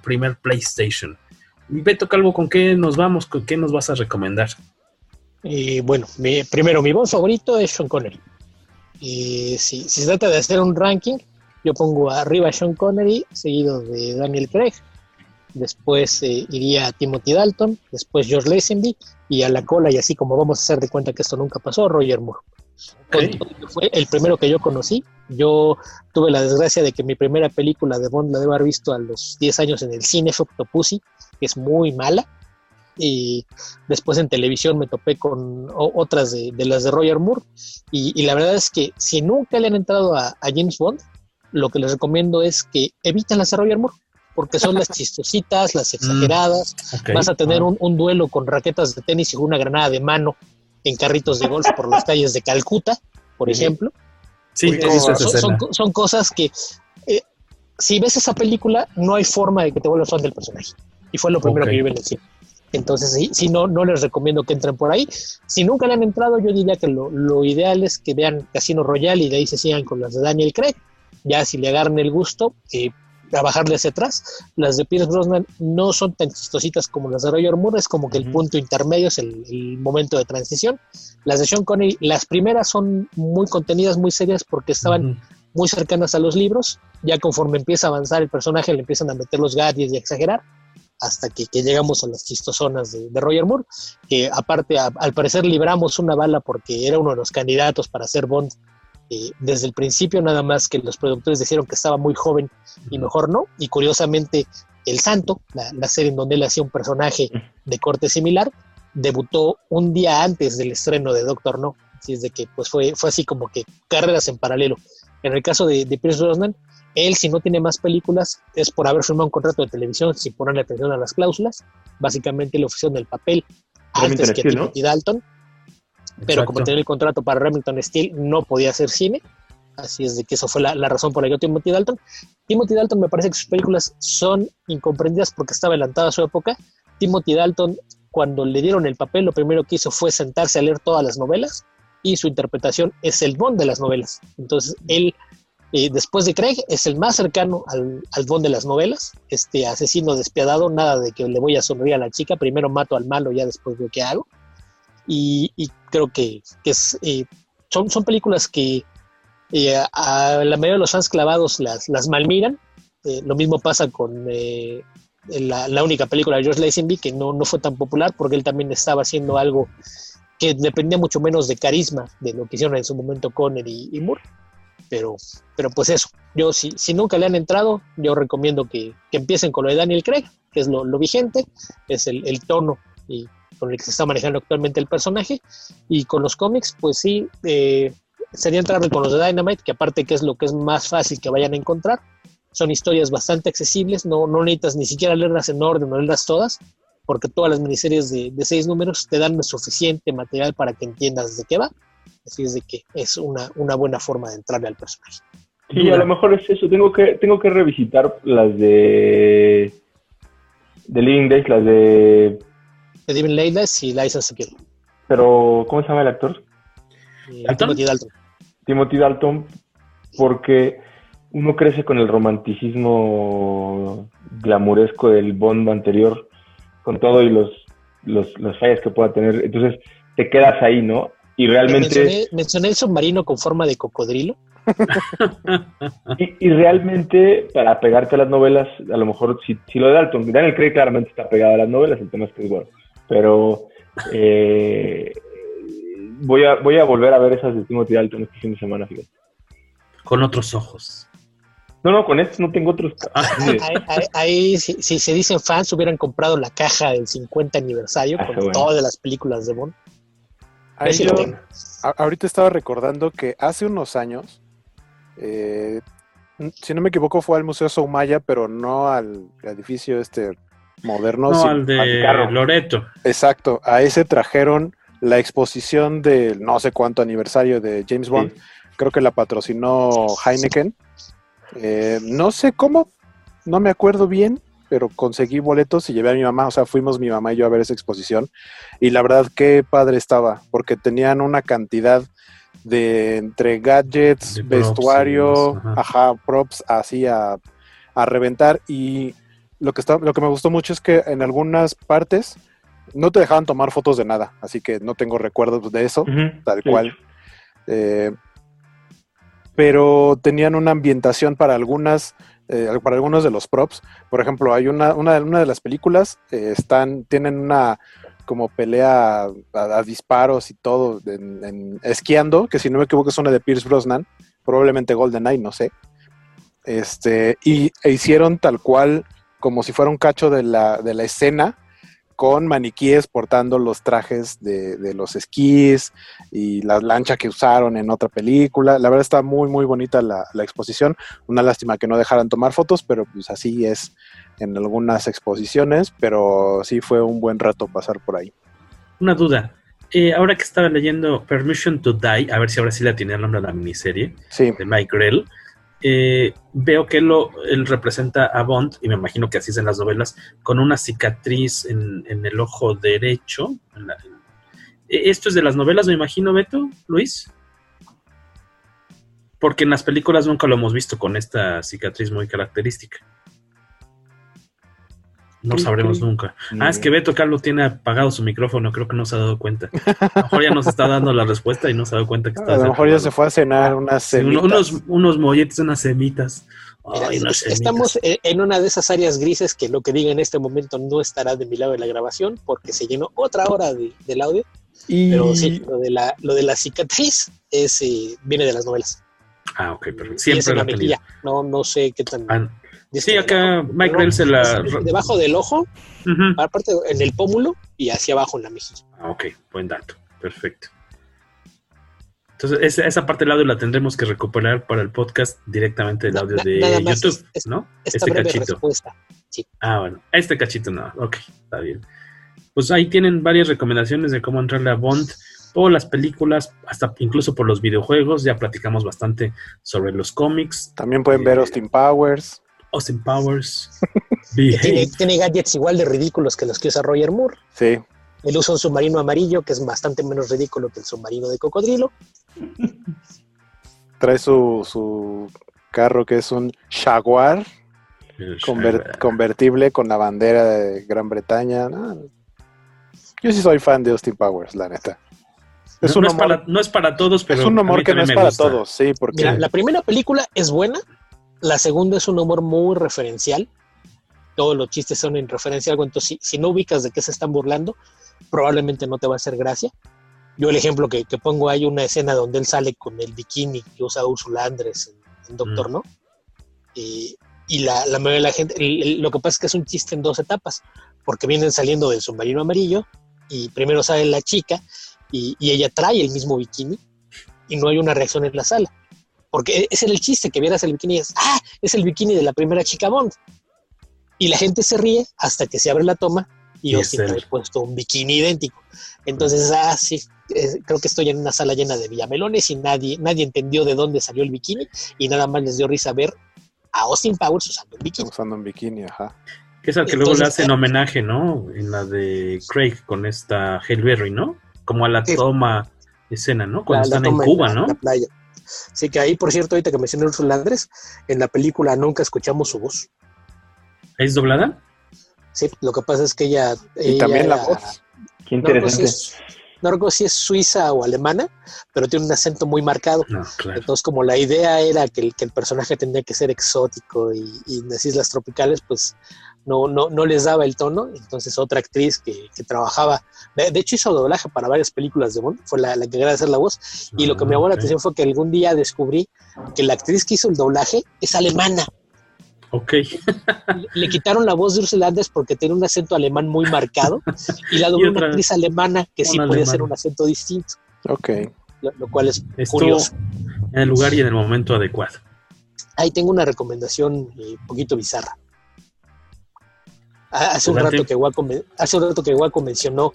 primer PlayStation. Beto Calvo, ¿con qué nos vamos? ¿Con qué nos vas a recomendar? Eh, bueno, primero, mi voz favorito es Sean Connery. si, se trata de hacer un ranking, yo pongo arriba a Sean Connery, seguido de Daniel Craig. Después eh, iría Timothy Dalton, después George Lazenby y a la cola, y así como vamos a hacer de cuenta que esto nunca pasó, Roger Moore. Fue el primero que yo conocí. Yo tuve la desgracia de que mi primera película de Bond la debo haber visto a los 10 años en el cine, fue Octopussy, que es muy mala. Y después en televisión me topé con otras de, las de Roger Moore. Y, la verdad es que si nunca le han entrado a, James Bond, lo que les recomiendo es que eviten las de Roger Moore porque son las chistositas, las mm, exageradas. Vas a tener un, un, duelo con raquetas de tenis y una granada de mano en carritos de golf por las calles de Calcuta, por ejemplo. Sí, son, son, cosas que eh, si ves esa película no hay forma de que te vuelvas fan del personaje. Y fue lo primero que yo vi en el cine. Entonces, si no, no les recomiendo que entren por ahí. Si nunca le han entrado, yo diría que lo, lo ideal es que vean Casino Royale y de ahí se sigan con las de Daniel Craig. Ya si le agarran el gusto, eh, a bajarle hacia atrás. Las de Pierce Brosnan no son tan chistositas como las de Roger Moore, es como que el punto intermedio es el, momento de transición. Las de Sean Connery, las primeras son muy contenidas, muy serias porque estaban muy cercanas a los libros. Ya conforme empieza a avanzar el personaje, le empiezan a meter los gadgets y a exagerar hasta que, llegamos a las chistosonas de, de Roger Moore, que aparte al parecer libramos una bala porque era uno de los candidatos para ser Bond eh, desde el principio, nada más que los productores dijeron que estaba muy joven y mejor no. Y curiosamente, El Santo, la, serie en donde él hacía un personaje de corte similar, debutó un día antes del estreno de Doctor No. Así es de que pues fue, fue así como que carreras en paralelo. En el caso de, de Pierce Brosnan, él si no tiene más películas es por haber firmado un contrato de televisión sin ponerle atención a las cláusulas. Básicamente le ofrecieron el papel antes que Timothy Dalton pero como tenía el contrato para Remington Steel, no podía hacer cine. Así es de que eso fue la, razón por la que yo Timothy Dalton. Timothy Dalton me parece que sus películas son incomprendidas porque estaba adelantada a su época. Timothy Dalton, cuando le dieron el papel, lo primero que hizo fue sentarse a leer todas las novelas y su interpretación es el Bond de las novelas. Entonces, él, eh, después de Craig, es el más cercano al, al Bond de las novelas. Este asesino despiadado, nada de que le voy a sonreír a la chica, primero mato al malo, ya después veo qué hago y, creo que, es, eh, son, son películas que eh, a la mayoría de los fans clavados las, las malmiran. Eh, lo mismo pasa con la, única película de George Lazenby, que no, no fue tan popular porque él también estaba haciendo algo que dependía mucho menos de carisma de lo que hicieron en su momento Conner y, Moore. Pero, pero pues eso, yo si, si nunca le han entrado, yo recomiendo que, que empiecen con lo de Daniel Craig, que es lo, lo vigente, es el, el tono y con el que se está manejando actualmente el personaje. Y con los cómics, pues sí, eh, sería entrarle con los de Dynamite, que aparte que es lo que es más fácil que vayan a encontrar. Son historias bastante accesibles, no, no necesitas ni siquiera leerlas en orden o leerlas todas, porque todas las miniseries de, seis números te dan suficiente material para que entiendas de qué va. Así es de que es una, una buena forma de entrarle al personaje. Sí, a lo mejor es eso. Tengo que, tengo que revisitar las de, de Living Days, las de Steven Leyles y License to Pero, ¿cómo se llama el actor? Eh, Timothy Dalton. Timothy Dalton, porque uno crece con el romanticismo glamuresco del Bond anterior, con todo y los, los, las fallas que pueda tener. Entonces, te quedas ahí, ¿no? Y realmente... Mencioné, el submarino con forma de cocodrilo. y, realmente, para pegarte a las novelas, a lo mejor si, si lo de Dalton, Daniel Craig claramente está pegado a las novelas, el tema es que es bueno. Pero eh, voy, a, voy a volver a ver esas de Timothy Dalton este fin de semana, fíjate. Con otros ojos. No, no, con estos no tengo otros. Ah, ahí, si, se dicen fans, hubieran comprado la caja del 50 aniversario ah, con todas las películas de Bond. ahorita estaba recordando que hace unos años, eh, si no me equivoco, fue al Museo Soumaya, pero no al edificio este moderno. No, al de Loreto. Exacto, a ese trajeron la exposición del no sé cuánto aniversario de James Bond. Creo que la patrocinó Heineken eh, no sé cómo, no me acuerdo bien, pero conseguí boletos y llevé a mi mamá, o sea, fuimos mi mamá y yo a ver esa exposición y la verdad qué padre estaba, porque tenían una cantidad de entre gadgets, vestuario, ajá. props, así a, reventar y lo que, está, lo que me gustó mucho es que en algunas partes no te dejaban tomar fotos de nada, así que no tengo recuerdos de eso, tal cual. Eh, pero tenían una ambientación para algunas, eh, para algunos de los props. Por ejemplo, hay una, una, una de las películas, eh, están, tienen una como pelea a, disparos y todo, en, esquiando, que si no me equivoco es una de Pierce Brosnan, probablemente GoldenEye, no sé. Este, y e hicieron tal cual como si fuera un cacho de la, de la escena con maniquíes portando los trajes de, los esquís y la lancha que usaron en otra película. La verdad está muy, muy bonita la, exposición. Una lástima que no dejaran tomar fotos, pero pues así es en algunas exposiciones, pero sí fue un buen rato pasar por ahí. Una duda. Eh, ahora que estaba leyendo Permission to Die, a ver si ahora sí la tiene el nombre de la miniserie de Mike Grell, eh, veo que lo, él representa a Bond, y me imagino que así es en las novelas, con una cicatriz en, el ojo derecho. E, ¿Esto es de las novelas, me imagino, Beto, Luis? Porque en las películas nunca lo hemos visto con esta cicatriz muy característica. No sabremos nunca. Ah, es que Beto Carlos tiene apagado su micrófono, creo que no se ha dado cuenta. A lo mejor ya nos está dando la respuesta y no se ha dado cuenta que está. A lo mejor ya se fue a cenar unas semitas. unos, unos molletes, unas semitas. estamos en una de esas áreas grises que lo que diga en este momento no estará de mi lado de la grabación porque se llenó otra hora del audio. Pero sí, lo de la, lo de la cicatriz es, eh, viene de las novelas. Ah, ok, pero siempre la, la No, no sé qué tan. Ah, Sí, acá Mike Grell se la. Debajo del ojo, aparte en el pómulo y hacia abajo en la mejilla. Ah, ok, buen dato. Perfecto. Entonces, esa, parte del audio la tendremos que recuperar para el podcast directamente del audio de YouTube, ¿no? este cachito. Ah, bueno, este cachito no. Ok, está bien. Pues ahí tienen varias recomendaciones de cómo entrarle a Bond por las películas, hasta incluso por los videojuegos. Ya platicamos bastante sobre los cómics. También pueden ver eh, Austin Powers. Austin Powers. tiene, gadgets igual de ridículos que los que usa Roger Moore. Sí. Él usa un submarino amarillo que es bastante menos ridículo que el submarino de cocodrilo. Trae su, carro que es un Jaguar, convertible con la bandera de Gran Bretaña. Yo sí soy fan de Austin Powers, la neta. Es no, es para, todos, pero. Es un humor que no es para todos, sí, porque. la primera película es buena, la segunda es un humor muy referencial. Todos los chistes son en referencia a algo. Entonces, si, no ubicas de qué se están burlando, probablemente no te va a hacer gracia. Yo el ejemplo que, pongo, hay una escena donde él sale con el bikini que usa Ursula Andrés en, Doctor, mm. ¿no? Y, la, la mayoría de la gente, lo que pasa es que es un chiste en dos etapas, porque vienen saliendo del submarino amarillo y primero sale la chica y, y ella trae el mismo bikini y no hay una reacción en la sala porque ese era el chiste, que vieras el bikini y dices, ah, es el bikini de la primera chica Bond. Y la gente se ríe hasta que se abre la toma y yo sí he puesto un bikini idéntico. Entonces, ah, sí, creo que estoy en una sala llena de villamelones y nadie, nadie entendió de dónde salió el bikini y nada más les dio risa ver a Austin Powers usando un bikini. Usando un bikini, ajá. Que es al que luego le hacen homenaje, ¿no? En la de Craig con esta Hellberry, ¿no? Como a la toma escena, ¿no? Cuando están en Cuba, ¿no? playa. Así que ahí, por cierto, ahorita que mencioné Ursula Andrés, en la película nunca escuchamos su voz. ¿Es doblada? Sí, lo que pasa es que ella. Y también la voz. Qué pues interesante. no recuerdo si es suiza o alemana, pero tiene un acento muy marcado. Entonces, como la idea era que el, que el personaje tenía que ser exótico y, y, en las islas tropicales, pues no, no, no les daba el tono. Entonces, otra actriz que, que trabajaba, de, hecho, hizo doblaje para varias películas de Bond, fue la, la que de hacer la voz. y lo que me llamó la atención fue que algún día descubrí que la actriz que hizo el doblaje es alemana. Ok. Le quitaron la voz de Ursula Andress porque tiene un acento alemán muy marcado y la dobló una actriz alemana que sí podía ser un acento distinto. Ok. Lo, cual es curioso. En el lugar y en el momento adecuado. Ahí tengo una recomendación un eh, poquito bizarra. Hace un, rato que Waco, hace un rato que Waco mencionó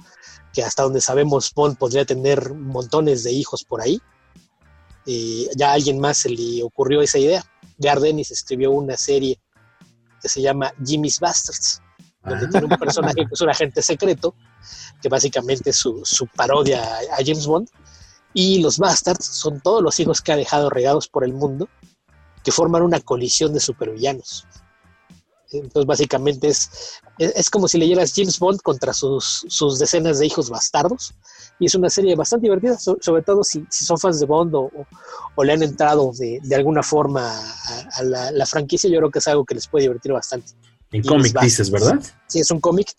que hasta donde sabemos Bond podría tener montones de hijos por ahí. Eh, ya a alguien más se le ocurrió esa idea. Gardenis escribió una serie que se llama Jimmy's Bastards, donde tiene un personaje que es un agente secreto, que básicamente es su, parodia a, James Bond. Y los Bastards son todos los hijos que ha dejado regados por el mundo, que forman una colisión de supervillanos. Entonces, básicamente es, es, como si leyeras James Bond contra sus, sus, decenas de hijos bastardos. Y es una serie bastante divertida, sobre todo si, si, son fans de Bond o, o, le han entrado de, de alguna forma a, la, franquicia. Yo creo que es algo que les puede divertir bastante. En cómic dices, ¿verdad? Sí, es un cómic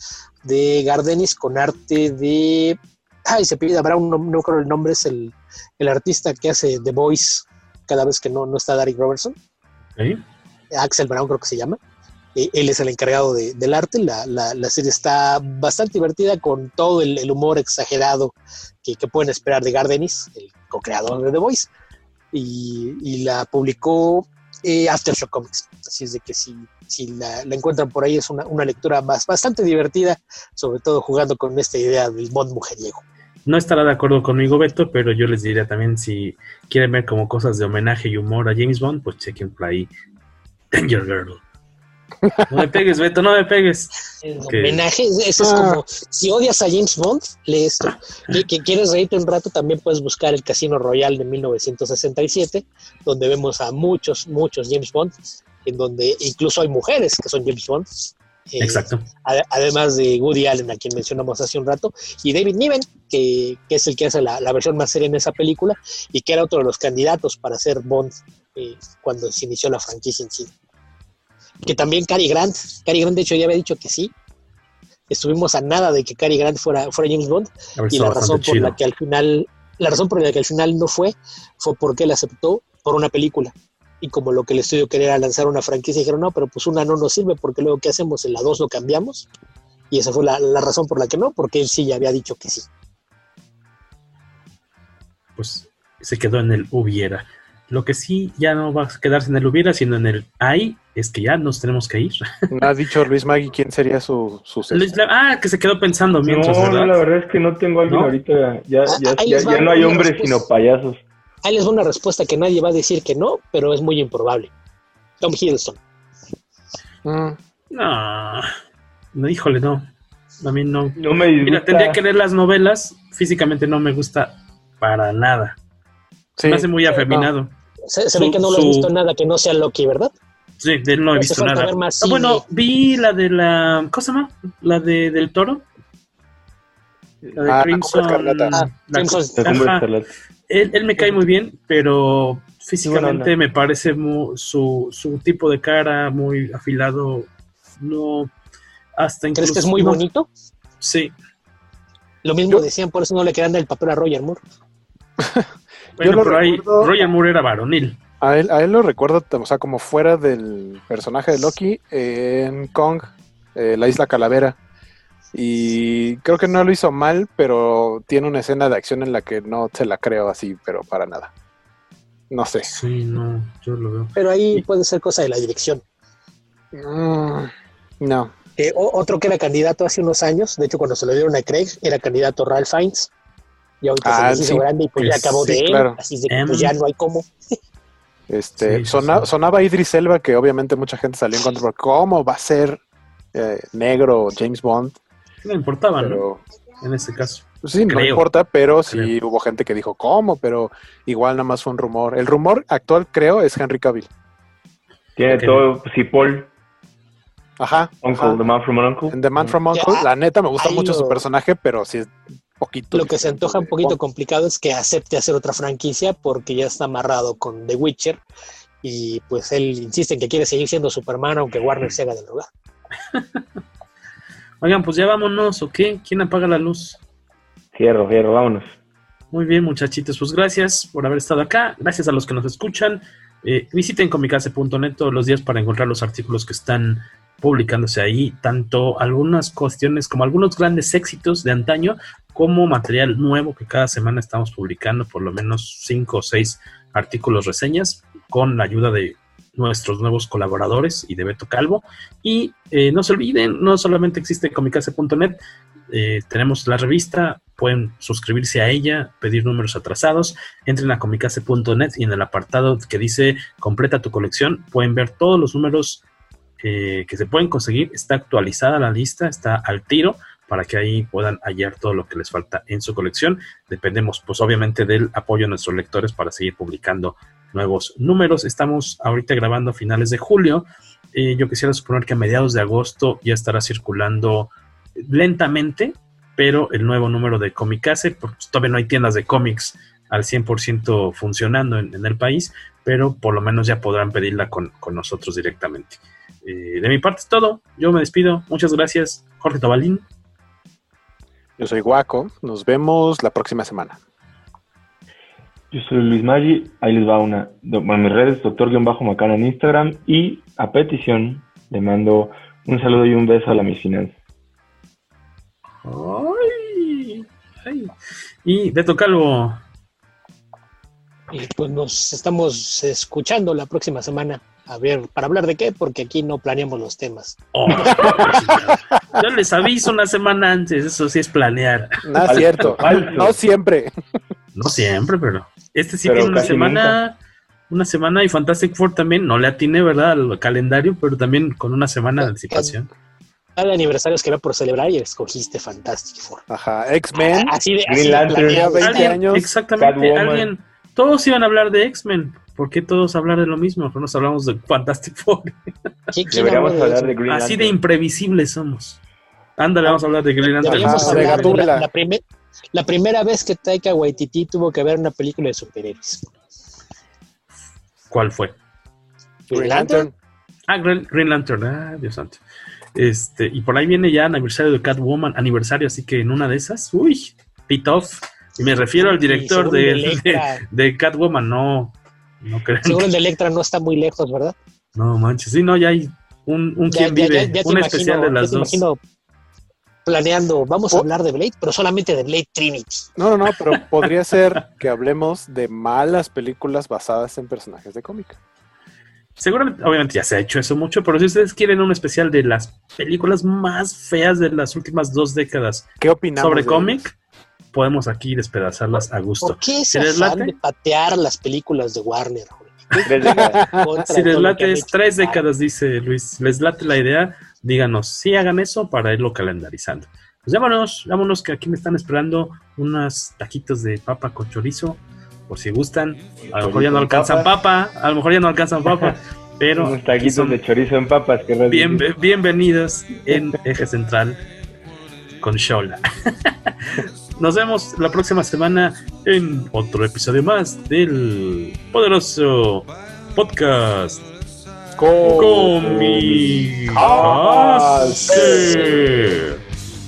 de Gardenis con arte de. Ay, se pide Brown, no, no creo el nombre, es el, el, artista que hace The Voice cada vez que no, no está Derek Robertson. Axel Brown creo que se llama. Eh, él es el encargado del arte. La, la, serie está bastante divertida con todo el, humor exagerado que, pueden esperar de Gardenis, el co-creador de The Voice. Y, la publicó eh, Aftershock Comics. Así es de que si, si la, encuentran por ahí es una, una lectura bastante divertida, sobre todo jugando con esta idea del Bond mujeriego. No estará de acuerdo conmigo Beto, pero yo les diría también si quieren ver como cosas de homenaje y humor a James Bond, pues chequen por ahí Danger Girl. No me pegues, Beto, no me pegues. Homenaje, eso es ah. como, si odias a James Bond, lee esto. Que, quieres reírte un rato, también puedes buscar el Casino Royal de 1967, donde vemos a muchos, muchos James Bond, en donde incluso hay mujeres que son James Bond. Eh, Exacto. además de Woody Allen, a quien mencionamos hace un rato, y David Niven, que, es el que hace la, versión más seria en esa película, y que era otro de los candidatos para ser Bond eh, cuando se inició la franquicia en sí que también Cary Grant, Cary Grant de hecho ya había dicho que sí. Estuvimos a nada de que Cary Grant fuera, fuera James Bond y la razón por la que al final la razón por la que al final no fue fue porque él aceptó por una película. Y como lo que el estudio quería era lanzar una franquicia, dijeron, no, pero pues una no nos sirve porque luego ¿qué hacemos? En la dos lo cambiamos. Y esa fue la, la razón por la que no, porque él sí ya había dicho que sí. Pues se quedó en el hubiera. Lo que sí ya no va a quedarse en el hubiera, sino en el hay, es que ya nos tenemos que ir. ¿No ha dicho Luis Magui quién sería su sucesor? ah, que se quedó pensando mientras, no, No, la verdad es que no tengo alguien ahorita. Ya, ya, ya, no hay hombres, sino payasos. Ahí les va una respuesta que nadie va a decir que no, pero es muy improbable. Tom Hiddleston. Mm. No, no, híjole, no. A mí no. No me Mira, tendría que leer las novelas. Físicamente no me gusta para nada. Se me hace muy afeminado. Se, ve que no lo has visto nada que no sea Loki, ¿verdad? Sí, de él no he visto nada. Ah, bueno, vi la de la. ¿Cómo se llama? La de del toro. La de ah, Crimson. La él, él, me cae muy bien, pero físicamente me parece su, su tipo de cara muy afilado. No. Hasta ¿Crees que es muy bonito? Sí. Lo mismo decían, por eso no le quedan el papel a Roger Moore. Bueno, pero ahí Roger Moore era varonil. A él, a él lo recuerdo, o sea, como fuera del personaje de Loki en Kong, eh, la isla Calavera. Y creo que no lo hizo mal, pero tiene una escena de acción en la que no se la creo así, pero para nada. No sé. Sí, no, yo lo veo. Pero ahí puede ser cosa de la dirección. Mm, no. Eh, otro que era candidato hace unos años, de hecho cuando se lo dieron a Craig, era candidato Ralph Fiennes y ahorita ah, se hizo grande y pues ya acabó de él, así de que pues ya no hay cómo. Este, sonaba Idris Elba, que obviamente mucha gente salió en contra, ¿cómo va a ser eh, negro James Bond? No importaba, ¿no? En este caso. Pues sí, no importa, pero sí hubo gente que dijo, ¿cómo? Pero igual nada más fue un rumor. El rumor actual, creo, es Henry Cavill. Tiene todo, sí, Paul. Ajá. Uncle, The Man from Uncle. The Man from Uncle, la neta me gusta mucho su personaje, pero sí poquito. Lo que se antoja un poquito complicado es que acepte hacer otra franquicia porque ya está amarrado con The Witcher y pues él insiste en que quiere seguir siendo Superman aunque Warner se haga del lugar. Oigan, pues ya vámonos, ¿o qué? ¿Quién apaga la luz? Cierro, cierro, vámonos. Muy bien, muchachitos, pues gracias por haber estado acá, gracias a los que nos escuchan. Eh, visiten comicase.net todos los días para encontrar los artículos que están publicándose ahí, tanto algunas cuestiones como algunos grandes éxitos de antaño, como material nuevo que cada semana estamos publicando, por lo menos cinco o seis artículos, reseñas, con la ayuda de nuestros nuevos colaboradores y de Beto Calvo. Y eh, no se olviden, no solamente existe comicase.net, eh, tenemos la revista, pueden suscribirse a ella, pedir números atrasados, entren a comicase.net y en el apartado que dice completa tu colección pueden ver todos los números eh, que se pueden conseguir, está actualizada la lista, está al tiro para que ahí puedan hallar todo lo que les falta en su colección. Dependemos pues obviamente del apoyo de nuestros lectores para seguir publicando nuevos números. Estamos ahorita grabando a finales de julio. Eh, yo quisiera suponer que a mediados de agosto ya estará circulando lentamente, pero el nuevo número de Comicase, pues todavía no hay tiendas de cómics al 100% funcionando en, el país, pero por lo menos ya podrán pedirla con, nosotros directamente. Eh, de mi parte es todo, yo me despido, muchas gracias, Jorge Tobalín. Yo soy Guaco, nos vemos la próxima semana. Yo soy Luis Maggi, ahí les va una. Bueno, mis redes, doctor-macana en Instagram y a petición le mando un saludo y un beso a la Miss Finanzas. Ay, ay. Y Beto Calvo. Y pues nos estamos escuchando la próxima semana. A ver, ¿para hablar de qué? Porque aquí no planeamos los temas. Oh, yo les aviso una semana antes, eso sí es planear. No es cierto, no siempre. No siempre, pero este sí tiene una semana, una semana y Fantastic Four también, no le atiné, ¿verdad? Al calendario, pero también con una semana de anticipación de aniversarios que era por celebrar y escogiste Fantastic Four. Ajá, X-Men. Así de, Green Lantern, 20 años. Exactamente, alguien, todos iban a hablar de X-Men. ¿Por qué todos hablar de lo mismo? No nos hablamos de Fantastic Four. Deberíamos hablar de Green Lantern. Así de imprevisibles somos. Ándale, vamos a hablar de Green Lantern. la, la, primera vez que Taika Waititi tuvo que ver una película de superhéroes. ¿Cuál fue? Green Lantern. Ah, Green Lantern. Ah, Dios santo. Este, y por ahí viene ya aniversario de Catwoman, aniversario, así que en una de esas, uy, pit off. Y me refiero al director de, de, Catwoman, no, no creo. Seguro el de Electra no está muy lejos, ¿verdad? No manches, sí, no, ya hay un, un quien vive, un especial de las dos. Imagino planeando, vamos a hablar de Blade, pero solamente de Blade Trinity. No, no, no, pero podría ser que hablemos de malas películas basadas en personajes de cómic. Seguramente, obviamente ya se ha hecho eso mucho, pero si ustedes quieren un especial de las películas más feas de las últimas dos décadas ¿Qué opinamos sobre cómic, podemos aquí despedazarlas a gusto. ¿Por qué se late? de patear las películas de Warner? si les late es tres décadas, dice Luis. ¿Les late la idea? Díganos, si hagan eso para irlo calendarizando. Pues vámonos, vámonos que aquí me están esperando unos taquitos de papa con chorizo por si gustan. A lo mejor ya no alcanzan papa, a lo mejor ya no alcanzan papa, pero... Unos taquitos de chorizo en papas. Que bien, bienvenidos en Eje Central con Shola. Nos vemos la próxima semana en otro episodio más del poderoso podcast Comi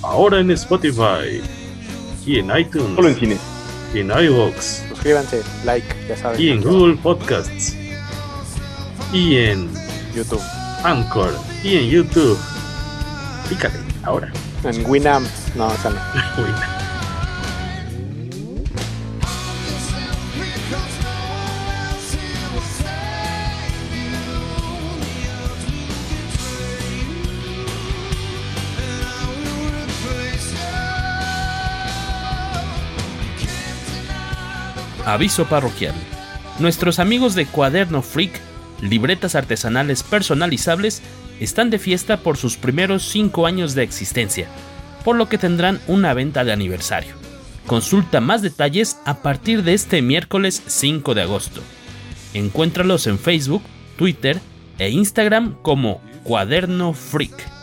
Ahora en Spotify y en iTunes. Solo en cine. Y en iVoox suscríbanse, like, ya saben. Y en Google Podcasts. Y en YouTube. Anchor. Y en YouTube. Fíjate, ahora. En Winamp. No, esa no. Aviso parroquial. Nuestros amigos de Cuaderno Freak, libretas artesanales personalizables, están de fiesta por sus primeros 5 años de existencia, por lo que tendrán una venta de aniversario. Consulta más detalles a partir de este miércoles 5 de agosto. Encuéntralos en Facebook, Twitter e Instagram como Cuaderno Freak.